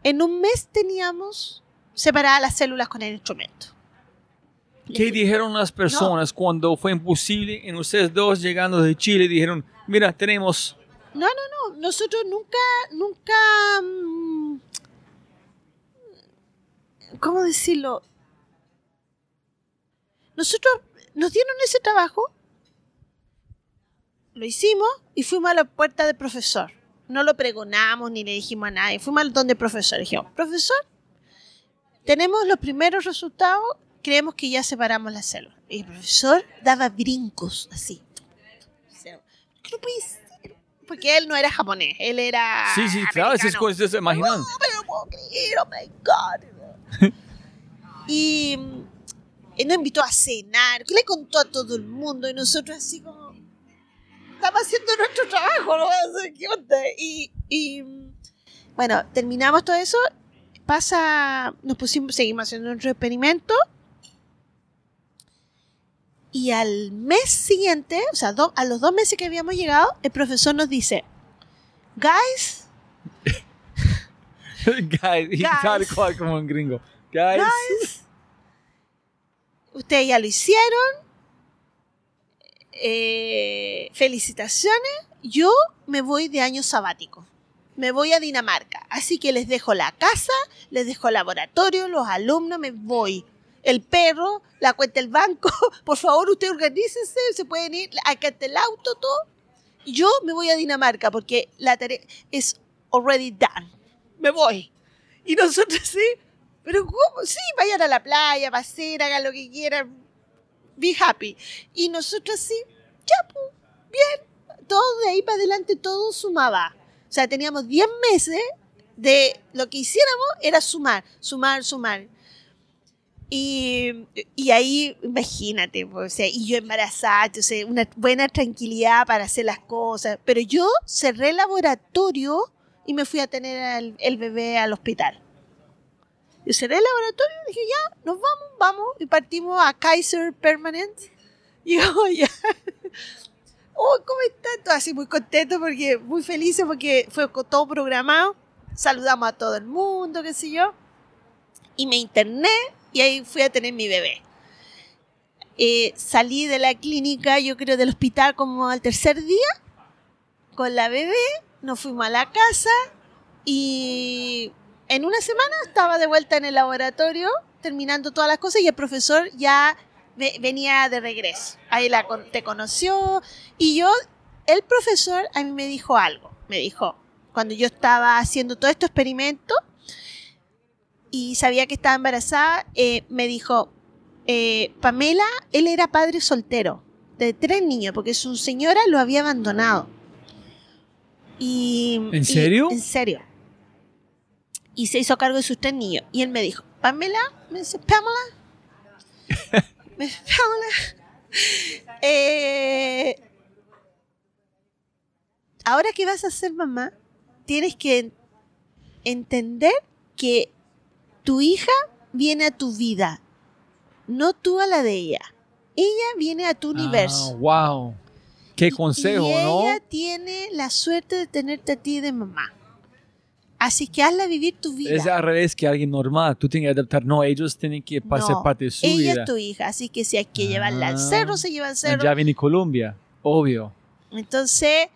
en un mes teníamos separadas las células con el instrumento. ¿Qué dijeron las personas cuando fue imposible en ustedes dos llegando de Chile? Dijeron, mira, tenemos... No, no, no. Nosotros nunca, nunca. mm, ¿Cómo decirlo? Nosotros nos dieron ese trabajo lo hicimos y fuimos a la puerta del profesor. No lo pregonamos ni le dijimos a nadie. Fuimos al donde el profesor. Dijimos, profesor, tenemos los primeros resultados, creemos que ya separamos las células. Y el profesor daba brincos así. ¿Qué no puede ser? Porque él no era japonés, él era. Sí, sí, claro, esas cosas se imaginan. No, pero no puedo creer, oh my God. y, y nos invitó a cenar, le contó a todo el mundo y nosotros así como, estamos haciendo nuestro trabajo, ¿no? O sea, ¿qué onda? Y, y, bueno, terminamos todo eso, pasa, nos pusimos, seguimos haciendo nuestro experimento y al mes siguiente, o sea, do- a los dos meses que habíamos llegado, el profesor nos dice, guys, Guys, y tal cual como un gringo. Guys. Guys, ustedes ya lo hicieron. Eh, felicitaciones. Yo me voy de año sabático. Me voy a Dinamarca. Así que les dejo la casa, les dejo el laboratorio, los alumnos, me voy. El perro, la cuenta del banco. Por favor, ustedes organícense, se pueden ir. Acá está el auto, todo. Yo me voy a Dinamarca porque la tarea es already done. Me voy. Y nosotros sí, pero ¿cómo? Sí, vayan a la playa, pasen, hagan lo que quieran. Be happy. Y nosotros sí, ya, pues, bien. Todo de ahí para adelante, todo sumaba. O sea, teníamos 10 meses de lo que hiciéramos era sumar, sumar, sumar. Y, y ahí, imagínate, o sea, y yo embarazada, entonces una buena tranquilidad para hacer las cosas. Pero yo cerré el laboratorio y me fui a tener al- el bebé al hospital. Yo cerré el laboratorio y dije, ya, nos vamos, vamos. Y partimos a Kaiser Permanent. Y yo, ya. Oh, ¿cómo están? Todos así muy contentos porque, muy felices porque fue todo programado. Saludamos a todo el mundo, qué sé yo. Y me interné y ahí fui a tener mi bebé. Eh, salí de la clínica, yo creo, del hospital como al tercer día con la bebé. Nos fuimos a la casa y en una semana estaba de vuelta en el laboratorio terminando todas las cosas y el profesor ya ve- venía de regreso. Ahí la, con- te conoció y yo, el profesor a mí me dijo algo. Me dijo, cuando yo estaba haciendo todo este experimento y sabía que estaba embarazada, eh, me dijo, eh, Pamela, él era padre soltero de tres niños porque su señora lo había abandonado. Y, ¿En y- serio? en serio. Y se hizo cargo de sus tres niños. Y él me dijo, Pamela, me dice, Pamela, me dice, Pamela, eh, ahora que vas a ser mamá, tienes que en- entender que tu hija viene a tu vida, no tú a la de ella. Ella viene a tu universo. Ah, wow. Qué consejo, y ¿no? ella tiene la suerte de tenerte a ti de mamá. Así que hazla vivir tu vida. Es al revés que alguien normal. Tú tienes que adaptar. No, ellos tienen que pasar No, parte de su ella vida. es tu hija, así que si hay que llevarla al Ah. cerro, se lleva al cerro. Ya viene Colombia, obvio. Entonces,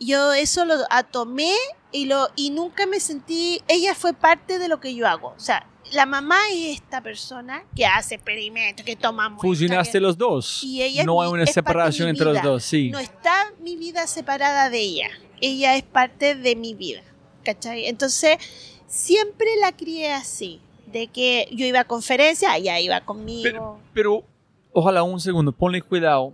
yo eso lo tomé y, lo, y nunca me sentí, ella fue parte de lo que yo hago. O sea, la mamá es esta persona que hace experimentos, que toma muestras, Fusionaste que- los dos. Y ella no hay una es separación entre los dos, sí. No está mi vida separada de ella. Ella es parte de mi vida. ¿Cachai? Entonces, siempre la crié así. De que yo iba a conferencias, ella iba conmigo. Pero, pero, ojalá un segundo, ponle cuidado.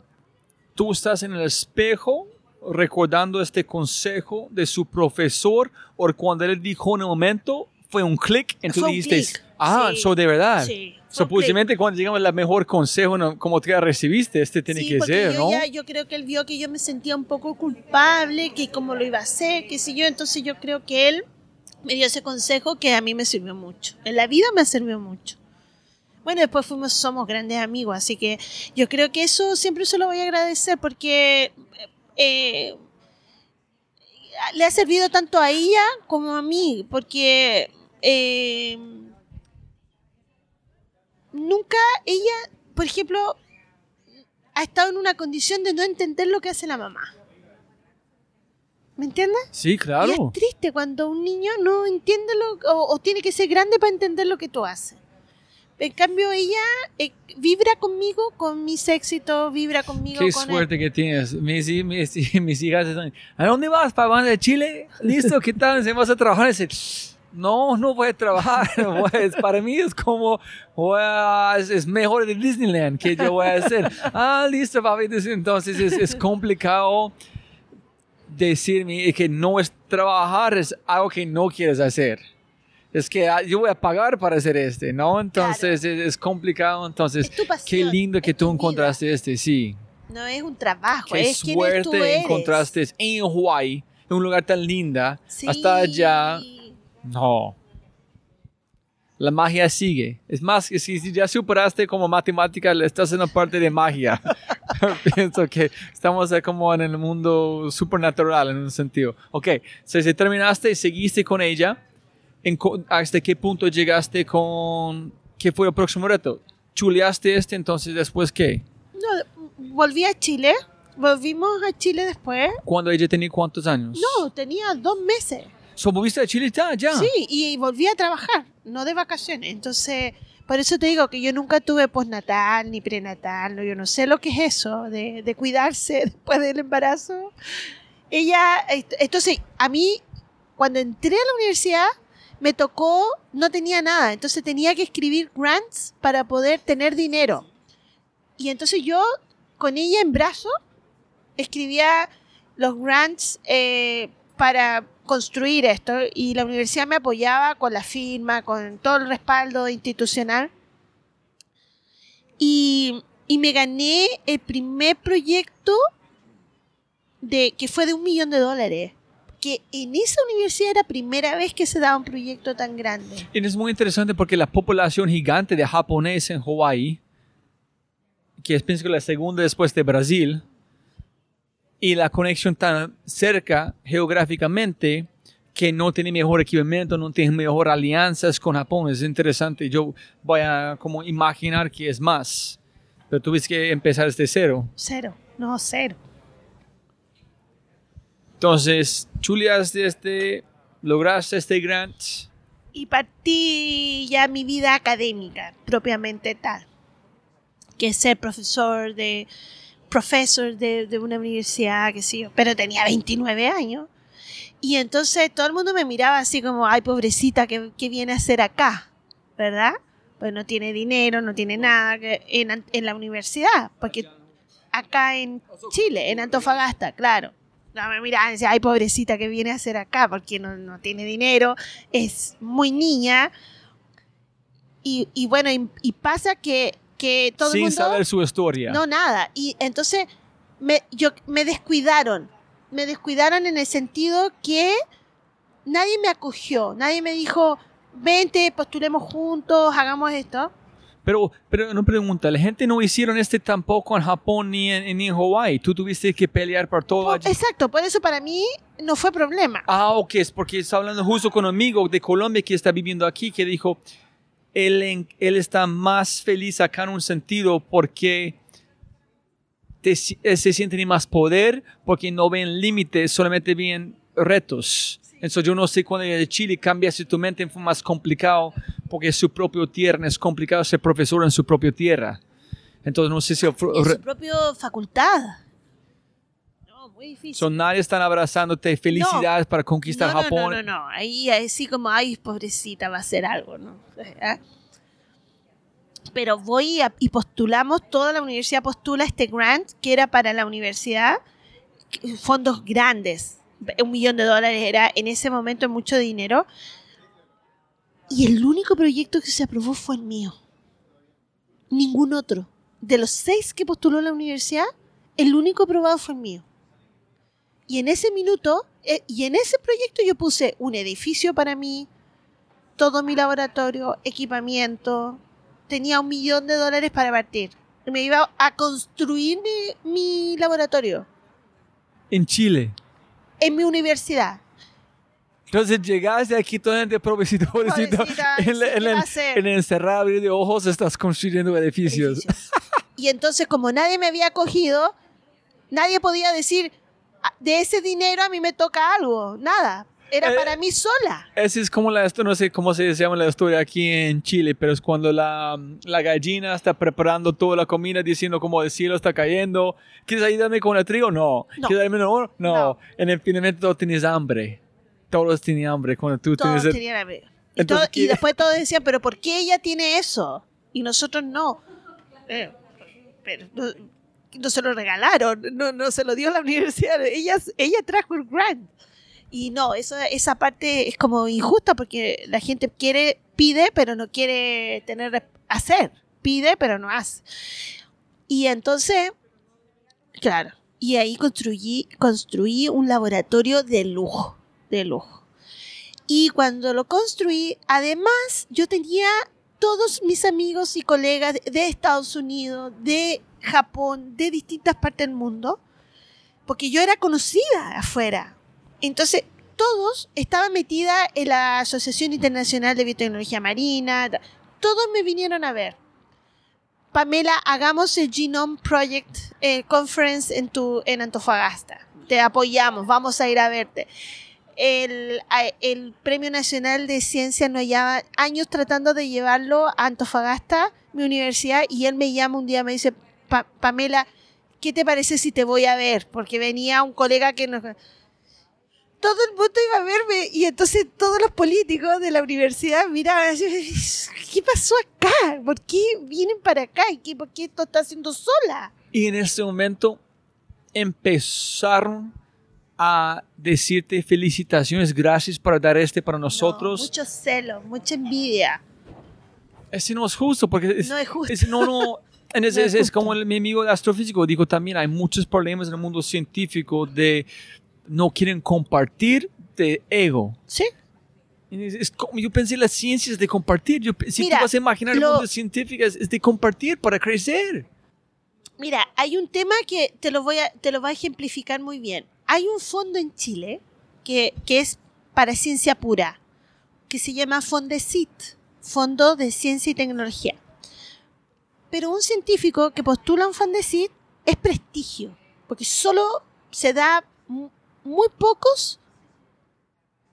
Tú estás en el espejo recordando este consejo de su profesor o cuando él dijo en el momento fue un clic y tú dijiste, ah, sí, so de verdad. Sí, So, posiblemente cuando llegamos al mejor consejo, ¿no? como te recibiste, este tiene Sí, que ser, yo ¿no? ya- yo creo que él vio que yo me sentía un poco culpable, que cómo lo iba a hacer, qué sé yo. Entonces yo creo que él me dio ese consejo que a mí me sirvió mucho. En la vida me sirvió mucho. Bueno, después fuimos, somos grandes amigos, así que yo creo que eso siempre se lo voy a agradecer porque eh, le ha servido tanto a ella como a mí, porque eh, nunca ella, por ejemplo, ha estado en una condición de no entender lo que hace la mamá. ¿Me entiendes? Sí, Y claro. es triste cuando un niño no entiende lo o, o tiene que ser grande para entender lo que tú haces. En cambio, ella eh, vibra conmigo, con mis éxitos, vibra conmigo. Qué con el- suerte que tienes. Mis, mis, mis hijas están, ¿a dónde vas? ¿Para van de Chile? ¿Listo? ¿Qué tal? ¿Se vas a trabajar? Y dice, no, no voy a trabajar. Pues, para mí es como, a- es, mejor de Disneyland que yo voy a hacer. Ah, listo, papi. Entonces es, es complicado decirme que no es trabajar, es algo que no quieres hacer. Es que ah, yo voy a pagar para hacer este, ¿no? Entonces es, es complicado. Entonces, Es qué lindo que tú vida. encontraste este, sí. No es un trabajo, Qué es es tú suerte eres. encontraste en Hawái, en un lugar tan linda, Sí. hasta allá. No. La magia sigue. Es más, que si si ya superaste como matemática, le estás en la parte de magia. Pienso que estamos como en el mundo supernatural en un sentido. Ok, so, si terminaste y seguiste con ella, ¿en ¿hasta qué punto llegaste con... ¿Qué fue el próximo reto? ¿Chuleaste este entonces después qué? No, volví a Chile, volvimos a Chile después. ¿Cuándo ella tenía cuántos años? No, tenía dos meses. ¿So moviste a Chile ya? ya? Sí, y volví a trabajar, no de vacaciones. Entonces, por eso te digo que yo nunca tuve postnatal ni prenatal, no, yo no sé lo que es eso, de, de cuidarse después del embarazo. Ella, entonces, a mí, cuando entré a la universidad, me tocó, no tenía nada, entonces tenía que escribir grants para poder tener dinero. Y entonces yo, con ella en brazo, escribía los grants eh, para construir esto y la universidad me apoyaba con la firma, con todo el respaldo institucional. Y, y me gané el primer proyecto de, que fue de un millón de dólares. Que en esa universidad era primera vez que se daba un proyecto tan grande. Y es muy interesante porque la población gigante de japoneses en Hawái, que es pienso que la segunda después de Brasil, y la conexión tan cerca geográficamente que no tiene mejor equipamiento, no tiene mejor alianzas con Japón. Es interesante. Yo voy a como imaginar que es más. Pero tuviste que empezar desde cero. Cero, no, cero. Entonces, chulias este, lograste este grant. y partí ya mi vida académica, propiamente tal. Que es ser profesor de profesor de, de una universidad, que sí, yo, pero tenía 29 años. Y entonces todo el mundo me miraba así como, ay, pobrecita, ¿qué, qué viene a hacer acá? ¿Verdad? Pues no tiene dinero, no tiene nada que- en, en la universidad, porque acá en Chile, en Antofagasta, claro. No, me miraban y decían, ay, pobrecita, ¿qué viene a hacer acá? Porque no, no tiene dinero, es muy niña. Y, y bueno, y, y pasa que, que todo sin el mundo... saber su historia. No, nada. Y entonces me, yo, me descuidaron. Me descuidaron en el sentido que nadie me acogió. Nadie me dijo, vente, postulemos juntos, hagamos esto. Pero, pero una pregunta, la gente no hicieron este tampoco en Japón ni en, ni en Hawái. Tú tuviste que pelear por todo Por- allí. exacto, por eso para mí no fue problema. Ah, ok, es porque está hablando justo con un amigo de Colombia que está viviendo aquí que dijo, él, está más feliz acá en un sentido porque te él se siente ni más poder porque no ven límites, solamente ven retos. Entonces yo no sé cuando de Chile cambia si tu mente fue más complicado porque es su propio tierra, es complicado ser profesor en su propia tierra. Entonces no sé si... En su propia facultad. Muy difícil. So, nadie están abrazándote. Felicidades para conquistar no, no, Japón. No, no, no. Ahí así como, ay, pobrecita, va a hacer algo, ¿no? ¿Ah? Pero voy a- y postulamos, toda la universidad postula este grant que era para la universidad, fondos grandes. Un millón de dólares era en ese momento mucho dinero. Y el único proyecto que se aprobó fue el mío. Ningún otro. De los seis que postuló la universidad, el único aprobado fue el mío. Y en ese minuto, eh, y en ese proyecto yo puse un edificio para mí, todo mi laboratorio, equipamiento, tenía un millón de dólares para partir. Me iba a construir mi, mi laboratorio En Chile. en mi universidad. Entonces llegaste aquí toda gente pobrecito, pobrecito. Pobrecita, En, la- ¿qué en en el cerrar abrir de ojos estás construyendo edificios. edificios. Y entonces, como nadie me había cogido, nadie podía decir, "Ah, de ese dinero a mí me toca algo, nada. era Eh, para mí sola. Esa es como la, esto no sé cómo se llama la historia aquí en Chile, pero es cuando la, la gallina está preparando toda la comida diciendo como el cielo está cayendo. ¿Quieres ayudarme con el trigo? No. No. ¿Quieres ayudarme oro? No. No. En el finalmente todos tienes hambre. Todos tienen hambre cuando tú Todos tienes... tenían hambre. Y, Entonces, todo- y ¿qué- después todos decían, pero ¿por qué ella tiene eso? Y nosotros no. Eh, pero no, se lo regalaron, no, no se lo dio la universidad. Ella, ella trajo el grant. Y no, eso, esa parte es como injusta porque la gente quiere, pide, pero no quiere tener hacer. Pide, pero no hace. Y entonces, claro, y ahí construí, construí un laboratorio de lujo, de lujo. Y cuando lo construí, además, yo tenía todos mis amigos y colegas de Estados Unidos, de Japón, de distintas partes del mundo, porque yo era conocida afuera. Entonces, todos estaban metida en la Asociación Internacional de Biotecnología Marina, todos me vinieron a ver. Pamela, hagamos el Genome Project eh, Conference en, tu, en Antofagasta. Te apoyamos, vamos a ir a verte. El Premio Nacional de Ciencia nos lleva años tratando de llevarlo a Antofagasta, mi universidad, y él me llama un día, me dice, "Pa- Pamela, ¿qué te parece si te voy a ver? Porque venía un colega que nos... Todo el mundo iba a verme y entonces todos los políticos de la universidad miraban así, ¿qué pasó acá? ¿Por qué vienen para acá? ¿Y qué, por qué esto está haciendo sola? Y en ese momento empezaron a decirte felicitaciones, gracias por dar este para No, nosotros. mucho celo, mucha envidia. Ese no es justo, porque es, No es justo. es- no, no, en ese- No es, como el- mi amigo astrofísico dijo también, hay muchos problemas en el mundo científico de no quieren compartir de ego. ¿Sí? Es- como- yo pensé las ciencias de compartir. Yo, si Mira, tú vas a imaginar lo- el mundo científico es, es de compartir para crecer. Mira, hay un tema que te lo voy a, te lo voy a ejemplificar muy bien. Hay un fondo en Chile que, que es para ciencia pura, que se llama Fondesit, Fondo de Ciencia y Tecnología. Pero un científico que postula un Fondesit es prestigio, porque solo se da mu- muy pocos,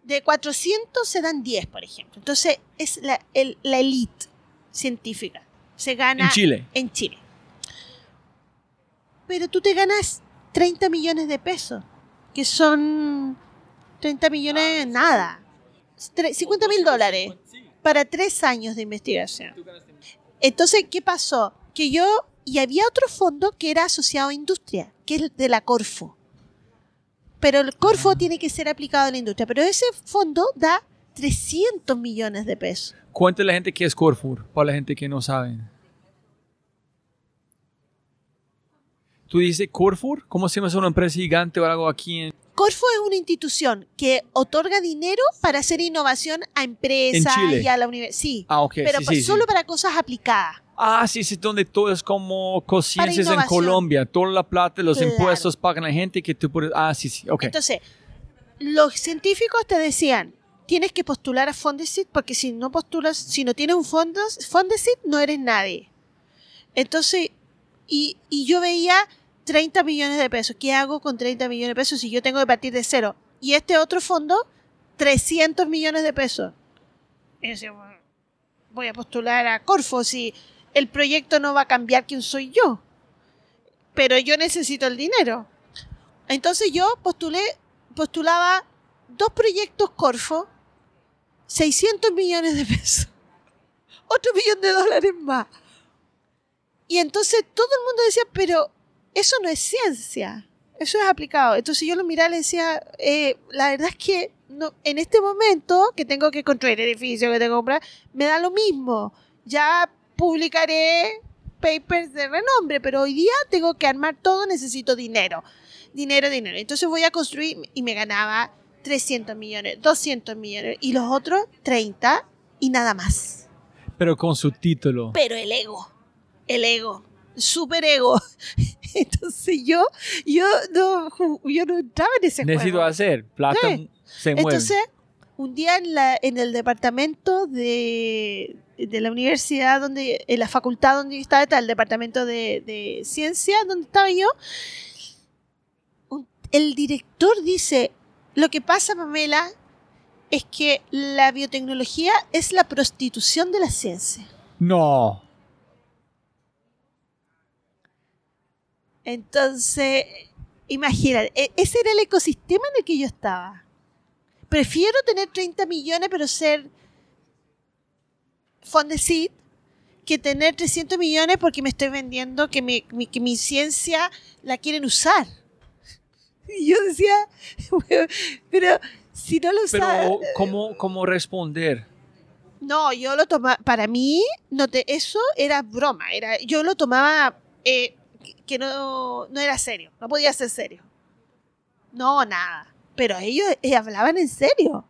de 400 se dan 10, por ejemplo. Entonces es la, el- la elite científica. Se gana En Chile. en Chile. Pero tú te ganas 30 millones de pesos, que son 30 millones nada. Tre- 50 mil dólares para tres años de investigación. Entonces, ¿qué pasó? Que yo, y había otro fondo que era asociado a industria, que es de la Corfo. Pero el Corfo tiene que ser aplicado a la industria. Pero ese fondo da 300 millones de pesos. Cuéntale la gente que es Corfur, para la gente que no sabe. Tú dices Corfur, ¿cómo se llama? ¿Es una empresa gigante o algo aquí en, Corfo es una institución que otorga dinero para hacer innovación a empresas y a la universidad. Sí, Ah, pero sí, sí. solo para cosas aplicadas. Ah, sí, sí, donde todo es como conciencias en. Colombia. Toda la plata, los Claro. impuestos pagan la gente que tú puedes... Ah, sí, sí, ok. Entonces, los científicos te decían, tienes que postular a Fondesit porque si no postulas, si no tienes un fondos, Fondesit no eres nadie. Entonces, y, y yo veía 30 millones de pesos. ¿Qué hago con 30 millones de pesos si yo tengo que partir de cero? Y este otro fondo, 300 millones de pesos. Y bueno, voy a postular a Corfo si el proyecto no va a cambiar quién soy yo. Pero yo necesito el dinero. Entonces yo postulé, postulaba dos proyectos Corfo, 600 millones de pesos, otro millón de dólares más. Y entonces todo el mundo decía, pero eso no es ciencia, eso es aplicado. Entonces yo lo miraba y le decía, eh, la verdad es que no, en este momento que tengo que construir edificios, que tengo que comprar, me da lo mismo. Ya publicaré papers de renombre, pero hoy día tengo que armar todo, necesito dinero. Dinero, dinero. Entonces voy a construir y me ganaba 300 millones, 200 millones y los otros 30 y nada más. Pero con su título. Pero el ego, el ego, super ego. Entonces yo, yo no, yo no entraba en ese Necesito juego. hacer. Plata Sí. se mueve. Entonces, un día en, la, en el departamento de, de la universidad, donde, en la facultad donde yo estaba, el departamento de, de ciencia donde estaba yo, un- el director dice, lo que pasa, Pamela, es que la biotecnología es la prostitución de la ciencia. No. Entonces, imagínate, e- ese era el ecosistema en el que yo estaba. Prefiero tener 30 millones pero ser Fondesit que tener 300 millones porque me estoy vendiendo que mi, mi- que mi ciencia la quieren usar. Y yo decía, pero si no lo usaba... Pero, ¿cómo, cómo responder? No, yo lo tomaba, para mí, no te, eso era broma, era, yo lo tomaba eh, que- no, no era serio, no podía ser serio. No, nada. Pero ellos eh, hablaban en serio.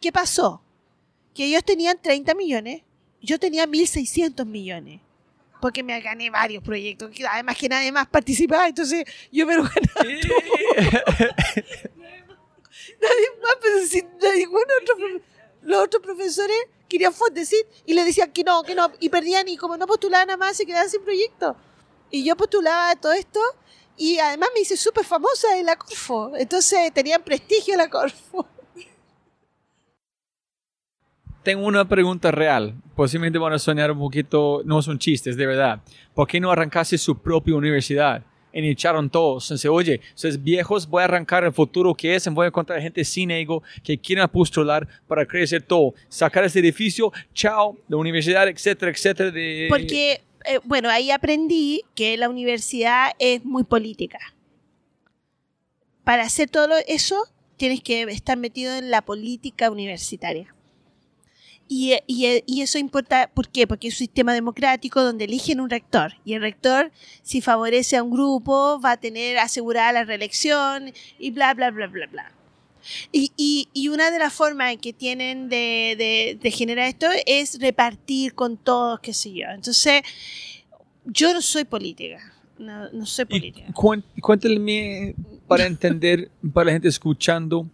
¿Qué pasó? Que ellos tenían 30 millones, yo tenía 1.600 millones. Porque me gané varios proyectos, además que nadie más participaba, entonces yo me lo ganaba nadie más, pero si ningún otro, profe- los otros profesores querían Fondesit y le decían que no, que no, y perdían y como no postulaban nada más se quedaban sin proyecto. Y yo postulaba todo esto y además me hice súper famosa en la Corfo, entonces tenían prestigio la Corfo. Tengo una pregunta real. Posiblemente van a soñar un poquito, no son chistes, de verdad. ¿Por qué no arrancaste su propia universidad? Y echaron todos. Dice, oye, ustedes viejos, voy a arrancar el futuro que es, voy a encontrar gente sin ego que quiera postular para crecer todo. Sacar este edificio, chao, la universidad, etcétera, etcétera. De... Porque, eh, bueno, ahí aprendí que la universidad es muy política. Para hacer todo eso, tienes que estar metido en la política universitaria. Y, y- y eso importa, ¿por qué? Porque es un sistema democrático donde eligen un rector. Y el rector, si favorece a un grupo, va a tener asegurada la reelección y bla, bla, bla, bla, bla. Y, y- y una de las formas que tienen de, de- de generar esto es repartir con todos, qué sé yo. Entonces, yo no soy política. No, no soy política. cuéntame para entender, para la gente escuchando,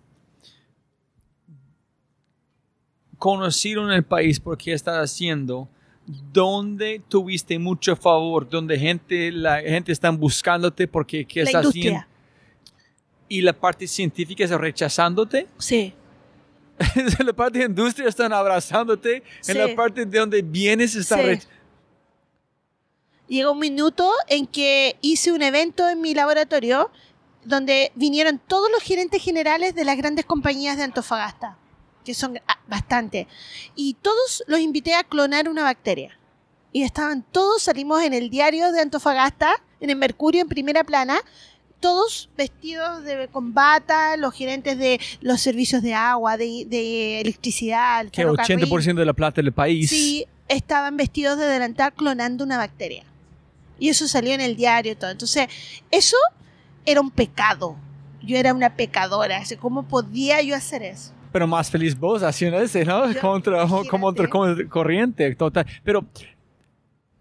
conocieron el país por qué estás haciendo, dónde tuviste mucho favor, donde gente, la gente está buscándote porque qué La estás industria. haciendo y la parte científica está rechazándote, Sí. en la parte de industria están abrazándote, Sí. en la parte de donde vienes está Sí. Llegó un minuto en que hice un evento en mi laboratorio donde vinieron todos los gerentes generales de las grandes compañías de Antofagasta, que son ah, bastante. Y todos los invité a clonar una bacteria. Y estaban todos, salimos en el diario de Antofagasta, en el Mercurio, en primera plana, todos vestidos de, con bata, los gerentes de los servicios de agua, de, de electricidad, el que ferrocarril. 80% de la plata del país. Sí, estaban vestidos de delantal clonando una bacteria. Y eso salió en el diario y todo. Entonces, eso era un pecado. Yo era una pecadora. Así, ¿Cómo podía yo hacer eso? Pero más feliz vos haciendo ese, ¿no? Yo- contra, otra como corriente, total. Pero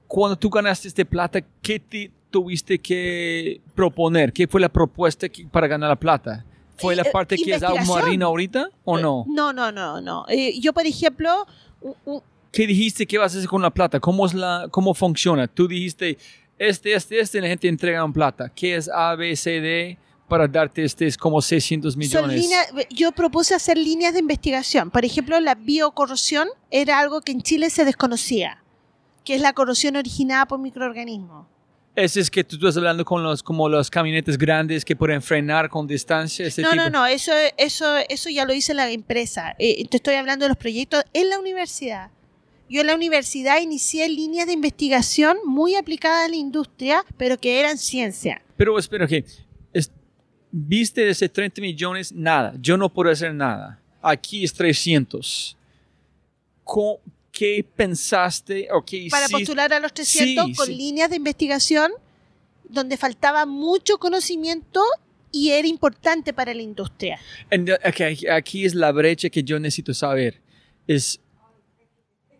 cuando tú ganaste este plata, ¿qué te tuviste que proponer? ¿Qué fue la propuesta que- para ganar la plata? ¿Fue Eh, la eh, parte que es marina ahorita o no? No, no, no, no. Eh, yo, por ejemplo, u- u- ¿Qué dijiste que vas a hacer con la plata? ¿Cómo, es la, cómo funciona? Tú dijiste, este, este, este, la gente entrega un plata. ¿Qué es A, B, C, D para darte este es como 600 son millones? líneas- yo propuse hacer líneas de investigación. Por ejemplo, la biocorrosión era algo que en Chile se desconocía, que es la corrosión originada por microorganismos. Ese es que tú estás hablando con los, como los camionetes grandes que pueden frenar con distancia. Ese No, tipo. no, no, eso, eso, eso ya lo hice la empresa. Eh, te estoy hablando de los proyectos en la universidad. Yo en la universidad inicié líneas de investigación muy aplicadas a la industria, pero que eran ciencia. Pero espera, que viste de ese 30 millones, nada. Yo no puedo hacer nada. Aquí es 300. Co- ¿Qué pensaste o qué Para hiciste? postular a los 300 Sí, con sí. líneas de investigación donde faltaba mucho conocimiento y era importante para la industria. And, okay, aquí es la brecha que yo necesito saber. Es,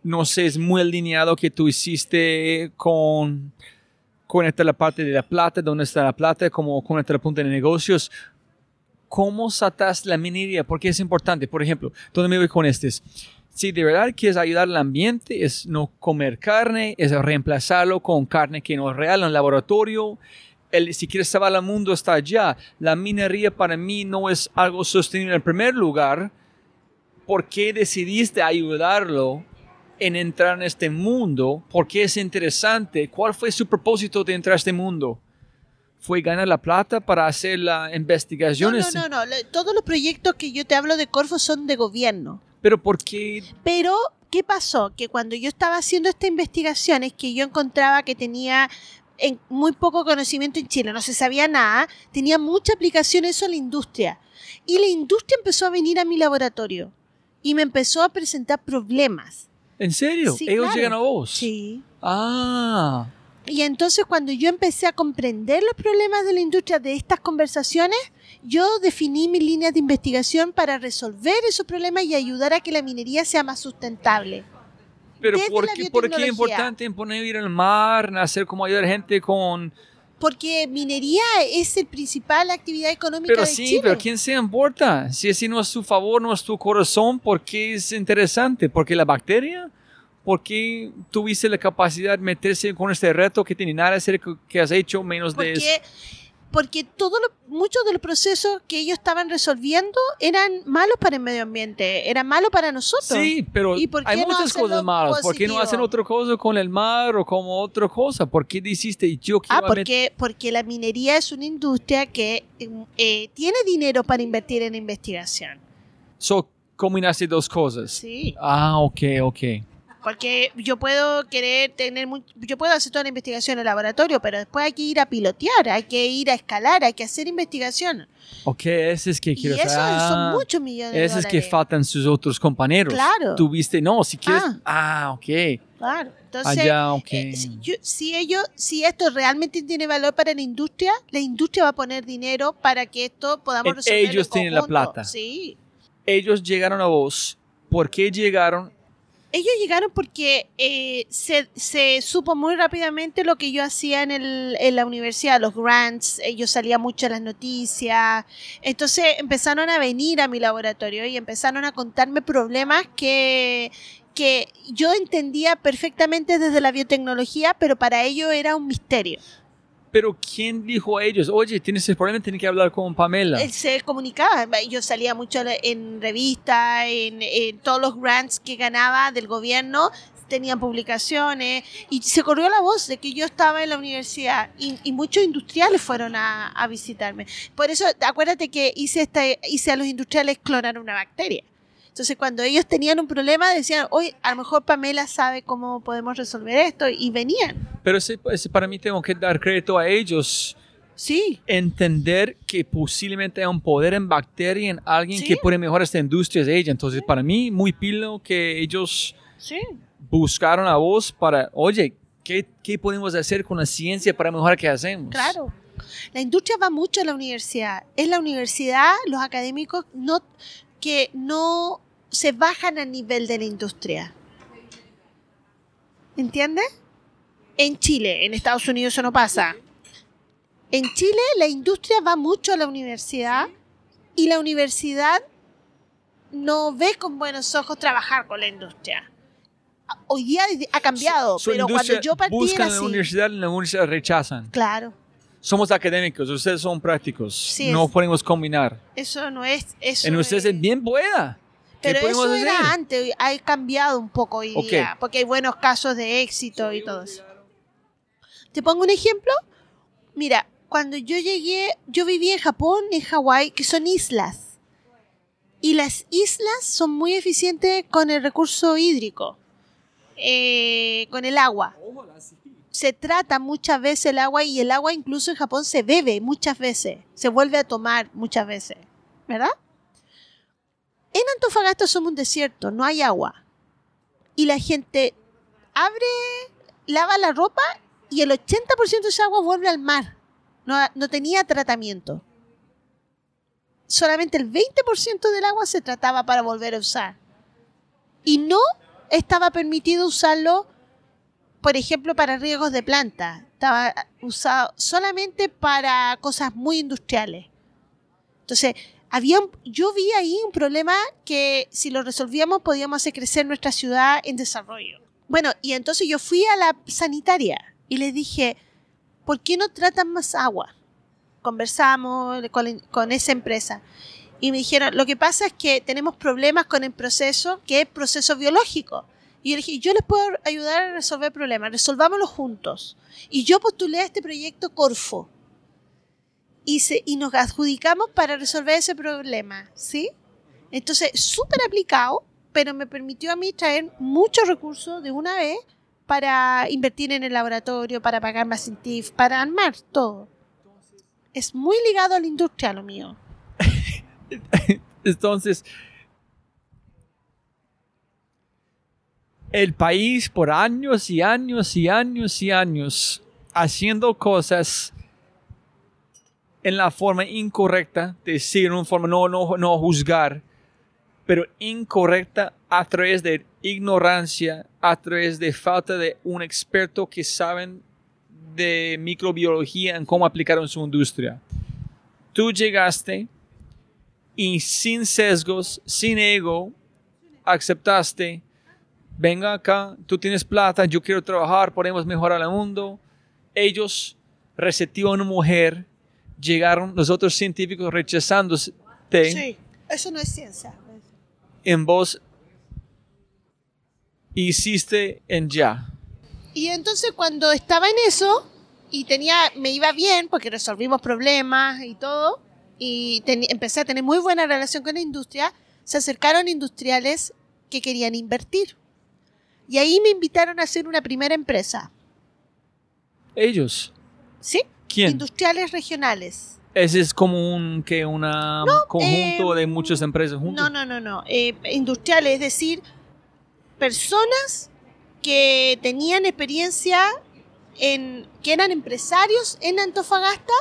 no sé, es muy alineado que tú hiciste con, con esta la parte de la plata, dónde está la plata, como con esta la punta de negocios. ¿Cómo satas la minería? Porque es importante. Por ejemplo, ¿dónde me voy con este? Si de verdad quieres ayudar al ambiente, es no comer carne, es reemplazarlo con carne que no es real en el laboratorio, el, si quieres salvar el mundo está allá. La minería para mí no es algo sostenible en primer lugar. ¿Por qué decidiste ayudarlo en entrar en este mundo? ¿Por qué es interesante? ¿Cuál fue su propósito de entrar a este mundo? ¿Fue ganar la plata para hacer la investigación? No, no, no, no. Todos los proyectos que yo te hablo de Corfo son de gobierno. Pero ¿por qué? Pero, ¿qué pasó? Que cuando yo estaba haciendo esta investigación es que yo encontraba que tenía en- muy poco conocimiento en Chile, no se sabía nada, tenía mucha aplicación eso en la industria. Y la industria empezó a venir a mi laboratorio y me empezó a presentar problemas. ¿En serio? Sí, Ellos claro. llegan a vos. Sí. Ah. Y entonces cuando yo empecé a comprender los problemas de la industria de estas conversaciones, yo definí mis líneas de investigación para resolver esos problemas y ayudar a que la minería sea más sustentable. Pero ¿por qué, ¿por qué es importante poner ir al mar, hacer como ayudar a gente con... Porque minería es el principal actividad económica Pero de sí, Chile. pero ¿quién se importa? Si así no es tu favor, no es tu corazón, ¿por qué es interesante? ¿Porque la bacteria? ¿Por qué tuviste la capacidad de meterse con este reto que tiene nada que hacer que- que has hecho menos de eso? Porque, todo lo- muchos de los procesos que ellos estaban resolviendo eran malos para el medio ambiente, eran malos para nosotros. Sí, pero ¿Y por qué hay no muchas cosas malas. ¿Por qué no hacen otra cosa con el mar o como otra cosa? ¿Por qué dijiste yo Ah, quiero meter- porque, porque la minería es una industria que eh, tiene dinero para invertir en investigación. So, combinaste dos cosas. Sí. Ah, ok, ok. Porque yo puedo querer tener, mu- yo puedo hacer toda la investigación en el laboratorio, pero después hay que ir a pilotear, hay que ir a escalar, hay que hacer investigación. Ok, ese es que Y quiero eso saber. son Ah, muchos millones de Ese es que dólares. faltan sus otros compañeros. Claro. Tuviste, no, si quieres. Ah. Ah, ok. Claro. Entonces, Allá, ok. eh, si, yo- si ellos, si esto realmente tiene valor para la industria, la industria va a poner dinero para que esto podamos En- resolver. ellos tienen la plata. Sí. Ellos llegaron a vos. ¿Por qué llegaron? Ellos llegaron porque eh, se, supo muy rápidamente lo que yo hacía en, el, en la universidad, los grants, ellos salían mucho en las noticias, entonces empezaron a venir a mi laboratorio y empezaron a contarme problemas que, que yo entendía perfectamente desde la biotecnología, pero para ellos era un misterio. Pero ¿quién dijo a ellos? Oye, tienes ese problema, tienes que hablar con Pamela. Se comunicaba, yo salía mucho en revistas, en, todos los grants que ganaba del gobierno, tenían publicaciones y se corrió la voz de que yo estaba en la universidad y, y muchos industriales fueron a, a visitarme. Por eso, acuérdate que hice, esta, hice a los industriales clonar una bacteria. Entonces, cuando ellos tenían un problema, decían, oye, a lo mejor Pamela sabe cómo podemos resolver esto, y venían. Pero ese, ese para mí tengo que dar crédito a ellos. Sí, Entender que posiblemente hay un poder en bacteria en alguien Sí. que puede mejorar esta industria de ella. Entonces, para mí, muy pilo que ellos sí. buscaron a vos para, oye, ¿qué, qué podemos hacer con la ciencia para mejorar qué hacemos? Claro. La industria va mucho a la universidad. Es la universidad, los académicos no, que no se bajan al nivel de la industria. ¿Entiendes? En Chile, en Estados Unidos eso no pasa. En Chile la industria va mucho a la universidad y la universidad no ve con buenos ojos trabajar con la industria. Hoy día ha cambiado, Su pero cuando yo partí buscan era en la así. universidad, la universidad rechazan. Claro. Somos académicos, ustedes son prácticos. Sí, no es- podemos combinar. Eso no es. Eso En ustedes es- es bien buena. ¿Qué Pero eso hacer? era antes, ha cambiado un poco hoy día, porque hay buenos casos de éxito y todo eso. ¿Te pongo un ejemplo? Mira, cuando yo llegué, yo viví en Japón, en Hawái, que son islas. Y las islas son muy eficientes con el recurso hídrico, eh, con el agua. Se trata muchas veces el agua y el agua incluso en Japón se bebe muchas veces, se vuelve a tomar muchas veces, ¿verdad? En Antofagasta somos un desierto, no hay agua. Y la gente abre, lava la ropa y el 80% de esa agua vuelve al mar. No, tenía tratamiento. Solamente el 20% del agua se trataba para volver a usar. Y no estaba permitido usarlo, por ejemplo, para riegos de planta. Estaba usado solamente para cosas muy industriales. Entonces, había yo vi ahí un problema que si lo resolvíamos podíamos hacer crecer nuestra ciudad en desarrollo. Bueno, y entonces yo fui a la sanitaria y les dije, ¿por qué no tratan más agua? Conversamos con, esa empresa y me dijeron, lo que pasa es que tenemos problemas con el proceso, que es proceso biológico. Y yo yo les puedo ayudar a resolver problemas, resolvámoslo juntos. Y yo postulé a este proyecto Corfo. Y, nos adjudicamos para resolver ese problema, ¿sí? Entonces, súper aplicado, pero me permitió a mí traer muchos recursos de una vez para invertir en el laboratorio, para pagar más científicos, para armar todo. Es muy ligado a la industria lo mío. Entonces, el país por años y años y años y años haciendo cosas en la forma incorrecta, decir en una forma no, no, no juzgar, pero incorrecta a través de ignorancia, a través de falta de un experto que saben de microbiología en cómo aplicar en su industria. Tú llegaste y sin sesgos, sin ego, aceptaste, venga acá, tú tienes plata, yo quiero trabajar, podemos mejorar el mundo. Ellos receptivan una mujer, llegaron los otros científicos rechazándote. Sí, eso no es ciencia. En vos hiciste en ya. Y entonces cuando estaba en eso y tenía, me iba bien porque resolvimos problemas y todo, y empecé a tener muy buena relación con la industria, se acercaron industriales que querían invertir. Y ahí me invitaron a hacer una primera empresa. ¿Ellos? ¿Sí? ¿Quién? Industriales regionales. ¿Ese es como un que una conjunto eh, de muchas empresas juntas? No, no, no, no. Eh, industriales, es decir, personas que tenían experiencia en, que eran empresarios en Antofagasta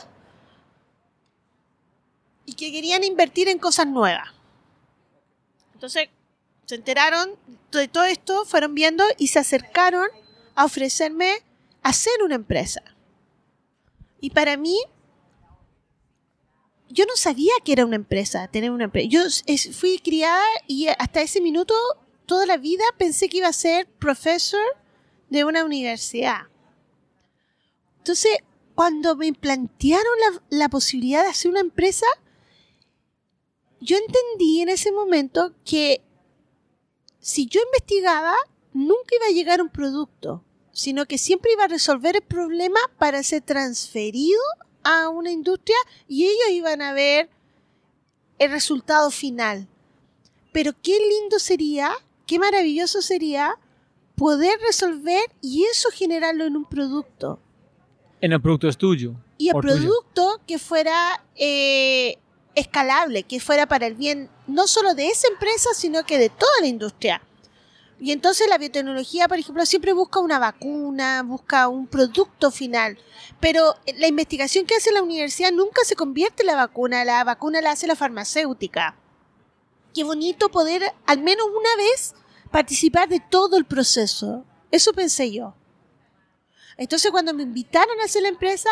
y que querían invertir en cosas nuevas. Entonces, se enteraron de todo esto, fueron viendo y se acercaron a ofrecerme hacer una empresa. Y para mí, yo no sabía que era una empresa, tener una empresa. Yo fui criada y hasta ese minuto, toda la vida, pensé que iba a ser profesor de una universidad. Entonces, cuando me plantearon la, la posibilidad de hacer una empresa, yo entendí en ese momento que si yo investigaba, nunca iba a llegar un producto, sino que siempre iba a resolver el problema para ser transferido a una industria y ellos iban a ver el resultado final. Pero qué lindo sería, qué maravilloso sería poder resolver y eso generarlo en un producto. En el producto es tuyo. Y el producto que fuera eh, escalable, que fuera para el bien no solo de esa empresa, sino que de toda la industria. Y entonces la biotecnología, por ejemplo, siempre busca una vacuna, busca un producto final. Pero la investigación que hace la universidad nunca se convierte en la vacuna, la vacuna la hace la farmacéutica. Qué bonito poder, al menos una vez, participar de todo el proceso. Eso pensé yo. Entonces cuando me invitaron a hacer la empresa,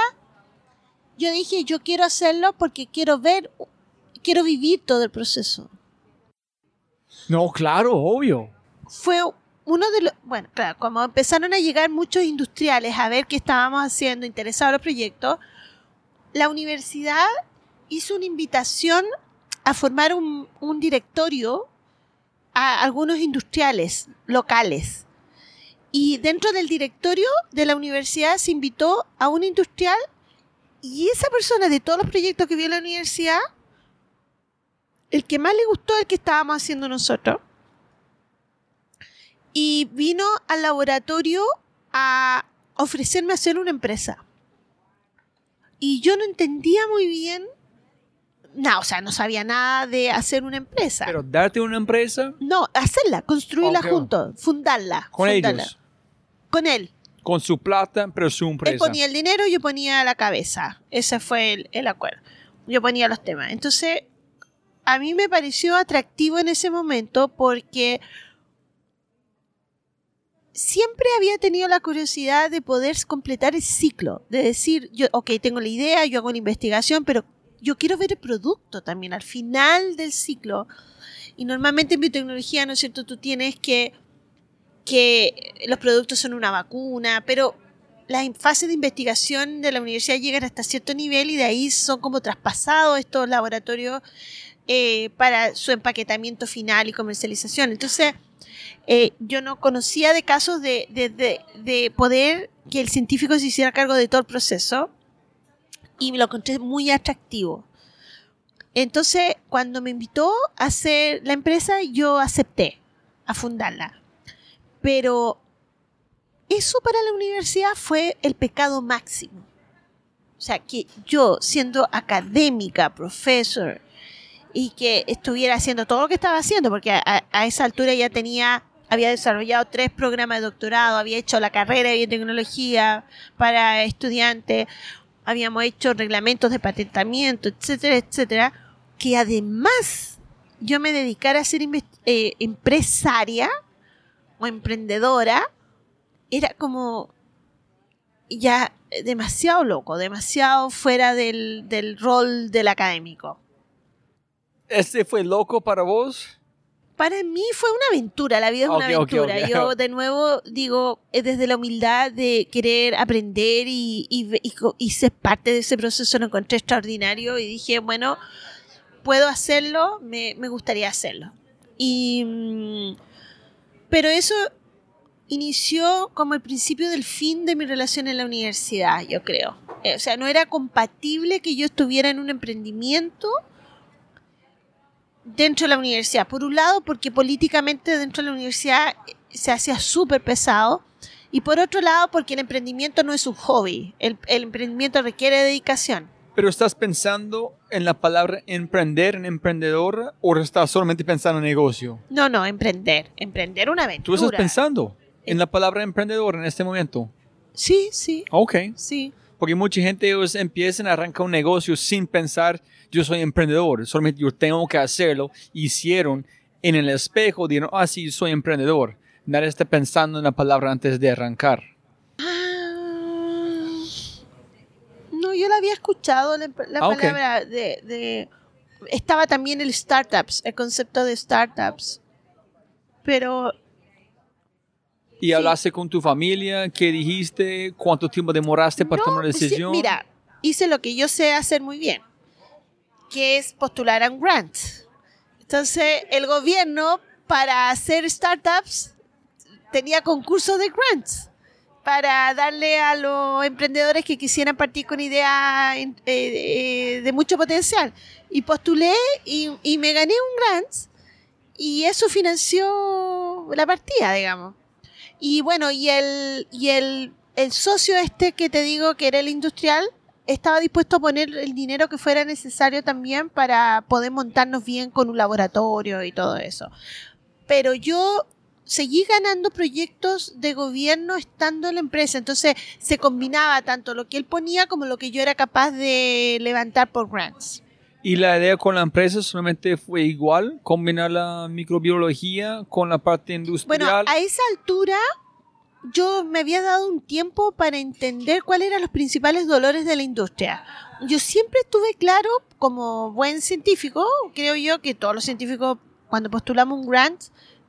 yo dije, yo quiero hacerlo porque quiero ver quiero vivir todo el proceso. No, claro, obvio. Fue uno de los, bueno, claro, como empezaron a llegar muchos industriales a ver qué estábamos haciendo, interesados en los proyectos, la universidad hizo una invitación a formar un, directorio a algunos industriales locales. Y dentro del directorio de la universidad se invitó a un industrial y esa persona de todos los proyectos que vio la universidad el que más le gustó el que estábamos haciendo nosotros. Y vino al laboratorio a ofrecerme hacer una empresa. Y yo no entendía muy bien. No, o sea, no sabía nada de hacer una empresa. ¿Pero darte una empresa? No, hacerla, construirla juntos, fundarla. ¿Con fundarla. ellos? Con él. Con su plata, pero su empresa. Él ponía el dinero, yo ponía la cabeza. Ese fue el, el acuerdo. Yo ponía los temas. Entonces, a mí me pareció atractivo en ese momento porque siempre había tenido la curiosidad de poder completar el ciclo, de decir, yo, ok, tengo la idea, yo hago la investigación, pero yo quiero ver el producto también al final del ciclo. Y normalmente en biotecnología, ¿no es cierto? Tú tienes que, que los productos son una vacuna, pero las fases de investigación de la universidad llegan hasta cierto nivel y de ahí son como traspasados estos laboratorios eh, para su empaquetamiento final y comercialización. Entonces, eh, yo no conocía de casos de, de, de, poder que el científico se hiciera cargo de todo el proceso y me lo encontré muy atractivo. Entonces, cuando me invitó a hacer la empresa, yo acepté a fundarla. Pero eso para la universidad fue el pecado máximo. O sea, que yo, siendo académica, profesor, y que estuviera haciendo todo lo que estaba haciendo, porque a, esa altura ya tenía, había desarrollado tres programas de doctorado, había hecho la carrera de biotecnología para estudiantes, habíamos hecho reglamentos de patentamiento, etcétera, etcétera, que además yo me dedicara a ser eh, empresaria o emprendedora, era como ya demasiado loco, demasiado fuera del, rol del académico. ¿Este fue loco para vos? Para mí fue una aventura, la vida es una aventura. Yo de nuevo digo, desde la humildad de querer aprender y, y, ser parte de ese proceso lo encontré extraordinario y dije, bueno, puedo hacerlo, me, me gustaría hacerlo. Y, mm, pero eso inició como el principio del fin de mi relación en la universidad, yo creo. Eh, o sea, no era compatible que yo estuviera en un emprendimiento dentro de la universidad. Por un lado, porque políticamente dentro de la universidad eh, se hacía súper pesado. Y por otro lado, porque el emprendimiento no es un hobby. El, el, emprendimiento requiere dedicación. ¿Pero estás pensando en la palabra emprender, en emprendedor, o estás solamente pensando en negocio? No, no, emprender. Emprender una aventura. ¿Tú estás pensando en la palabra emprendedor en este momento? Sí, sí. Ok. Sí. Porque mucha gente ellos empiezan a arrancar un negocio sin pensar yo soy emprendedor, solamente yo tengo que hacerlo. Hicieron en el espejo, dijeron, ah, sí, soy emprendedor. Nadie está pensando en la palabra antes de arrancar. Ah, no, yo la había escuchado, la, ah, palabra de, Estaba también el startups, el concepto de startups. Pero ¿Y hablaste con tu familia? ¿Qué dijiste? ¿Cuánto tiempo demoraste para tomar la decisión? mira, hice lo que yo sé hacer muy bien que es postular a un grant. Entonces, el gobierno para hacer startups tenía concursos de grants para darle a los emprendedores que quisieran partir con ideas eh, eh, de mucho potencial. Y postulé y, y, me gané un grant y eso financió la partida, digamos. Y bueno, y el, y el, el socio este que te digo que era el industrial, estaba dispuesto a poner el dinero que fuera necesario también para poder montarnos bien con un laboratorio y todo eso. Pero yo seguí ganando proyectos de gobierno estando en la empresa, entonces se combinaba tanto lo que él ponía como lo que yo era capaz de levantar por grants. ¿Y la idea con la empresa solamente fue igual, combinar la microbiología con la parte industrial? Bueno, a esa altura yo me había dado un tiempo para entender cuáles eran los principales dolores de la industria. Yo siempre tuve claro, como buen científico, creo yo que todos los científicos cuando postulamos un grant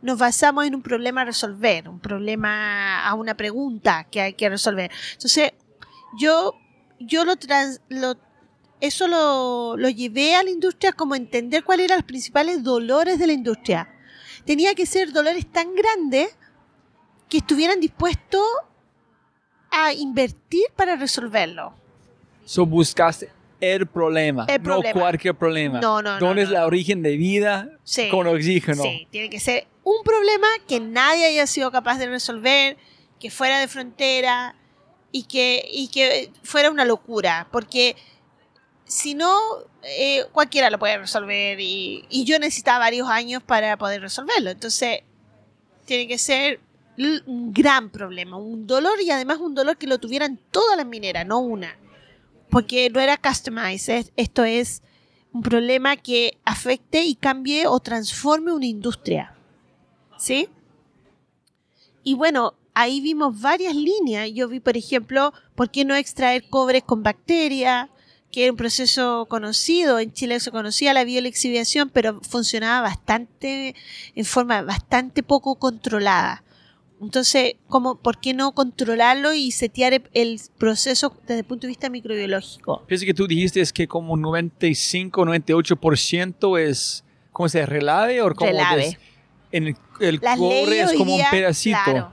nos basamos en un problema a resolver, un problema a una pregunta que hay que resolver. Entonces, yo, yo lo, lo eso lo, lo llevé a la industria como entender cuáles eran los principales dolores de la industria. Tenía que ser dolores tan grandes que estuvieran dispuestos a invertir para resolverlo. So buscaste el problema, no cualquier problema. No, no, ¿Dónde es la origen de vida con oxígeno? Sí, tiene que ser un problema que nadie haya sido capaz de resolver, que fuera de frontera y que, y que fuera una locura, porque si no, eh, cualquiera lo puede resolver y, y yo necesitaba varios años para poder resolverlo. Entonces, tiene que ser un gran problema, un dolor y además un dolor que lo tuvieran todas las mineras, no una. Porque no era customized, esto es un problema que afecte y cambie o transforme una industria. ¿Sí? Y bueno, ahí vimos varias líneas. Yo vi, por ejemplo, ¿por qué no extraer cobre con bacteria? Que era un proceso conocido. En Chile se conocía la biolexiviación, pero funcionaba bastante, en forma bastante poco controlada Entonces, ¿cómo, ¿por qué no controlarlo y setear el- proceso desde el punto de vista microbiológico? Pienso que tú dijiste es que como 95, 98% es, ¿cómo se dice? ¿Relave o como Relave. des- en el, el cobre es como día, un pedacito? claro.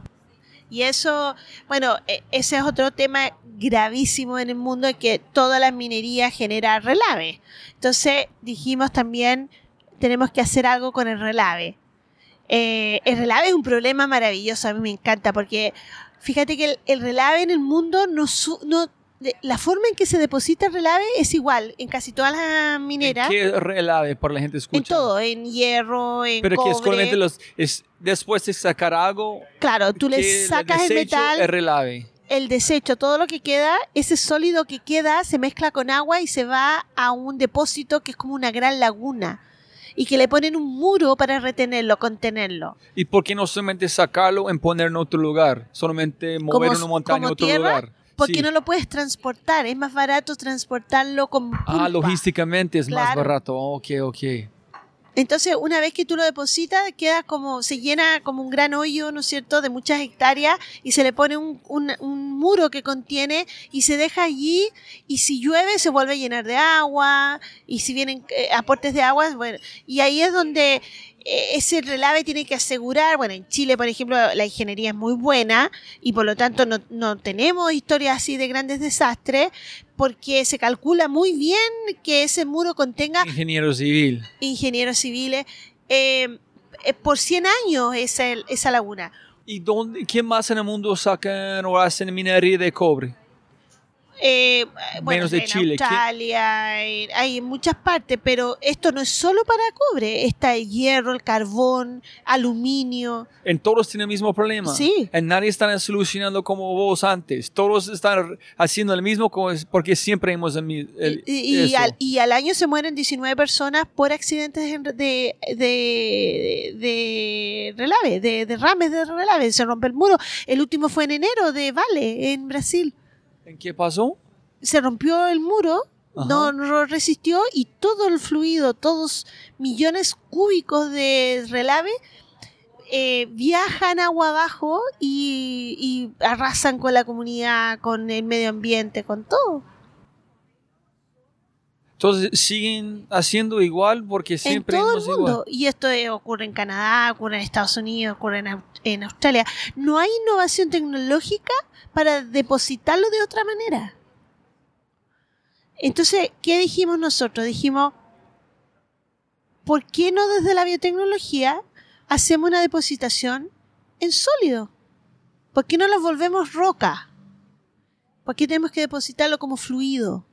Y eso, bueno, e- ese es otro tema gravísimo en el mundo, que toda la minería genera relave. Entonces dijimos también, tenemos que hacer algo con el relave. Eh, el relave es un problema maravilloso, a mí me encanta, porque fíjate que el, el relave en el mundo no, su- no la forma en que se deposita el relave es igual en casi todas las ¿En mineras. ¿Qué relave por la gente escucha? En todo, en hierro, en Pero que es solamente los, es después de sacar algo, Claro, tú le sacas el desecho metal, es relave. el desecho, todo lo que queda, ese sólido que queda se mezcla con agua y se va a un depósito que es como una gran laguna y que le ponen un muro para retenerlo, contenerlo. ¿Y por qué no solamente sacarlo en poner en otro lugar? Solamente mover Como- una montaña a otro tierra, lugar. Porque Sí. no lo puedes transportar, es más barato transportarlo con Ah, pulpa. logísticamente es más Claro. barato. Ok, ok. Entonces, una vez que tú lo depositas, queda como, se llena como un gran hoyo, ¿no es cierto?, de muchas hectáreas y se le pone un, un- un muro que contiene y se deja allí y si llueve se vuelve a llenar de agua y si vienen eh, aportes de agua, bueno, y ahí es donde eh, ese relave tiene que asegurar, bueno, en Chile, por ejemplo, la ingeniería es muy buena y por lo tanto no, no tenemos historias así de grandes desastres porque se calcula muy bien que ese muro contenga Ingeniero civil. ingenieros civiles eh, eh, por 100 años esa, esa laguna. ¿Y dónde, quién más en el mundo sacan o hacen minería de cobre? Eh, bueno, Menos de en Chile. Australia, en- hay en muchas partes, pero esto no es solo para cobre, está el hierro, el carbón, aluminio. En todos tienen el mismo problema. Sí. En nadie están solucionando como vos antes. Todos están haciendo el mismo porque siempre hemos el, el- y, y al, y al año se mueren 19 personas por accidentes en- de, de, de relave, de derrames de relave, se rompe el muro. El último fue en enero de Vale, en Brasil. ¿En qué pasó? se rompió el muro, no, no resistió y todo el fluido, todos millones cúbicos de relave eh, viajan agua abajo y, y arrasan con la comunidad, con el medio ambiente, con todo. Entonces siguen haciendo igual porque siempre en todo el mundo. igual. Y esto eh, ocurre en Canadá, ocurre en Estados Unidos, ocurre en, Au- en Australia. No hay innovación tecnológica para depositarlo de otra manera. Entonces, ¿qué dijimos nosotros? Dijimos, ¿por qué no desde la biotecnología hacemos una depositación en sólido? ¿Por qué no lo volvemos roca? ¿Por qué tenemos que depositarlo como fluido?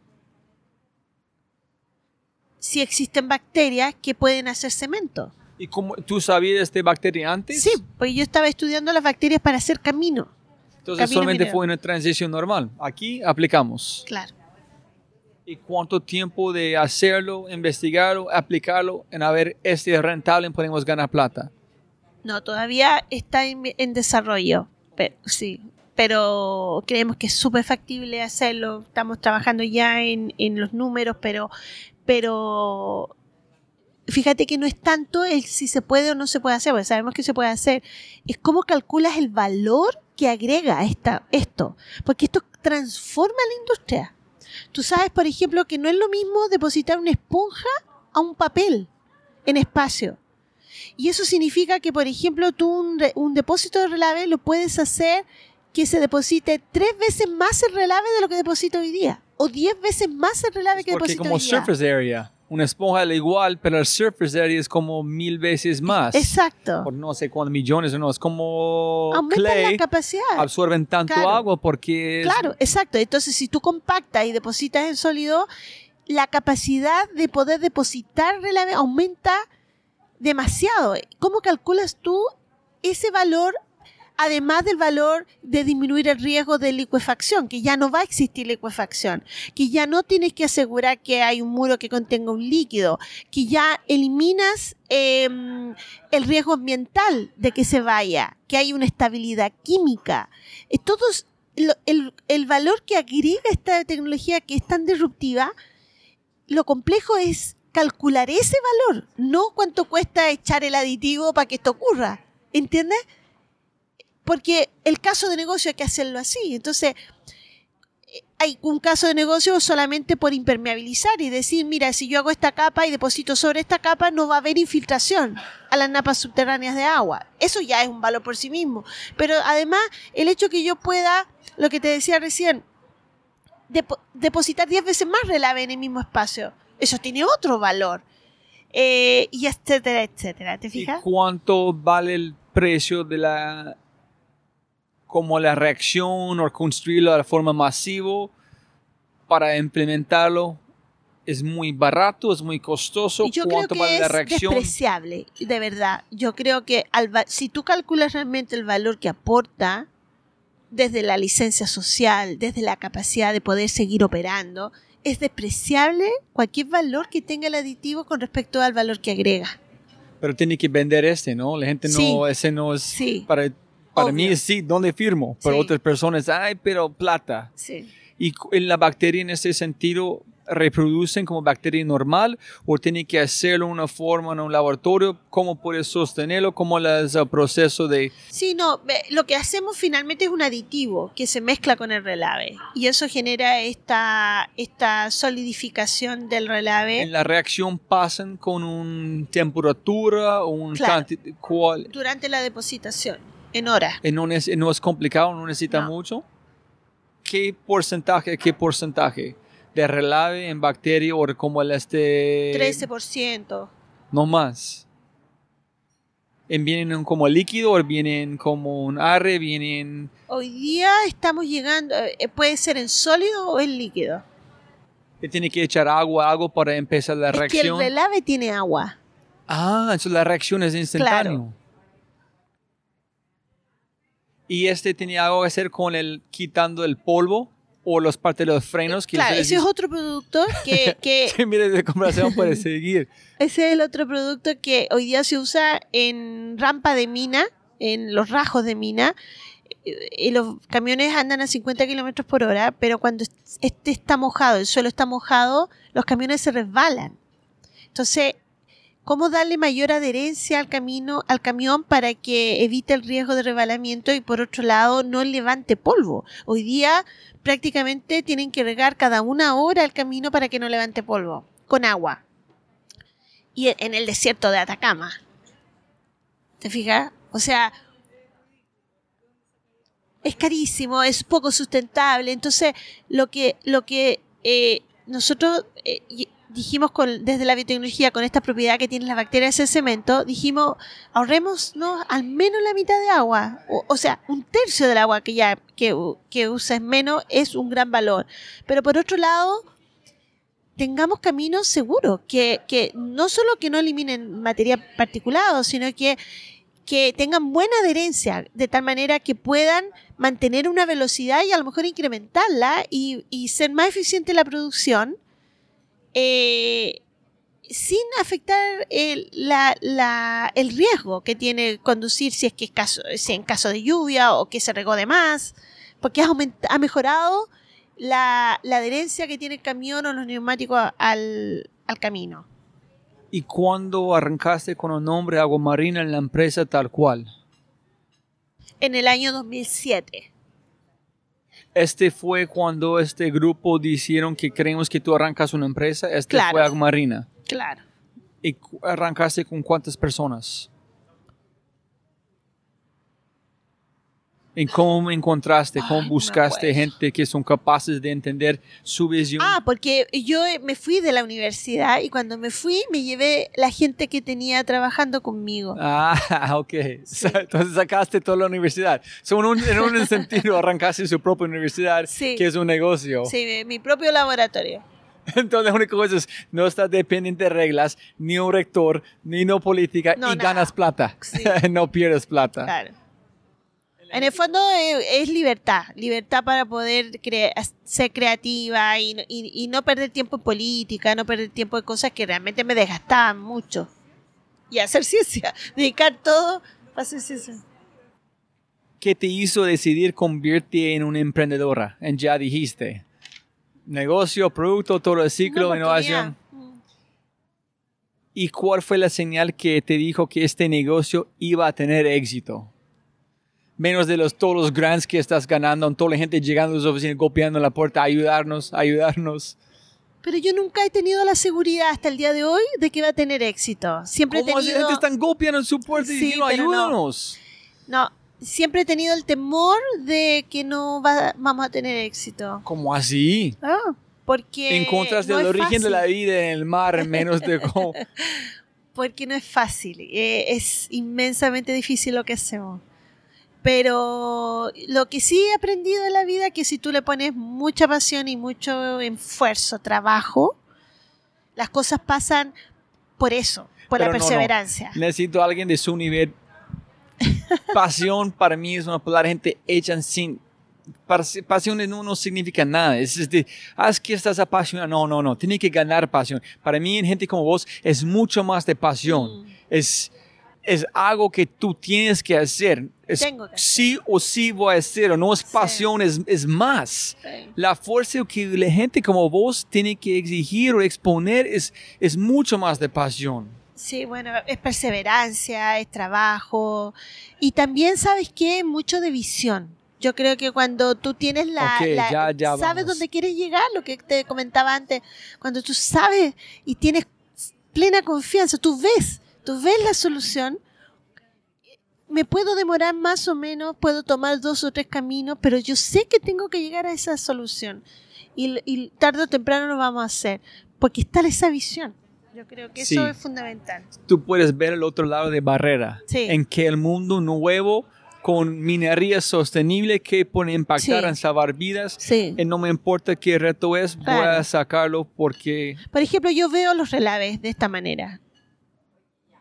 Si existen bacterias que pueden hacer cemento. ¿Y cómo, tú sabías de esta bacteria antes? Sí, pues yo estaba estudiando las bacterias para hacer camino. Entonces camino solamente minero. fue una transición normal. Aquí aplicamos. Claro. ¿Y cuánto tiempo de hacerlo, investigarlo, aplicarlo, en a ver, este es rentable y podemos ganar plata? No, todavía está en, en desarrollo. Pero, sí, pero creemos que es súper factible hacerlo. Estamos trabajando ya en, en los números, pero, pero fíjate que no es tanto el si se puede o no se puede hacer, porque sabemos que se puede hacer. Es cómo calculas el valor que agrega esta, esto. Porque esto transforma la industria. Tú sabes, por ejemplo, que no es lo mismo depositar una esponja a un papel en espacio. Y eso significa que, por ejemplo, tú un, un depósito de relave lo puedes hacer que se deposite tres veces más el relave de lo que deposita hoy día. O diez veces más el relave que Porque como surface area, una esponja es igual, pero el surface area es como mil veces más. Exacto. Por no sé cuántos millones o no, es como Aumenta la clay, capacidad. absorben tanto Claro. agua porque es- Claro, exacto. Entonces, si tú compactas y depositas en sólido, la capacidad de poder depositar relave aumenta demasiado. ¿Cómo calculas tú ese valor, además del valor de disminuir el riesgo de liquefacción, que ya no va a existir liquefacción, que ya no tienes que asegurar que hay un muro que contenga un líquido, que ya eliminas em, el riesgo ambiental de que se vaya, que hay una estabilidad química. Eh, todos el, el valor que agrega esta tecnología que es tan disruptiva, lo complejo es calcular ese valor, no cuánto cuesta echar el aditivo para que esto ocurra. ¿Entiendes? Porque el caso de negocio hay que hacerlo así. Entonces, eh, hay un caso de negocio solamente por impermeabilizar y decir, mira, si yo hago esta capa y deposito sobre esta capa, no va a haber infiltración a las napas subterráneas de agua. Eso ya es un valor por sí mismo. Pero además, el hecho que yo pueda, lo que te decía recién, depo- depositar 10 veces más relave en el mismo espacio, eso tiene otro valor. Eh, y etcétera, etcétera. ¿Te ¿Y fijas? cuánto vale el precio de la como la reacción o construirlo de forma masiva para implementarlo? ¿Es muy barato? ¿Es muy costoso? Yo creo ¿Cuánto que vale es la reacción? despreciable, de verdad. Yo creo que al si tú calculas realmente el valor que aporta desde la licencia social, desde la capacidad de poder seguir operando, es despreciable cualquier valor que tenga el aditivo con respecto al valor que agrega. Pero tiene que vender este, ¿no? La gente no, Sí. ese no es Sí. para, para mí Obvio. sí, ¿dónde firmo? Para Sí. otras personas, ay, pero plata. Sí. ¿Y la bacteria en ese sentido reproducen como bacteria normal o tiene que hacerlo de una forma en un laboratorio? ¿Cómo puedes sostenerlo? ¿Cómo es el proceso de... Sí, no, lo que hacemos finalmente es un aditivo que se mezcla con el relave y eso genera esta, esta solidificación del relave en la reacción pasan con una temperatura o un Claro. canti- cuál- durante la depositación, en horas. eh, no, es, no es complicado, no necesita No. mucho. ¿Qué porcentaje, qué porcentaje de relave en bacteria o como el este... 13%. No más. ¿En ¿Vienen como líquido o vienen como un arre? ¿Vienen...? Hoy día estamos llegando, eh, puede ser en sólido o en líquido. ¿Te tiene que echar agua, algo para empezar la Es que el reacción? relave tiene agua. Ah, entonces la reacción es instantánea. Claro. ¿Y este tenía algo que hacer con el quitando el polvo o los partes de los frenos? Que Claro, ese es otro producto que, que Sí, mire, de conversación puede seguir. ese es el otro producto que hoy día se usa en rampa de mina, en los rajos de mina. Eh, Y los camiones andan a 50 kilómetros por hora, pero cuando este está mojado, el suelo está mojado, los camiones se resbalan. Entonces, ¿cómo darle mayor adherencia al camino, al camión para que evite el riesgo de resbalamiento y por otro lado no levante polvo? Hoy día prácticamente tienen que regar cada una hora el camino para que no levante polvo con agua. Y en el desierto de Atacama. ¿Te fijas? O sea, es carísimo, es poco sustentable. Entonces, lo que, lo que eh, nosotros eh, dijimos con, desde la biotecnología, con esta propiedad que tienen las bacterias del cemento, dijimos, ahorremos al menos la mitad de agua. O, sea, un tercio del agua que ya que, que uses menos es un gran valor. Pero por otro lado, tengamos caminos seguros, que, que no solo que no eliminen materia particulada, sino que que tengan buena adherencia, de tal manera que puedan mantener una velocidad y a lo mejor incrementarla y, y ser más eficiente la producción eh, sin afectar el, la- la- el riesgo que tiene conducir si es que es caso, si en caso de lluvia o que se regó de más, porque ha, mejorado la, la adherencia que tiene el camión o los neumáticos al, al camino. ¿Y cuándo arrancaste con el nombre Agua Marina en la empresa tal cual? En el año 2007. Este fue cuando este grupo dijeron que creemos que tú arrancas una empresa. Este Claro. fue Agua Marina. Claro. ¿Y arrancaste con cuántas personas? ¿Y cómo encontraste? ¿Cómo Ay, me buscaste acuerdo. gente que son capaces de entender su visión? Ah, porque yo me fui de la universidad y cuando me fui me llevé la gente que tenía trabajando conmigo. Ah, ok. Entonces sacaste toda la universidad. So, en, un, en un sentido, arrancaste su propia universidad, Sí. que es un negocio. Sí, mi- mi propio laboratorio. Entonces, la única cosa es, no estás dependiente de reglas, ni un rector, ni no política, No, y nada. ganas plata. Sí. no pierdes plata. Claro. En el fondo eh, es libertad, libertad para poder cre- ser creativa y, no- y- y no perder tiempo en política, no perder tiempo en cosas que realmente me desgastaban mucho. Y hacer ciencia, dedicar todo para hacer ciencia. ¿Qué te hizo decidir convertirte en una emprendedora? En ya dijiste. Negocio, producto, todo el ciclo, innovación. ¿Y cuál fue la señal que te dijo que este negocio iba a tener éxito? Menos de los todos los grants que estás ganando, toda la gente llegando a las oficinas, golpeando la puerta, ayudarnos, ayudarnos. Pero yo nunca he tenido la seguridad hasta el día de hoy de que va a tener éxito. Siempre he ¿Cómo así? tenido... gente están golpeando en su puerta y Sí, diciendo, pero no. ayúdanos? No, siempre he tenido el temor de que no va- vamos a tener éxito. ¿Cómo así? Ah, porque Encontraste no el origen de la fácil, vida en el mar, menos de cómo... Porque no es fácil. eh, es inmensamente difícil lo que hacemos. Pero lo que sí he aprendido en la vida es que si tú le pones mucha pasión y mucho esfuerzo, trabajo, las cosas pasan por eso, por Pero la no, no. perseverancia. Necesito a alguien de su nivel. Pasión para mí es una palabra gente hecha sin... pas- Pasión no, no significa nada. Es este, ah, que estás apasionado. No, no, no. Tiene que ganar pasión. Para mí, en gente como vos, es mucho más de pasión. Mm. Es, es algo que tú tienes que hacer. Es Tengo que hacer. sí o sí voy a hacerlo. No es pasión, es, es más. Sí. La fuerza que la gente como vos tiene que exigir o exponer es, es mucho más de pasión. Sí, bueno, es perseverancia, es trabajo y también sabes qué, mucho de visión. Yo creo que cuando tú tienes la, Ok, la- ya, ya sabes vamos. dónde quieres llegar, lo que te comentaba antes, cuando tú sabes y tienes plena confianza, tú ves, tú ves la solución. Me puedo demorar más o menos, puedo tomar dos o tres caminos, pero yo sé que tengo que llegar a esa solución y, y tarde o temprano lo vamos a hacer, porque está esa visión. Yo creo que Sí. eso es fundamental. Tú puedes ver el otro lado de barrera, Sí. en que el mundo nuevo con minería sostenible que puede impactar Sí. en salvar vidas. Sí. Y no me importa qué reto es, voy Claro. a sacarlo porque Por ejemplo, yo veo los relaves de esta manera.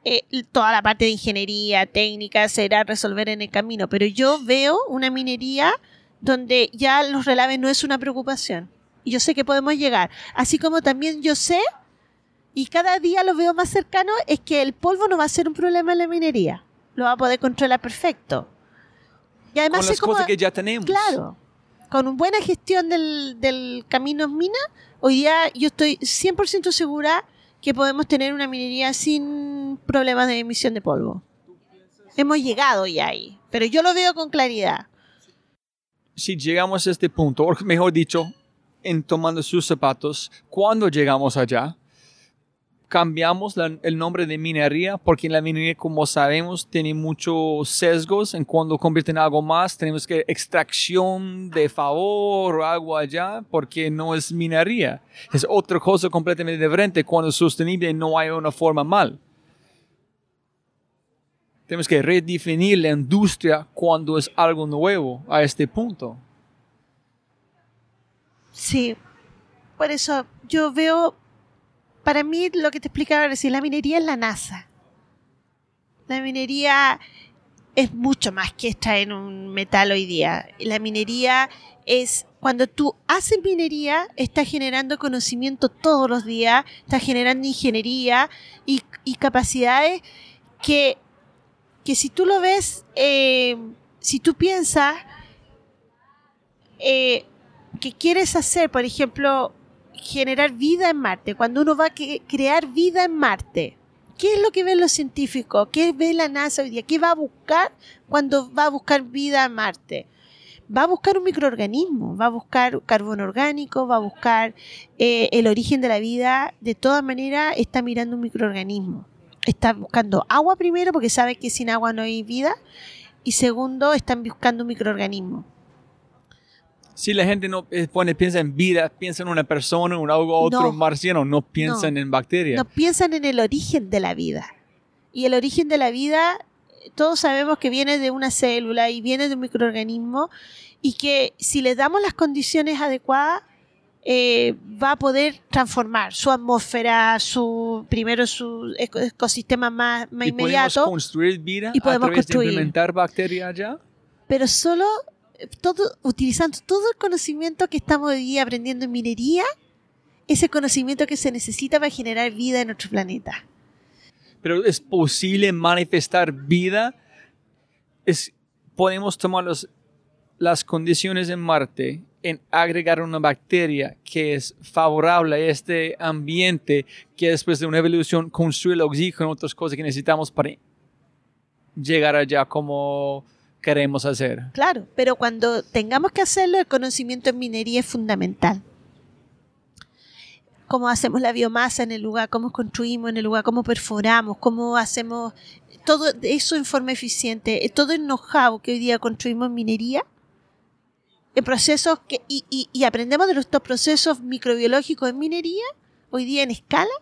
Eh, toda la parte de ingeniería técnica será resolver en el camino, pero yo veo una minería donde ya los relaves no es una preocupación. Y yo sé que podemos llegar. Así como también yo sé, y cada día lo veo más cercano, es que el polvo no va a ser un problema en la minería. Lo va a poder controlar perfecto. Y además con las cómo- cosas que ya tenemos. Claro. Con una buena gestión del, del camino mina, hoy día yo estoy 100% segura que podemos tener una minería sin problemas de emisión de polvo. Hemos llegado ya ahí, pero yo lo veo con claridad. Si llegamos a este punto, o mejor dicho, en tomando sus zapatos, cuando llegamos allá, cambiamos la- el nombre de minería porque la minería, como sabemos, tiene muchos sesgos en cuando convierte en algo más. Tenemos que extracción de favor o algo allá porque no es minería. Es otra cosa completamente diferente cuando es sostenible no hay una forma mal. Tenemos que redefinir la industria cuando es algo nuevo a este punto. Sí, por eso yo veo, para mí lo que te explicaba recién, la minería es la NASA. La minería es mucho más que extraer un metal hoy día. La minería es cuando tú haces minería, estás generando conocimiento todos los días, estás generando ingeniería y, capacidades que, que si tú lo ves, eh, si tú piensas eh, que quieres hacer, por ejemplo, generar vida en Marte, cuando uno va a crear vida en Marte, ¿qué es lo que ven los científicos? ¿Qué ve la NASA hoy día? ¿Qué va a buscar cuando va a buscar vida en Marte? Va a buscar un microorganismo, va a buscar carbono orgánico, va a buscar eh, el origen de la vida. De todas maneras, está mirando un microorganismo. Está buscando agua primero, porque sabe que sin agua no hay vida. Y segundo, están buscando un microorganismo. Si la gente no eh, pone, piensa en vida, piensa en una persona, en algo otro No. marciano, no piensan en bacterias. no piensan en el origen de la vida. Y el origen de la vida, todos sabemos que viene de una célula y viene de un microorganismo y que si le damos las condiciones adecuadas, eh, va a poder transformar su atmósfera, su primero su eco- ecosistema más, más y podemos inmediato, construir vida y podemos a través construir. de implementar bacterias allá. pero solo todo, utilizando todo el conocimiento que estamos hoy día aprendiendo en minería, ese conocimiento que se necesita para generar vida en nuestro planeta. Pero es posible manifestar vida. Es, podemos tomar los- las condiciones en Marte en agregar una bacteria que es favorable a este ambiente que después de una evolución construye el oxígeno otras cosas que necesitamos para llegar allá como queremos hacer. Claro, pero cuando tengamos que hacerlo, el conocimiento en minería es fundamental. Cómo hacemos la biomasa en el lugar, cómo construimos en el lugar, cómo perforamos, cómo hacemos todo eso en forma eficiente, todo el know-how que hoy día construimos en minería, en procesos que, y, y, y aprendemos de estos procesos microbiológicos en minería, hoy día en escala,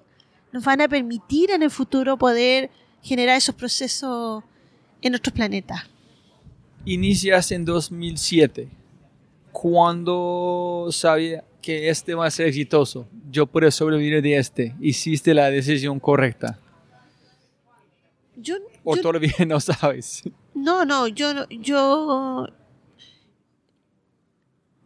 nos van a permitir en el futuro poder generar esos procesos en nuestros planetas. Inicias en 2007. ¿Cuándo sabía que este va a ser exitoso? Yo puedo sobrevivir de este. ¿Hiciste la decisión correcta? Yo, ¿O yo- todavía no sabes? no, no, yo, no- yo,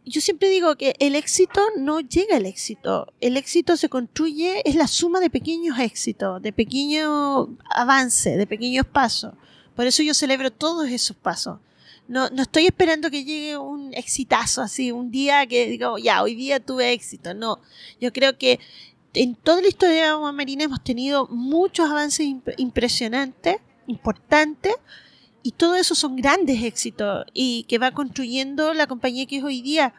yo siempre digo que el éxito no llega al éxito. El éxito se construye, es la suma de pequeños éxitos, de pequeños avances, de pequeños pasos. Por eso yo celebro todos esos pasos. No, no estoy esperando que llegue un exitazo así, un día que digo, ya, hoy día tuve éxito. No, yo creo que en toda la historia de Agua Marina hemos tenido muchos avances imp- impresionantes, importantes, y todo eso son grandes éxitos y que va construyendo la compañía que es hoy día.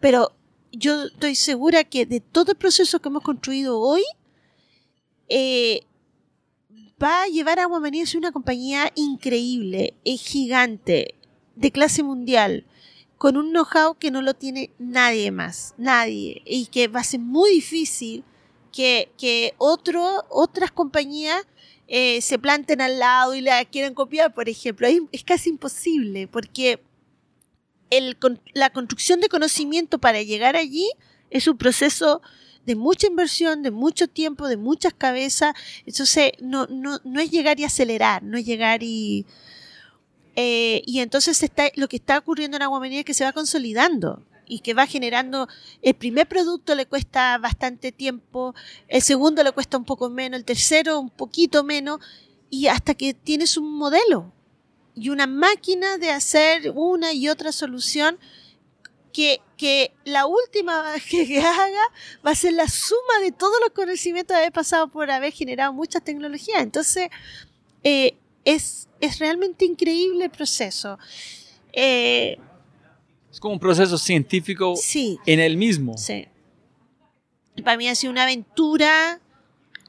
Pero yo estoy segura que de todo el proceso que hemos construido hoy, eh, va a llevar a Agua Marina a ser una compañía increíble, es gigante, de clase mundial, con un know-how que no lo tiene nadie más, nadie, y que va a ser muy difícil que, que otro, otras compañías eh, se planten al lado y la quieran copiar, por ejemplo. Es, es casi imposible, porque el la construcción de conocimiento para llegar allí es un proceso de mucha inversión, de mucho tiempo, de muchas cabezas. Entonces, no, no, no es llegar y acelerar, no es llegar y... eh, y entonces lo que está ocurriendo en Aguamanía es que se va consolidando y que va generando, el primer producto le cuesta bastante tiempo, el segundo le cuesta un poco menos, el tercero un poquito menos, y hasta que tienes un modelo y una máquina de hacer una y otra solución que, que la última que, que haga va a ser la suma de todos los conocimientos de haber pasado por haber generado muchas tecnologías. Entonces, eh, es, es realmente increíble el proceso. Eh, Es como un proceso científico sí, en el mismo. Sí. Para mí ha sido una aventura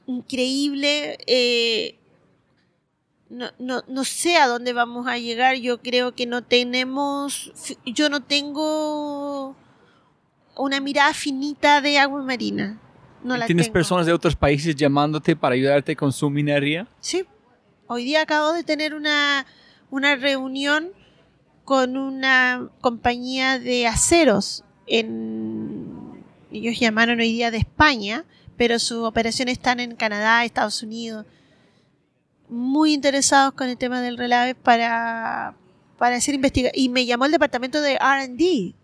increíble. eh, no, no, no sé a dónde vamos a llegar. Yo creo que no tenemos. Yo no tengo una mirada finita de agua marina. No la ¿Tienes tengo. personas de otros países llamándote para ayudarte con su minería? Sí. Hoy día acabo de tener una, una reunión con una compañía de aceros. En, ellos llamaron hoy día de España, pero sus operaciones están en Canadá, Estados Unidos. Muy interesados con el tema del relave para, para hacer investigación. Y me llamó el departamento de RD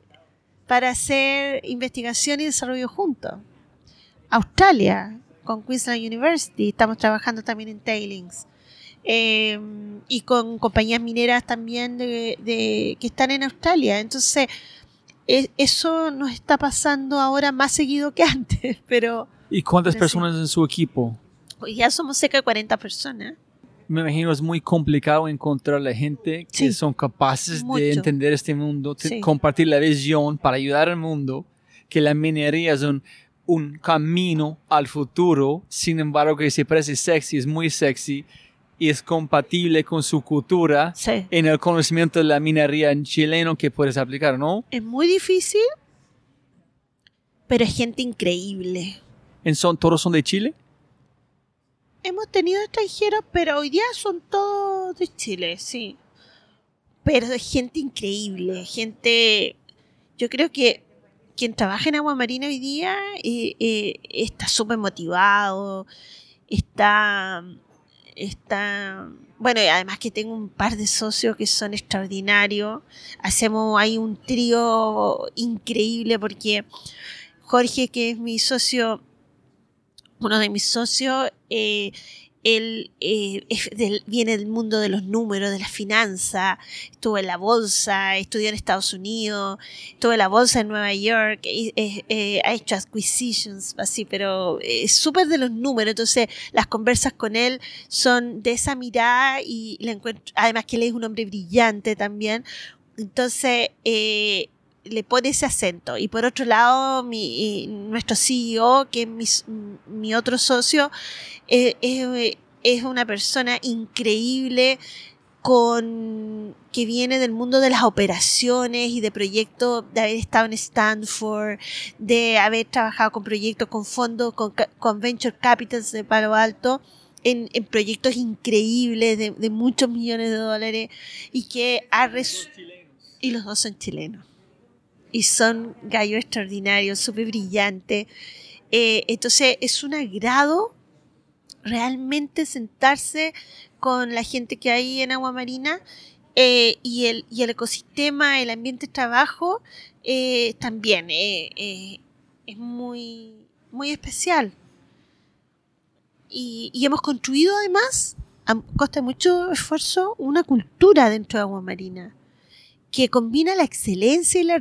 para hacer investigación y desarrollo juntos. Australia, con Queensland University, estamos trabajando también en tailings. Eh, y con compañías mineras también de, de- que están en Australia. Entonces, e- eso nos está pasando ahora más seguido que antes, pero ¿Y cuántas Sí. personas en su equipo? ya somos cerca de 40 personas. Me imagino es muy complicado encontrar la gente que Sí. son capaces Mucho. de entender este mundo, Sí. compartir la visión para ayudar al mundo, que la minería es un, un camino al futuro, sin embargo que se parece sexy, es muy sexy y es compatible con su cultura Sí. en el conocimiento de la minería en chileno que puedes aplicar, ¿no? Es muy difícil, pero es gente increíble. En son, ¿Todos son de Chile? Hemos tenido extranjeros, pero hoy día son todos de Chile, sí. Pero es gente increíble, gente... Yo creo que quien trabaja en agua marina hoy día eh, eh, está súper motivado, está... está bueno, y además que tengo un par de socios que son extraordinarios. Hacemos ahí un trío increíble porque Jorge, que es mi socio, uno de mis socios, eh, él eh, del- viene del mundo de los números, de la finanza, estuvo en la bolsa, estudió en Estados Unidos, estuvo en la bolsa en Nueva York, y, eh, eh, ha hecho acquisitions, así, pero eh, es súper de los números, entonces las conversas con él son de esa mirada y le encuentro, además que él es un hombre brillante también, entonces eh, le pone ese acento. Y por otro lado, mi, y nuestro CEO, que es mi, mi otro socio, eh, es, es una persona increíble con que viene del mundo de las operaciones y de proyectos, de haber estado en Stanford, de haber trabajado con proyectos con fondos, con, con Venture Capitals de Palo Alto, en, en proyectos increíbles de, de muchos millones de dólares y que ha y los dos son chilenos y son gallos extraordinarios, súper brillantes. Eh, entonces es un agrado realmente sentarse con la gente que hay en Agua Marina eh, y, el, y el ecosistema, el ambiente de trabajo eh, también eh, es muy, muy especial. Y, y hemos construido además, a costa de mucho esfuerzo, una cultura dentro de Agua Marina que combina la excelencia y la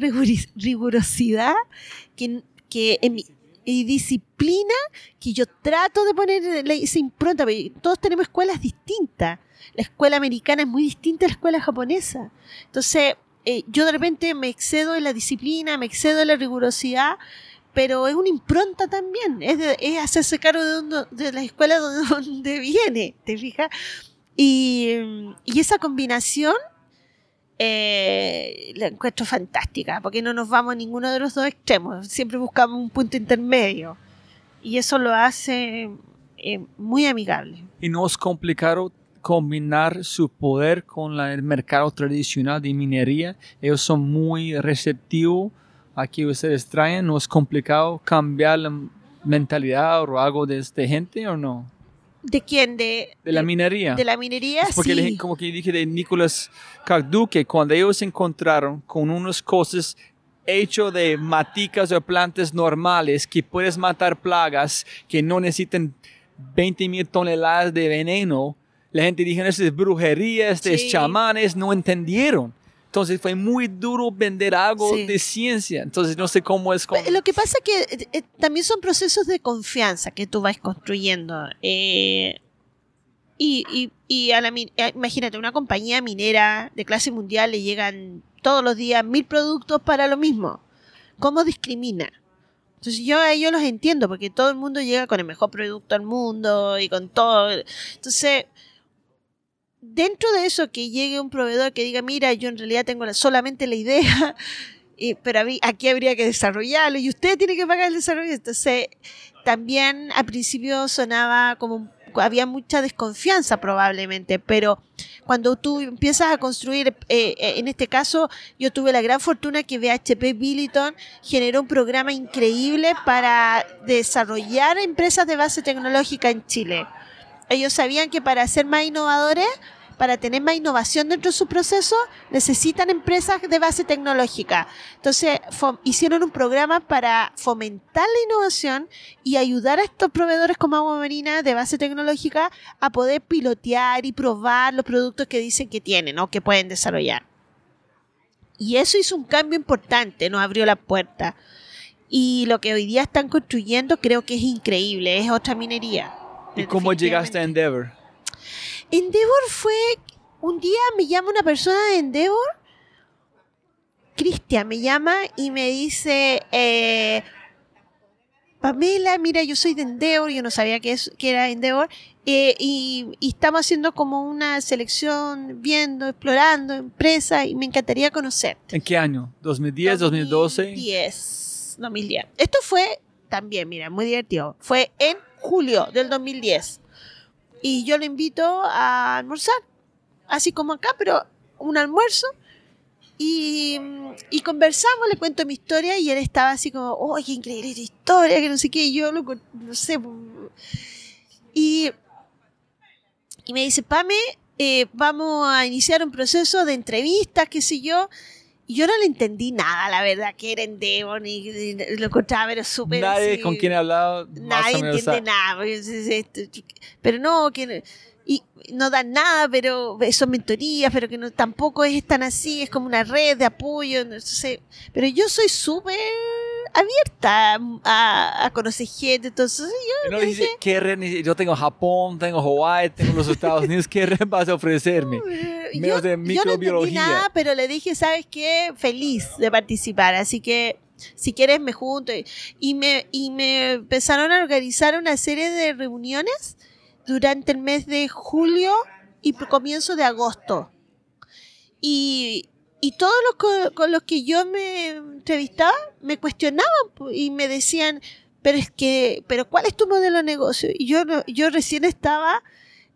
rigurosidad que, que y disciplina que yo trato de poner esa impronta, todos tenemos escuelas distintas. La escuela americana es muy distinta a la escuela japonesa. Entonces, eh, yo de repente me excedo en la disciplina, me excedo en la rigurosidad, pero es una impronta también, es, de- es hacerse cargo de, donde- de la escuela donde, donde viene, ¿te fijas? Y esa combinación eh, la encuentro fantástica, porque no nos vamos a ninguno de los dos extremos, siempre buscamos un punto intermedio. Y eso lo hace eh, muy amigable. Y no es complicado combinar su poder con la- el mercado tradicional de minería. Ellos son muy receptivos a que ustedes traen. ¿No es complicado cambiar la mentalidad o algo de esta gente o no? ¿De quién? De, De la minería. de la minería, Es porque sí. le- como que dije de Nicolás Cagdú, que cuando ellos se encontraron con unas cosas hecho de maticas o plantas normales que puedes matar plagas que no necesitan 20 mil toneladas de veneno, la gente dijo, esto es brujería, esto es chamanes, no entendieron. Entonces fue muy duro vender algo Sí. de ciencia. Entonces no sé cómo es. Con... Lo que pasa es que eh, eh, también son procesos de confianza que tú vas construyendo. Eh, y, y, y a la, imagínate, una compañía minera de clase mundial le llegan todos los días mil productos para lo mismo. ¿Cómo discrimina? Entonces yo a ellos los entiendo porque todo el mundo llega con el mejor producto del mundo y con todo. Entonces, dentro de eso que llegue un proveedor que diga, mira, yo en realidad tengo la- solamente la idea, pero aquí habría que desarrollarlo y usted tiene que pagar el desarrollo. Entonces, también al principio sonaba como había mucha desconfianza probablemente, pero cuando tú empiezas a construir, eh, eh, en este caso yo tuve la gran fortuna que BHP Billiton generó un programa increíble para desarrollar empresas de base tecnológica en Chile. Ellos sabían que para ser más innovadores, para tener más innovación dentro de su proceso, necesitan empresas de base tecnológica. Entonces, hicieron un programa para fomentar la innovación y ayudar a estos proveedores como Agua Marina de base tecnológica a poder pilotear y probar los productos que dicen que tienen o que pueden desarrollar. Y eso hizo un cambio importante, nos abrió la puerta. Y lo que hoy día están construyendo creo que es increíble, es otra minería. ¿Y cómo llegaste a. Endeavor? Endeavor fue. Un día me llama una persona de Endeavor, Cristian me llama y me dice: eh, Pamela, mira, yo soy de Endeavor, yo no sabía que, es, que era Endeavor, eh, y, y estamos haciendo como una selección, viendo, explorando empresas, y me encantaría conocerte. ¿En qué año? ¿2010, 2012? 2010, 2010. Esto fue también, mira, muy divertido. Fue en julio del 2010. Y yo lo invito a almorzar, así como acá, pero un almuerzo. Y, conversamos, le cuento mi historia y él estaba así como, oh, qué increíble historia, que no sé qué, y yo lo, no sé. Y, y me dice, Pame, eh, vamos a iniciar un proceso de entrevistas, qué sé yo. Y yo no le entendí nada, la verdad, que era Endeavor, ni, ni- lo encontraba, pero súper Nadie así. con quien he hablado. Nadie entiende nada. Pero no, que no- y no dan nada, pero son mentorías, pero que no tampoco es tan así, es como una red de apoyo. no sé. Pero yo soy súper abierta a, a conocer gente, entonces yo no le dice, ¿qué red? Yo tengo Japón, tengo Hawái, tengo los Estados Unidos. ¿Qué red vas a ofrecerme? Menos yo, de yo no entendí microbiología. nada, pero le dije, ¿sabes qué? Feliz de participar, así que si quieres me junto. Y me, y me empezaron a organizar una serie de reuniones durante el mes de julio y comienzo de agosto. Y, y todos los co- con los que yo me entrevistaba me cuestionaban y me decían, pero es que, pero ¿cuál es tu modelo de negocio? Y yo, no- yo recién estaba,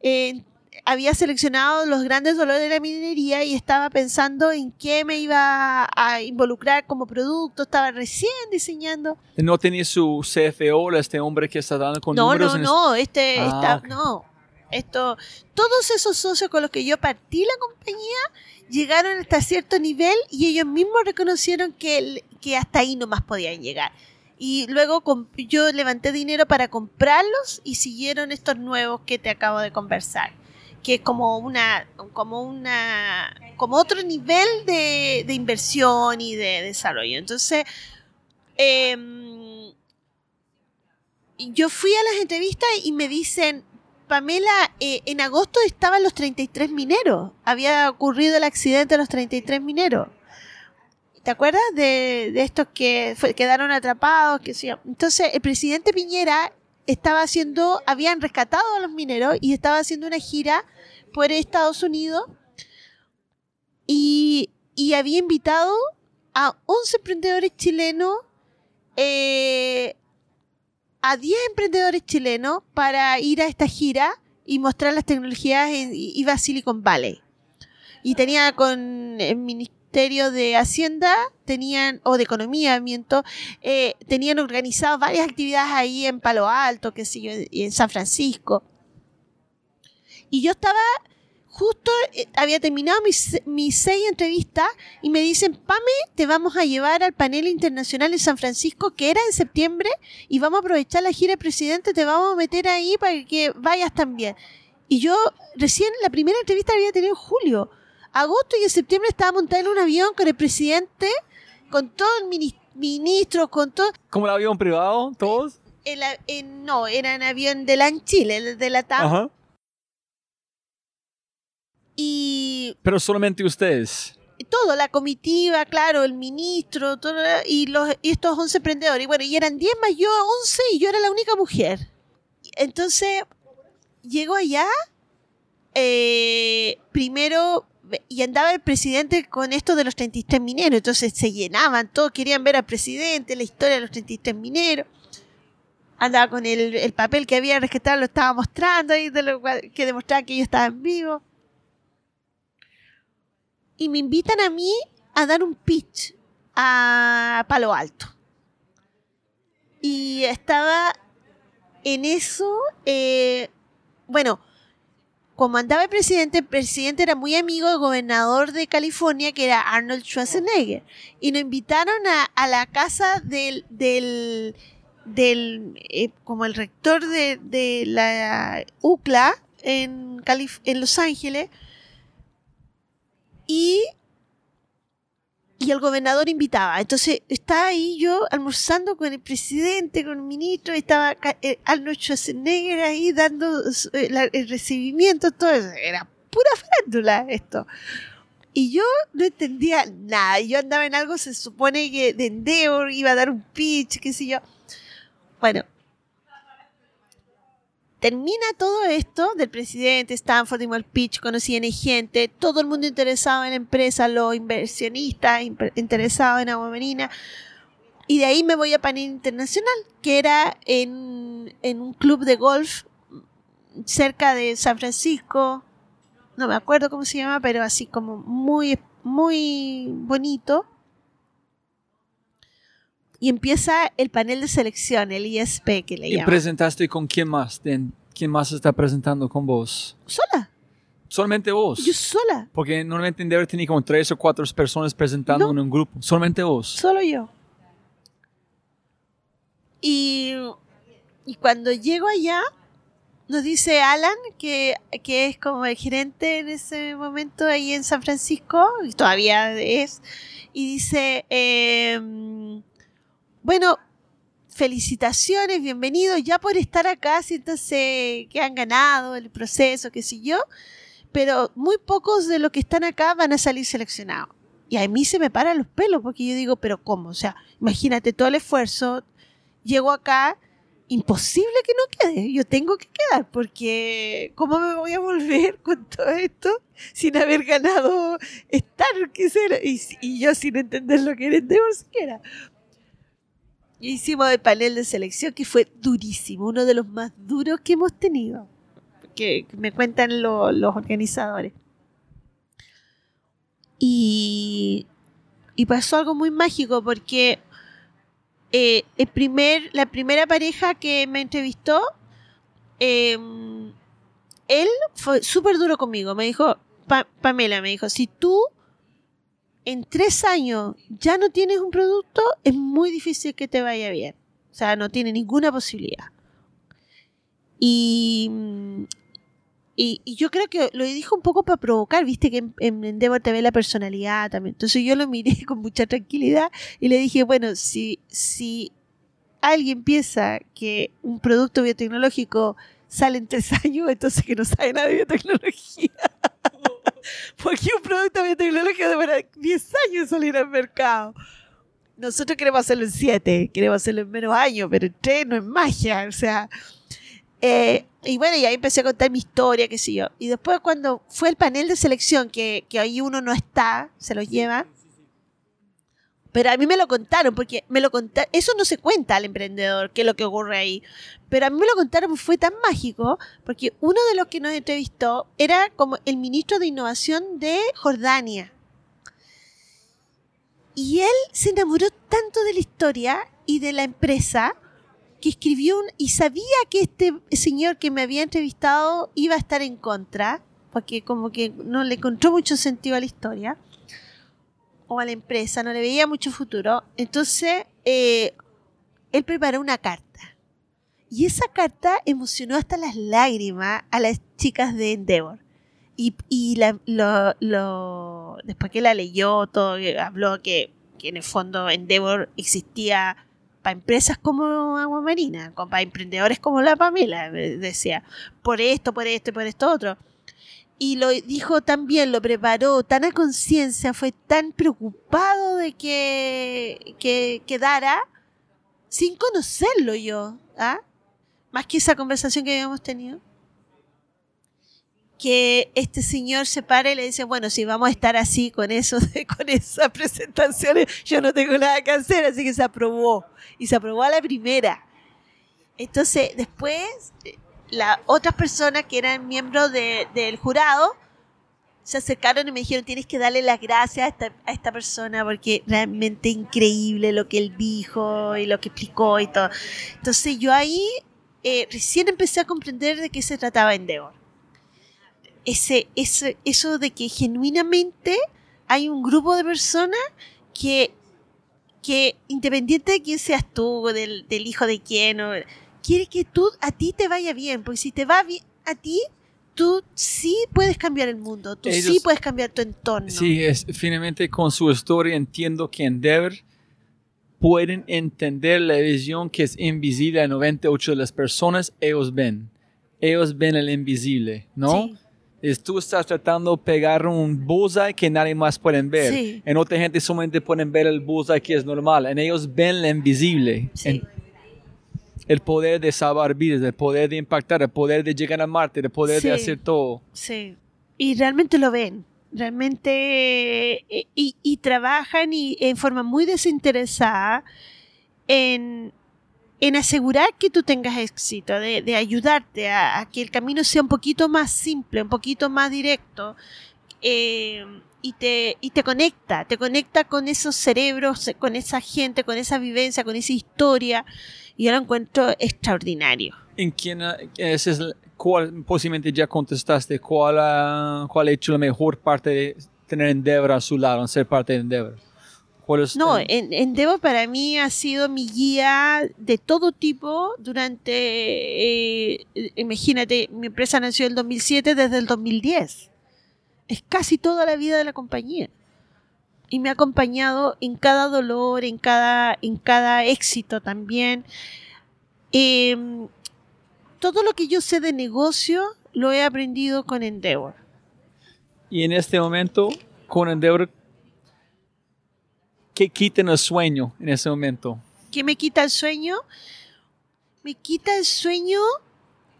eh, había seleccionado los grandes dolores de la minería y estaba pensando en qué me iba a involucrar como producto, estaba recién diseñando. ¿No tenía su CFO, este hombre que está dando con No, números? no, no, este, Ah, está- ok. no. Esto, todos esos socios con los que yo partí la compañía llegaron hasta cierto nivel y ellos mismos reconocieron que, que hasta ahí nomás podían llegar. Y luego yo levanté dinero para comprarlos y siguieron estos nuevos que te acabo de conversar. Que es como una, como una, como otro nivel de, de inversión y de desarrollo. Entonces, em, yo fui a las entrevistas y me dicen, Pamela, eh, en agosto estaban los 33 mineros. Había ocurrido el accidente de los 33 mineros. ¿Te acuerdas de, estos que quedaron atrapados? Entonces, el presidente Piñera estaba haciendo, habían rescatado a los mineros y estaba haciendo una gira por Estados Unidos y, y había invitado a 11 emprendedores chilenos eh, a 10 emprendedores chilenos para ir a esta gira y mostrar las tecnologías en iba a Silicon Valley. Y tenía con el Ministerio de Hacienda, tenían, o de Economía, miento, eh, tenían organizado varias actividades ahí en Palo Alto, qué sé y en San Francisco. Y yo estaba justo, eh, había terminado mis, mis seis entrevistas y me dicen, Pame, te vamos a llevar al panel internacional en San Francisco, que era en septiembre, y vamos a aprovechar la gira del presidente, te vamos a meter ahí para que vayas también. Y yo recién la primera entrevista la había tenido en julio. Agosto y en septiembre estaba montada en un avión con el presidente, con todo el mini- ministro, con todo... ¿Como el avión privado? ¿Todos? El, a- en- no, era en avión de la en Chile, el de la TAM. Ajá. Y Pero solamente ustedes. todo, la comitiva, claro, el ministro, todo, y, los, y estos 11 emprendedores. Y bueno, y eran 10 más yo, 11, y yo era la única mujer. Entonces, llego allá, eh, primero, y andaba el presidente con esto de los 33 mineros, entonces se llenaban, todos querían ver al presidente, la historia de los 33 mineros. Andaba con el, el papel que había rescatado, lo estaba mostrando ahí, de lo que demostraba que ellos estaban vivos y me invitan a mí a dar un pitch a Palo Alto. Y estaba en eso, eh, bueno, como andaba el presidente, el presidente era muy amigo del gobernador de California, que era Arnold Schwarzenegger, y nos invitaron a, a la casa del, del, del eh, como el rector de, de la UCLA en, Calif- en Los Ángeles, y, y el gobernador invitaba. Entonces estaba ahí yo almorzando con el presidente, con el ministro, estaba eh, Arnold Schwarzenegger ahí dando eh, el recibimiento, todo eso. Era pura farándula esto. Y yo no entendía nada. Yo andaba en algo, se supone que de Endeavor, iba a dar un pitch, qué sé yo. Bueno, termina todo esto del presidente, Stanford, el pitch, conocían gente, todo el mundo interesado en la empresa, los inversionistas interesados en Agua Marina. Y de ahí me voy a panel internacional, que era en, en un club de golf cerca de San Francisco. No me acuerdo cómo se llama, pero así como muy, muy bonito. Y empieza el panel de selección, el ISP que le ¿Y llaman. presentaste con quién más? ¿De- ¿Quién más está presentando con vos? Sola. Solamente vos. Yo sola, Porque normalmente en tenía como tres o cuatro personas presentando No. en un grupo. Solamente vos. solo yo. Y, y cuando llego allá, nos dice Alan, que, que es como el gerente en ese momento ahí en San Francisco, y todavía es, y dice, em, bueno, felicitaciones, bienvenidos, ya por estar acá, siéntanse que han ganado el proceso, qué sé yo, pero muy pocos de los que están acá van a salir seleccionados. Y a mí se me paran los pelos porque yo digo, pero ¿cómo? O sea, imagínate todo el esfuerzo, llego acá, imposible que no quede, yo tengo que quedar porque ¿cómo me voy a volver con todo esto sin haber ganado estar? Y, y yo sin entender lo que era Endeavor siquiera. Hicimos el panel de selección que fue durísimo, uno de los más duros que hemos tenido, que, me cuentan lo- los organizadores. Y, y pasó algo muy mágico porque eh, el primer, la primera pareja que me entrevistó, eh, él fue súper duro conmigo. Me dijo, Pa- Pamela, me dijo, si tú en tres años ya no tienes un producto, es muy difícil que te vaya bien. O sea, no tiene ninguna posibilidad. Y, y, yo creo que lo dijo un poco para provocar, viste que en, en te ve la personalidad también. Entonces yo lo miré con mucha tranquilidad y le dije, bueno, si, si alguien piensa que un producto biotecnológico sale en tres años, entonces que no sabe nada de biotecnología. Porque un producto biotecnológico demora 10 años salir al mercado. Nosotros queremos hacerlo en 7, queremos hacerlo en menos años, pero en 3 no es magia, o sea. eh, y bueno, y ahí empecé a contar mi historia, qué sé yo. Y después cuando fue el panel de selección, que, que ahí uno no está, se los lleva. Pero a mí me lo contaron, porque me lo contaron, eso no se cuenta al emprendedor, qué es lo que ocurre ahí. Pero a mí me lo contaron, fue tan mágico, porque uno de los que nos entrevistó era como el ministro de Innovación de Jordania. Y él se enamoró tanto de la historia y de la empresa que escribió un, y sabía que este señor que me había entrevistado iba a estar en contra, porque como que no le encontró mucho sentido a la historia o a la empresa, no le veía mucho futuro. Entonces, eh, él preparó una carta. Y esa carta emocionó hasta las lágrimas a las chicas de Endeavor. Y, y la- lo, lo- después que la leyó, todo, habló que, que en el fondo Endeavor existía para empresas como Agua Marina, para emprendedores como la Pamela, decía, por esto, por esto y por esto otro. Y lo dijo tan bien, lo preparó tan a conciencia, fue tan preocupado de que, que quedara sin conocerlo yo, ¿ah? más que esa conversación que habíamos tenido, que este señor se para y le dice, bueno, si vamos a estar así con eso, con esas presentaciones, yo no tengo nada que hacer, así que se aprobó. Y se aprobó a la primera. Entonces, después, las otras personas que eran miembros de- del jurado se acercaron y me dijeron, tienes que darle las gracias a esta, persona porque realmente increíble lo que él dijo y lo que explicó y todo. Entonces yo ahí eh, recién empecé a comprender de qué se trataba Endeavor. Ese, ese, eso de que genuinamente hay un grupo de personas que, que independiente de quién seas tú, del, del hijo de quién, quiere que tú, a ti te vaya bien, porque si te va bien a ti, tú sí puedes cambiar el mundo, tú sí Ellos- puedes cambiar tu entorno. Sí, es, finalmente con su historia entiendo que Endeavor pueden entender la visión que es invisible a 98 de las personas, ellos ven. Ellos ven el invisible, ¿no? Sí. Es, tú estás tratando de pegar un bullseye que nadie más puede ver. Sí. En otra gente solamente pueden ver el bullseye que es normal. En ellos ven lo invisible. Sí. En- el poder de salvar vidas, el poder de impactar, el poder de llegar a Marte, el poder Sí. de hacer todo. Sí. Y realmente lo ven. Realmente. eh, Y, y trabajan y en forma muy desinteresada en, en asegurar que tú tengas éxito, de, de ayudarte a, a que el camino sea un poquito más simple, un poquito más directo. eh, y te, y te conecta, te conecta con esos cerebros, con esa gente, con esa vivencia, con esa historia. Y yo lo encuentro extraordinario. ¿En quién, esa es la- cuál, posiblemente ya contestaste, cuál ha, cuál ha hecho la mejor parte de tener Endeavor a su lado, ser parte de Endeavor. ¿Cuál es No, en- Endeavor para mí ha sido mi guía de todo tipo durante, eh, imagínate, mi empresa nació en el 2007 desde el 2010. Es casi toda la vida de la compañía. Y me ha acompañado en cada dolor, en cada, en cada éxito también. Em, todo lo que yo sé de negocio lo he aprendido con Endeavor. Y en este momento, con Endeavor, ¿qué quiten el sueño en ese momento? ¿Qué me quita el sueño? Me quita el sueño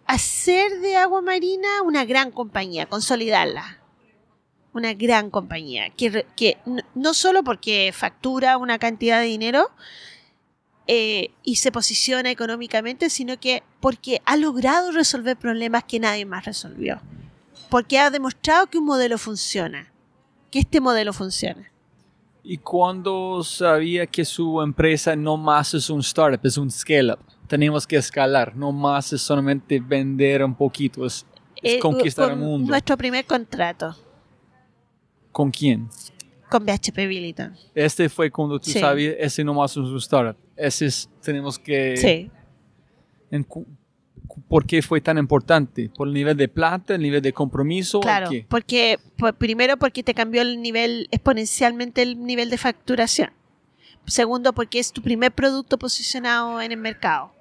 hacer de Agua Marina una gran compañía, consolidarla. Una gran compañía. Que, que no solo porque factura una cantidad de dinero eh, y se posiciona económicamente, sino que porque ha logrado resolver problemas que nadie más resolvió. Porque ha demostrado que un modelo funciona. Que este modelo funciona. ¿Y cuando sabía que su empresa no más es un startup, es un scale-up? Tenemos que escalar, no más es solamente vender un poquito, es, es Eh, conquistar con el mundo. Nuestro primer contrato. ¿Con quién? con BHP Billiton. Este fue cuando tú Sí. sabías, ese no más es un startup. Ese es, tenemos que... Sí. en ¿Por qué fue tan importante? ¿Por el nivel de plata, el nivel de compromiso? Claro, ¿Qué? porque por- primero porque te cambió el nivel exponencialmente el nivel de facturación. Segundo porque es tu primer producto posicionado en el mercado.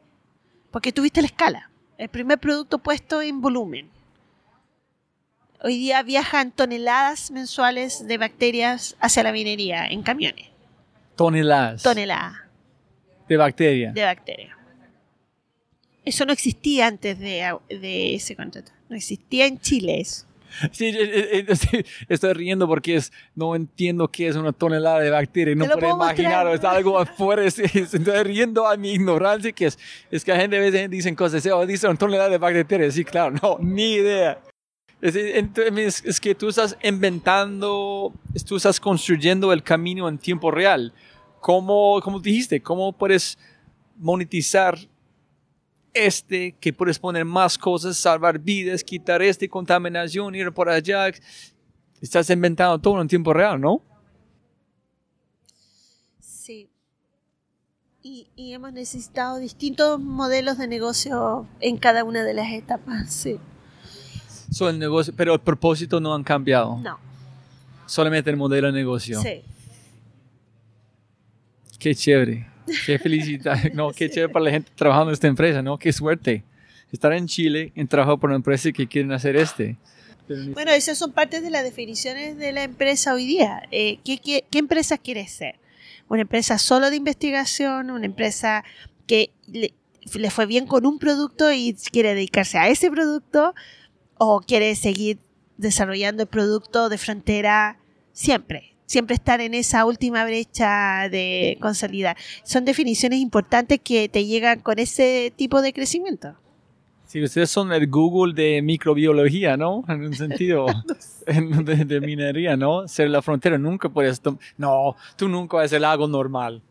Porque tuviste la escala. El primer producto puesto en volumen. Hoy día viajan toneladas mensuales de bacterias hacia la minería en camiones. Toneladas Toneladas de bacterias. de bacterias. Eso no existía antes de, de ese contrato. No existía en Chile eso. Sí, eh, eh, eh, sí, estoy riendo porque es, no entiendo qué es una tonelada de bacterias. No puedo imaginar, es algo afuera. es- es- Estoy riendo a mi ignorancia, que es, es que la gente a veces dicen cosas, oh, dice una tonelada de bacterias. Sí, claro, no, ni idea. Es, es que tú estás inventando, tú estás construyendo el camino en tiempo real. ¿Cómo, como dijiste, cómo puedes monetizar este, que puedes poner más cosas, salvar vidas, quitar este contaminación, ir por allá? Estás inventando todo en tiempo real, ¿no? Sí. Y, y hemos necesitado distintos modelos de negocio en cada una de las etapas. Sí. So, el negocio, pero el propósito no han cambiado. No. Solamente el modelo de negocio. Sí. Qué chévere. Qué felicidad. No, qué chévere para la gente trabajando en esta empresa, ¿no? Qué suerte. Estar en Chile en trabajo por una empresa que quieren hacer este. Bueno, esas son partes de las definiciones de la empresa hoy día. Eh, ¿qué, qué, qué empresa quieres ser? ¿Una empresa solo de investigación? ¿Una empresa que le, le fue bien con un producto y quiere dedicarse a ese producto? ¿O quiere seguir desarrollando el producto de frontera siempre? Siempre estar en esa última brecha de consolidar. Son definiciones importantes que te llegan con ese tipo de crecimiento. Si ustedes son el Google de microbiología, ¿no? En un sentido en- de, de minería, ¿no? Ser la frontera, nunca puedes... No, tú nunca vas a hacer algo normal.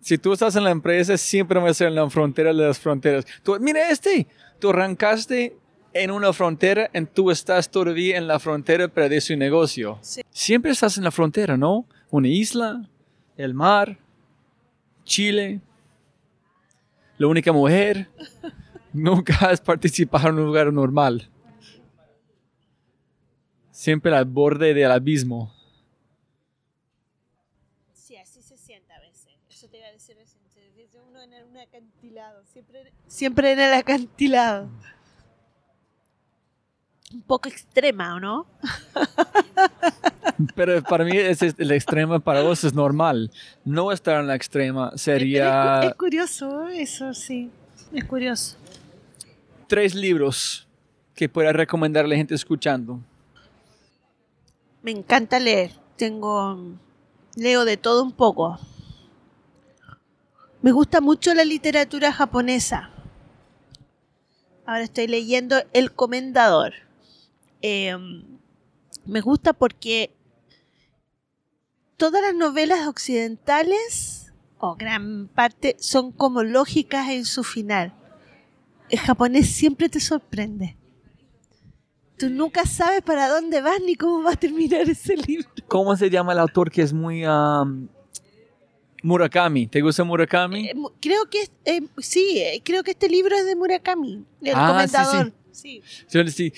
Si tú estás en la empresa, siempre vas a ser en la frontera de las fronteras. Tú, mira este, tú arrancaste en una frontera y tú estás todavía en la frontera pero de su negocio. Sí. Siempre estás en la frontera, ¿no? Una isla, el mar, Chile, la única mujer. Nunca has participado en un lugar normal. Siempre al borde del abismo. Sí, así se siente a veces. Eso te iba a decir recién. Uno en un acantilado. Siempre, siempre en el acantilado. Un poco extrema, ¿o no? Pero para mí es el extremo para vos es normal. No estar en la extrema es, sería es curioso eso, sí. Es curioso. tres libros que pueda recomendar a la gente escuchando. Me encanta leer. Tengo. Leo de todo un poco. Me gusta mucho la literatura japonesa. Ahora estoy leyendo El Comendador. Eh, me gusta porque todas las novelas occidentales, o gran parte, son como lógicas en su final. el japonés siempre te sorprende. Tú nunca sabes para dónde vas ni cómo va a terminar ese libro. ¿Cómo se llama el autor que es muy... um, Murakami. ¿Te gusta Murakami? Eh, creo que eh, sí, eh, creo que este libro es de Murakami, el Ah, sí, comentador. Sí, Yo sí.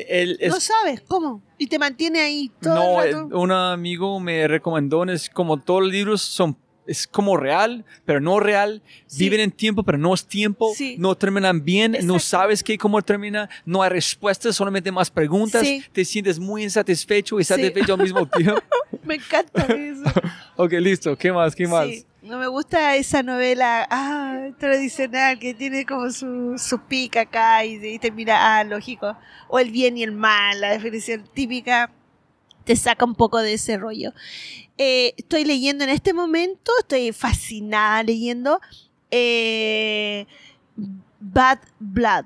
Es No sabes cómo y te mantiene ahí todo No, el eh, rato. un amigo me recomendó, es como todos los libros son, es como real, pero no real, Sí. viven en tiempo, pero no es tiempo, Sí. no terminan bien, no sabes qué, cómo termina, no hay respuestas, solamente más preguntas, Sí. te sientes muy insatisfecho y satisfecho al mismo tiempo. Me encanta eso. ok, listo, ¿qué más? ¿Qué más? No me gusta esa novela ah, tradicional que tiene como su, su pica acá y, y termina, ah, lógico. O el bien y el mal, la definición típica, te saca un poco de ese rollo. Eh, estoy leyendo en este momento, estoy fascinada leyendo eh, Bad Blood.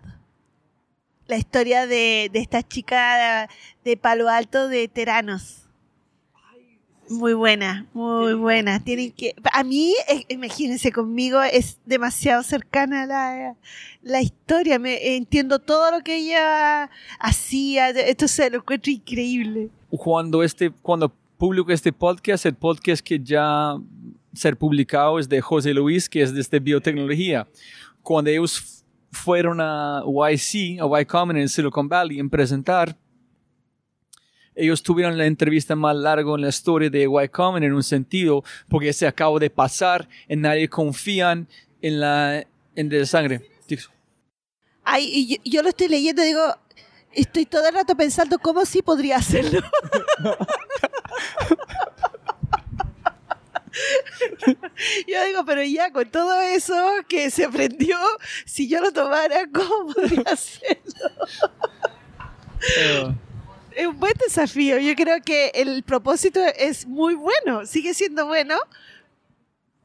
La historia de, de esta chica de Palo Alto de Teranos. Muy buena, muy buena. Tienen que, a mí, eh, imagínense conmigo, es demasiado cercana la, la historia. Me entiendo todo lo que ella hacía. Esto se lo encuentro increíble. Cuando, este, cuando publico este podcast, el podcast que ya ser publicado es de José Luis, que es de este biotecnología. Cuando ellos fueron a YC, a Y Combinator en Silicon Valley, en presentar, ellos tuvieron la entrevista más larga en la historia de Y Combinator en un sentido, porque se acabó de pasar y nadie confían en la en el sangre. Ay, yo, yo lo estoy leyendo y digo, estoy todo el rato pensando cómo sí podría hacerlo. Yo digo, pero ya con todo eso que se aprendió, si yo lo tomara, ¿cómo podría hacerlo? Es un buen desafío. Yo creo que el propósito es muy bueno, sigue siendo bueno.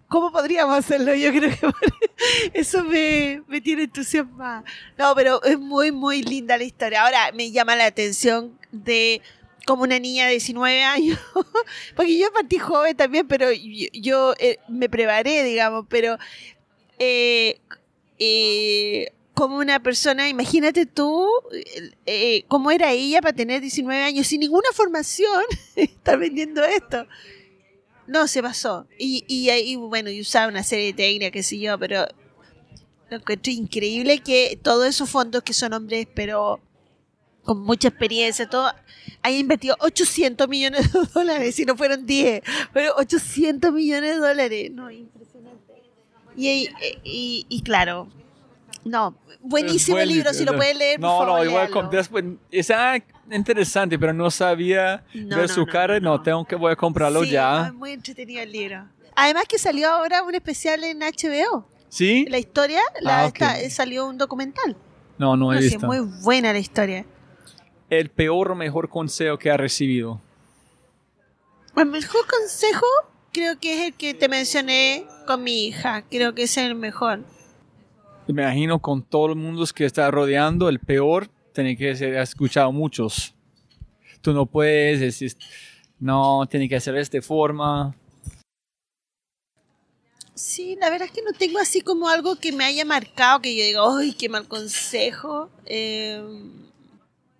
¿Cómo podríamos hacerlo? Yo creo que eso me, me tiene entusiasmada. No, pero es muy, muy linda la historia. Ahora me llama la atención de como una niña de 19 años, porque yo partí joven también, pero yo, yo, eh, me preparé, digamos, pero eh, eh, como una persona, imagínate tú, eh, cómo era ella para tener 19 años sin ninguna formación, estar vendiendo esto. No, se pasó. Y, y ahí, bueno, y usaba una serie de técnicas, qué sé yo, pero lo encuentro increíble que todos esos fondos que son hombres, pero con mucha experiencia, todo, hayan invertido 800 millones de dólares, si no fueron 10, pero 800 millones de dólares. No, impresionante. Y, y, y, y claro, no, buenísimo buen el libro, si lo no. pueden leer, por No, favor, no, igual con- después, es ah, interesante, pero no sabía No, ver no, su no, cara. no, tengo que voy a comprarlo Sí, ya. es muy entretenido el libro. Además que salió ahora un especial en HBO. ¿Sí? La historia, la, Ah, esta- salió un documental. No, no he visto. muy buena la historia. El peor o mejor consejo que ha recibido. El mejor consejo creo que es el que te mencioné con mi hija. Creo que es el mejor. Me imagino con todo el mundo que está rodeando, el peor tiene que ser, has escuchado muchos. Tú no puedes decir, no, tiene que hacer de esta forma. Sí, la verdad es que no tengo así como algo que me haya marcado, que yo diga, ¡ay, qué mal consejo! Eh,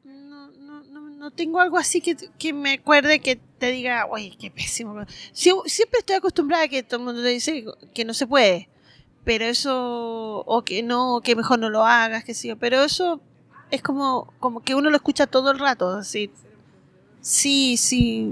no, no, no, no tengo algo así que, que me acuerde que te diga, ¡ay, qué pésimo! Sie- siempre estoy acostumbrada a que todo el mundo te dice que no se puede, pero eso, o que no, o que mejor no lo hagas, que sí, pero eso es como, como que uno lo escucha todo el rato, así. Sí, sí.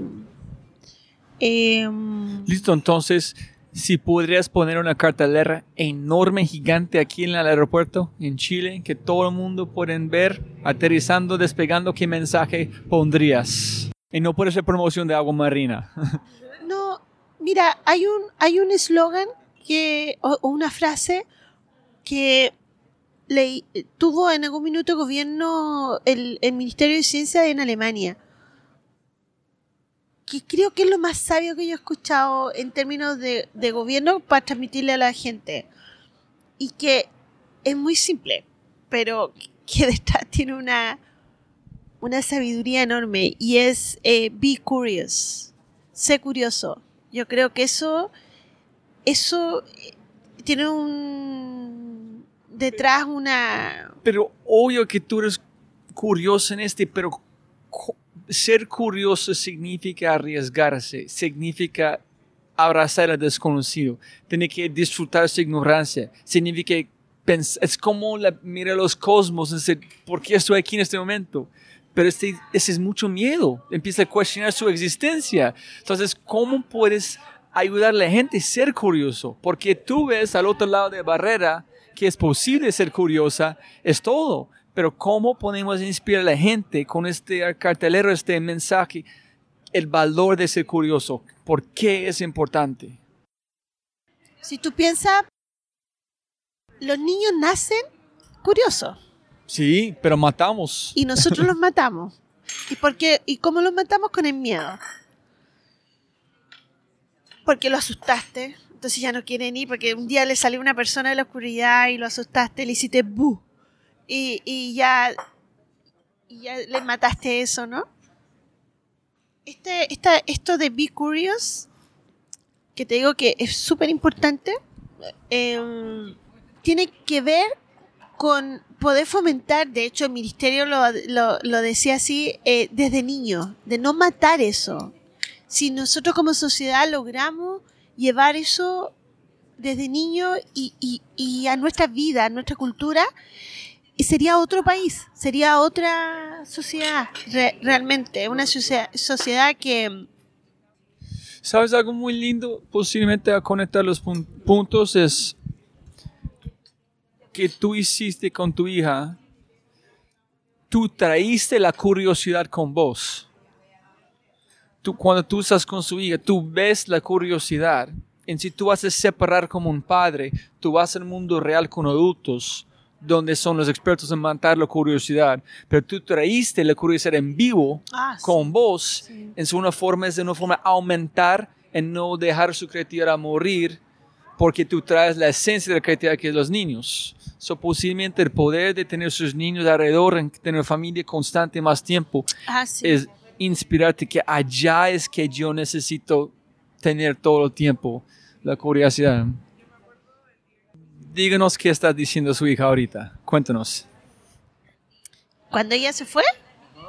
Em, Listo, entonces, si podrías poner una cartelera enorme, gigante aquí en el aeropuerto, en Chile, que todo el mundo pueden ver, aterrizando, despegando, ¿qué mensaje pondrías? Y no puede ser promoción de agua marina. No, mira, hay un hay un eslogan que una frase que tuvo en algún minuto gobierno el, el Ministerio de Ciencia en Alemania. Que creo que es lo más sabio que yo he escuchado en términos de, de gobierno para transmitirle a la gente. Y que es muy simple, pero que detrás tiene una, una sabiduría enorme y es eh, be curious sé curioso. Yo creo que eso, eso eh, tiene un, detrás una... Pero obvio que tú eres curioso en este, pero ser curioso significa arriesgarse, significa abrazar al desconocido, tiene que disfrutar su ignorancia, significa pens- es como la, mira los cosmos, es decir, ¿por qué estoy aquí en este momento? Pero este, ese es mucho miedo, empieza a cuestionar su existencia. Entonces, ¿cómo puedes ayudar a la gente a ser curioso? Porque tú ves al otro lado de la barrera que es posible ser curiosa, es todo. Pero ¿cómo podemos inspirar a la gente con este cartelero, este mensaje, el valor de ser curioso? ¿Por qué es importante? Si tú piensas, los niños nacen curiosos Sí, pero matamos. y nosotros los matamos. ¿Y, por qué? ¿Y cómo los matamos? Con el miedo. Porque lo asustaste, entonces ya no quieren ir, porque un día le salió una persona de la oscuridad y lo asustaste, le hiciste bu. Y, y ya, y ya le mataste eso, ¿no? Este, esta, esto de Be Curious, que te digo que es súper importante, em, tiene que ver con poder fomentar, de hecho el ministerio lo, lo- decía así, eh, desde niño, de no matar eso. Si nosotros como sociedad logramos llevar eso desde niño y, y- y a nuestra vida, a nuestra cultura, sería otro país, sería otra sociedad, re- realmente, una sociedad, sociedad que... ¿Sabes algo muy lindo? Posiblemente a conectar los pun- puntos es que tú hiciste con tu hija. Tú traíste la curiosidad con vos. Tú, cuando tú estás con su hija, tú ves la curiosidad. En si tú vas a separar como un padre, tú vas al mundo real con adultos, donde son los expertos en matar la curiosidad. Pero tú traíste la curiosidad en vivo Ah, sí. con vos, Sí. en su una forma es de una forma aumentar en no dejar su creatividad morir, porque tú traes la esencia de la creatividad que es los niños. So, posiblemente el poder de tener sus niños alrededor, en tener familia constante más tiempo, Ah, sí. es inspirarte que allá es que yo necesito tener todo el tiempo la curiosidad. Díganos qué está diciendo su hija ahorita. Cuéntanos. Cuando ella se fue,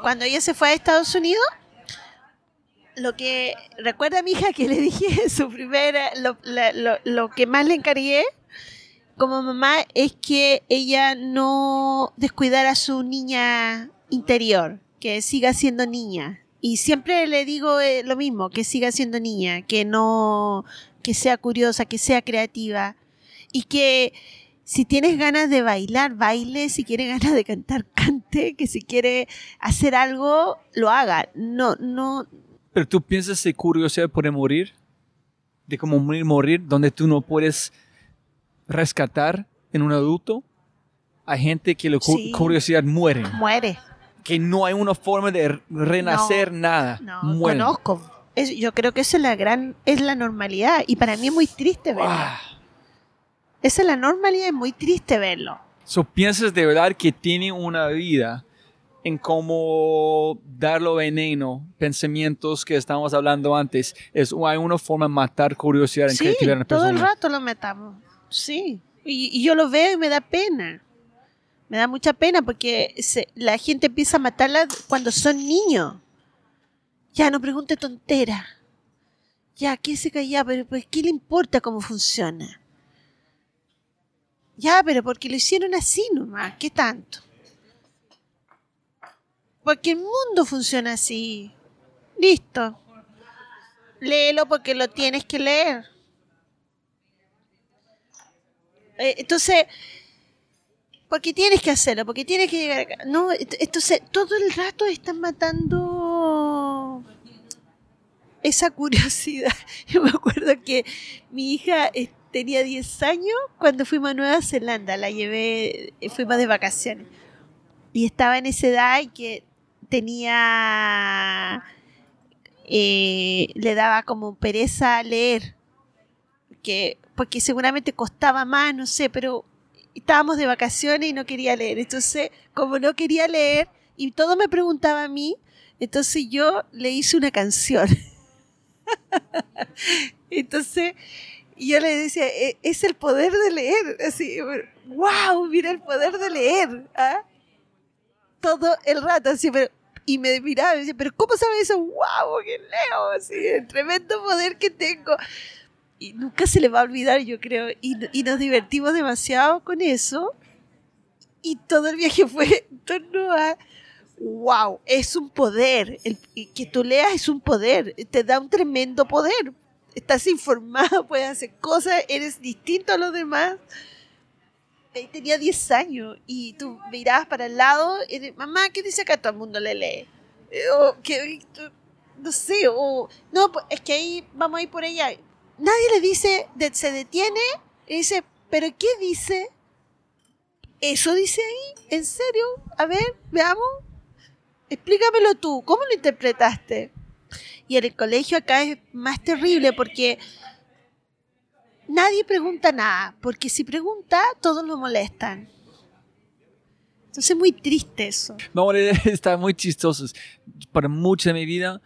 cuando ella se fue a Estados Unidos, lo que recuerda a mi hija que le dije su primera, lo, lo que más le encargué como mamá es que ella no descuidara a su niña interior, que siga siendo niña. Y siempre le digo eh, lo mismo, que siga siendo niña, que no, que sea curiosa, que sea creativa y que si tienes ganas de bailar, baile, si quieres ganas de cantar, cante, que si quiere hacer algo, lo haga. No, no, Pero tú piensas de curiosidad puede morir, de cómo morir, morir, donde tú no puedes rescatar en un adulto. Hay gente que la Sí. curiosidad muere, muere. Que no hay una forma de renacer nada. No, Mueren. conozco. Es- yo creo que esa es la gran, es la normalidad. Y para mí es muy triste verlo. Ah. Esa es la normalidad, es muy triste verlo. So, piensas de verdad que tiene una vida en cómo darlo veneno, pensamientos que estábamos hablando antes, es hay una forma de matar curiosidad en Sí, creatividad en la todo el rato lo metamos. Sí. Y, y yo lo veo y me da pena. Me da mucha pena porque se- la gente empieza a matarla cuando son niños. Ya, no pregunte tontera. Ya, ¿qué se calla? Pero pues, ¿qué le importa cómo funciona? Ya, pero porque lo hicieron así nomás. ¿Qué tanto? Porque el mundo funciona así. Listo. Léelo porque lo tienes que leer. Eh, entonces, porque tienes que hacerlo, porque tienes que llegar acá. No, ent- entonces todo el rato están matando esa curiosidad. Yo me acuerdo que mi hija eh, tenía 10 años cuando fuimos a Nueva Zelanda, la llevé, eh, fuimos de vacaciones. Y estaba en esa edad y que tenía, eh, le daba como pereza leer que porque seguramente costaba más, no sé, pero estábamos de vacaciones y no quería leer. Entonces, como no quería leer y todo me preguntaba a mí, entonces yo le hice una canción. entonces, yo le decía, "E- es el poder de leer. Así, wow, mira el poder de leer. ¿ah? Todo el rato, así, pero. Y me miraba y me decía, pero ¿cómo sabes eso? ¡Wow! ¡Que leo! Así, el tremendo poder que tengo. Y nunca se le va a olvidar, yo creo. Y, y nos divertimos demasiado con eso. Y todo el viaje fue en torno a wow, es un poder. El, que tú leas es un poder, te da un tremendo poder. Estás informado, puedes hacer cosas, eres distinto a los demás. Tenía 10 años y tú mirabas para el lado y mamá, ¿qué dice acá? Todo el mundo le lee. Eh, O que, no sé, o no, pues, es que ahí vamos a ir por allá. Nadie le dice, se detiene y dice, ¿pero qué dice? ¿Eso dice ahí? ¿En serio? A ver, veamos. Explícamelo tú, ¿cómo lo interpretaste? Y en el colegio acá es más terrible porque nadie pregunta nada, porque si pregunta, todos lo molestan. Entonces es muy triste eso. No, está muy chistoso. Para mucha de mi vida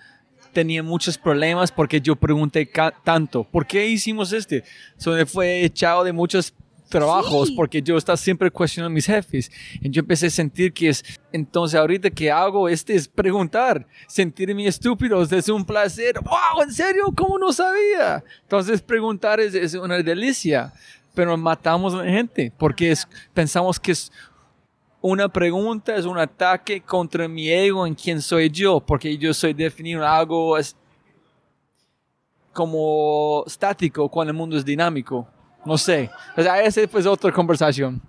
tenía muchos problemas porque yo pregunté tanto, ¿por qué hicimos este? So, me fue echado de muchos trabajos Sí. porque yo estaba siempre cuestionando a mis jefes. Y yo empecé a sentir que es, entonces ahorita que hago este es preguntar, sentirme estúpido, es un placer. ¡Wow! ¿En serio? ¿Cómo no sabía? Entonces preguntar es, es una delicia, pero matamos a la gente porque es, pensamos que es una pregunta es un ataque contra mi ego en quién soy yo, porque yo soy definido algo como estático cuando el mundo es dinámico. No sé. O sea, esa es pues otra conversación.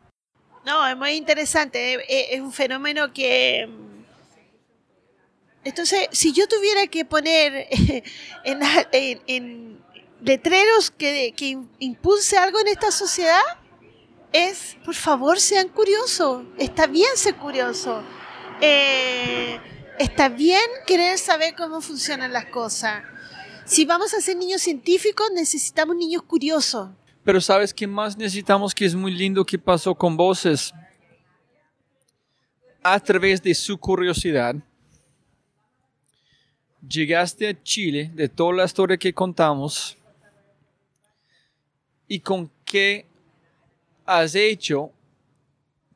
No, es muy interesante. Es, es- es un fenómeno que. mm, Entonces, si yo tuviera que poner en- en letreros que, que impulse algo en esta sociedad, es, por favor, sean curiosos. Está bien ser curioso. Eh, está bien querer saber cómo funcionan las cosas. Si vamos a ser niños científicos, necesitamos niños curiosos. Pero ¿sabes qué más necesitamos que es muy lindo que pasó con voces? A través de su curiosidad, llegaste a Chile, de toda la historia que contamos, y con qué has hecho,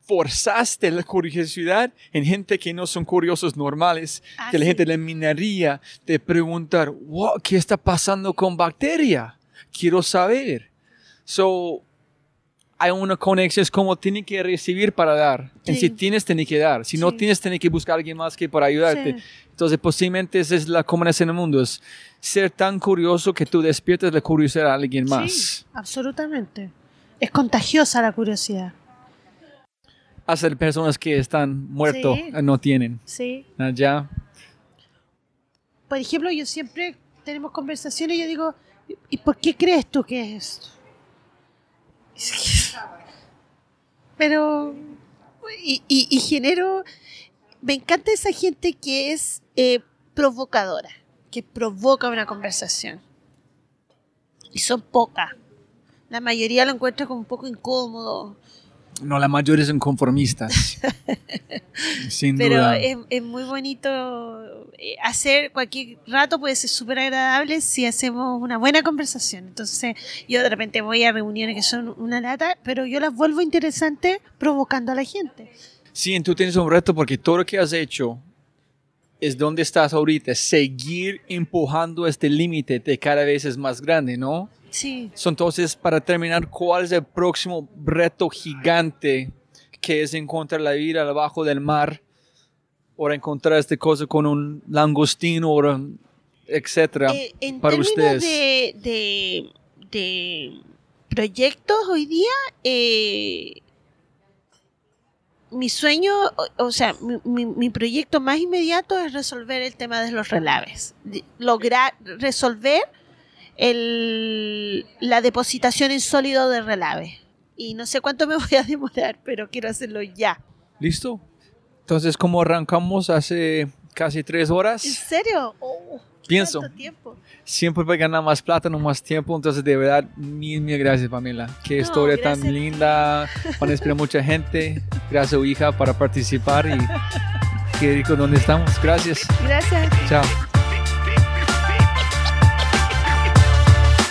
forzaste la curiosidad en gente que no son curiosos normales, Ah, que la sí. gente le minaría de preguntar, wow, ¿qué está pasando con bacteria? Quiero saber. So, hay una conexión, es como tiene que recibir para dar. En Sí. si tienes, tiene que dar. Si no Sí. tienes, tiene que buscar a alguien más que para ayudarte. Sí. Entonces, posiblemente esa es la comunicación en el mundo, es ser tan curioso que tú despiertes la curiosidad a alguien más. Absolutamente. Es contagiosa la curiosidad. Hacer personas que están muertos, Sí. eh, no tienen. Sí. Allá. Por ejemplo, yo siempre tenemos conversaciones y yo digo, ¿y por qué crees tú que es esto? Pero, y, y- y genero, me encanta esa gente que es eh, provocadora, que provoca una conversación. Y son pocas. La mayoría lo encuentra como un poco incómodo, No, la mayoría son conformistas. Sin pero duda. es, es muy bonito eh, hacer cualquier rato puede ser súper agradable si hacemos una buena conversación entonces yo de repente voy a reuniones que son una lata pero yo las vuelvo interesantes provocando a la gente Sí, tú tienes un reto porque todo lo que has hecho es donde estás ahorita, seguir empujando este límite de cada vez es más grande, ¿no? Sí So, entonces, para terminar, ¿cuál es el próximo reto gigante que es encontrar la vida abajo del mar o encontrar esta cosa con un langostino o etcétera Eh, en para términos ustedes? de, de, de proyectos hoy día eh, mi sueño, o, o sea, mi, mi- mi proyecto más inmediato es resolver el tema de los relaves. Lograr resolver el, la depositación en sólido de relave. Y no sé cuánto me voy a demorar, pero quiero hacerlo ya. ¿Listo? Entonces, como arrancamos hace casi tres ¿En horas, serio? Oh, Pienso. ¿Tanto tiempo? siempre para ganar más plata, no más tiempo. Entonces, de verdad, mil, mil gracias, Pamela. Qué No, historia tan linda. Van a inspirar mucha gente. Gracias, hija, para participar y qué rico donde estamos. Gracias. Gracias. Chao.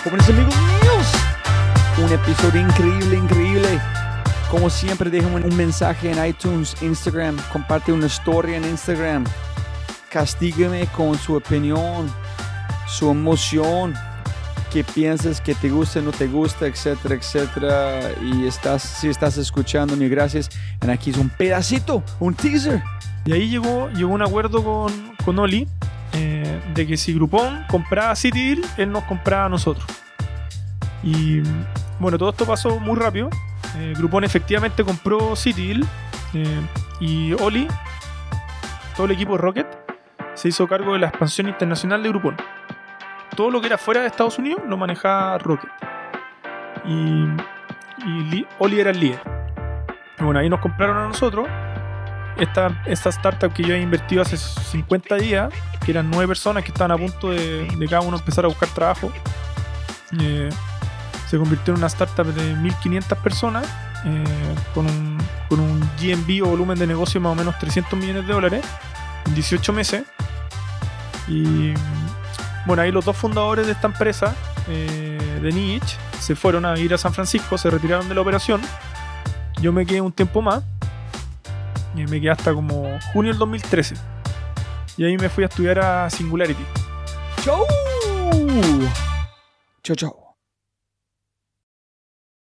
Jóvenes amigos míos, episodio increíble, increíble. Como siempre, déjenme un mensaje en iTunes, Instagram, comparte una historia en Instagram. Castígueme con su opinión, su emoción, qué piensas, que te gusta, no te gusta, etcétera, etcétera. Y estás, si estás escuchando, mi gracias. En aquí es un pedacito, un teaser. Y ahí llegó, llegó un acuerdo con, con Oli eh, de que si Groupon compraba City él nos compraba a nosotros. Y bueno, todo esto pasó muy rápido. Eh, Groupon efectivamente compró City eh, y Oli, todo el equipo de Rocket, se hizo cargo de la expansión internacional de Groupon. Todo lo que era fuera de Estados Unidos lo manejaba Rocket. Y, y Li- Oli era el líder. Bueno, ahí nos compraron a nosotros. Esta, esta startup que yo había invertido hace 50 días, que eran nueve personas que estaban a punto de, de cada uno empezar a buscar trabajo, eh, se convirtió en una startup de 1500 personas eh, con, un, con un o volumen de negocio de más o menos 300 millones de dólares en 18 meses. Y bueno, ahí los dos fundadores de esta empresa, eh, de Niche, se fueron a ir a San Francisco, se retiraron de la operación. Yo me quedé un tiempo más y me quedé hasta como junio del 2013. Y ahí me fui a estudiar a Singularity. Chau. Chau, chau.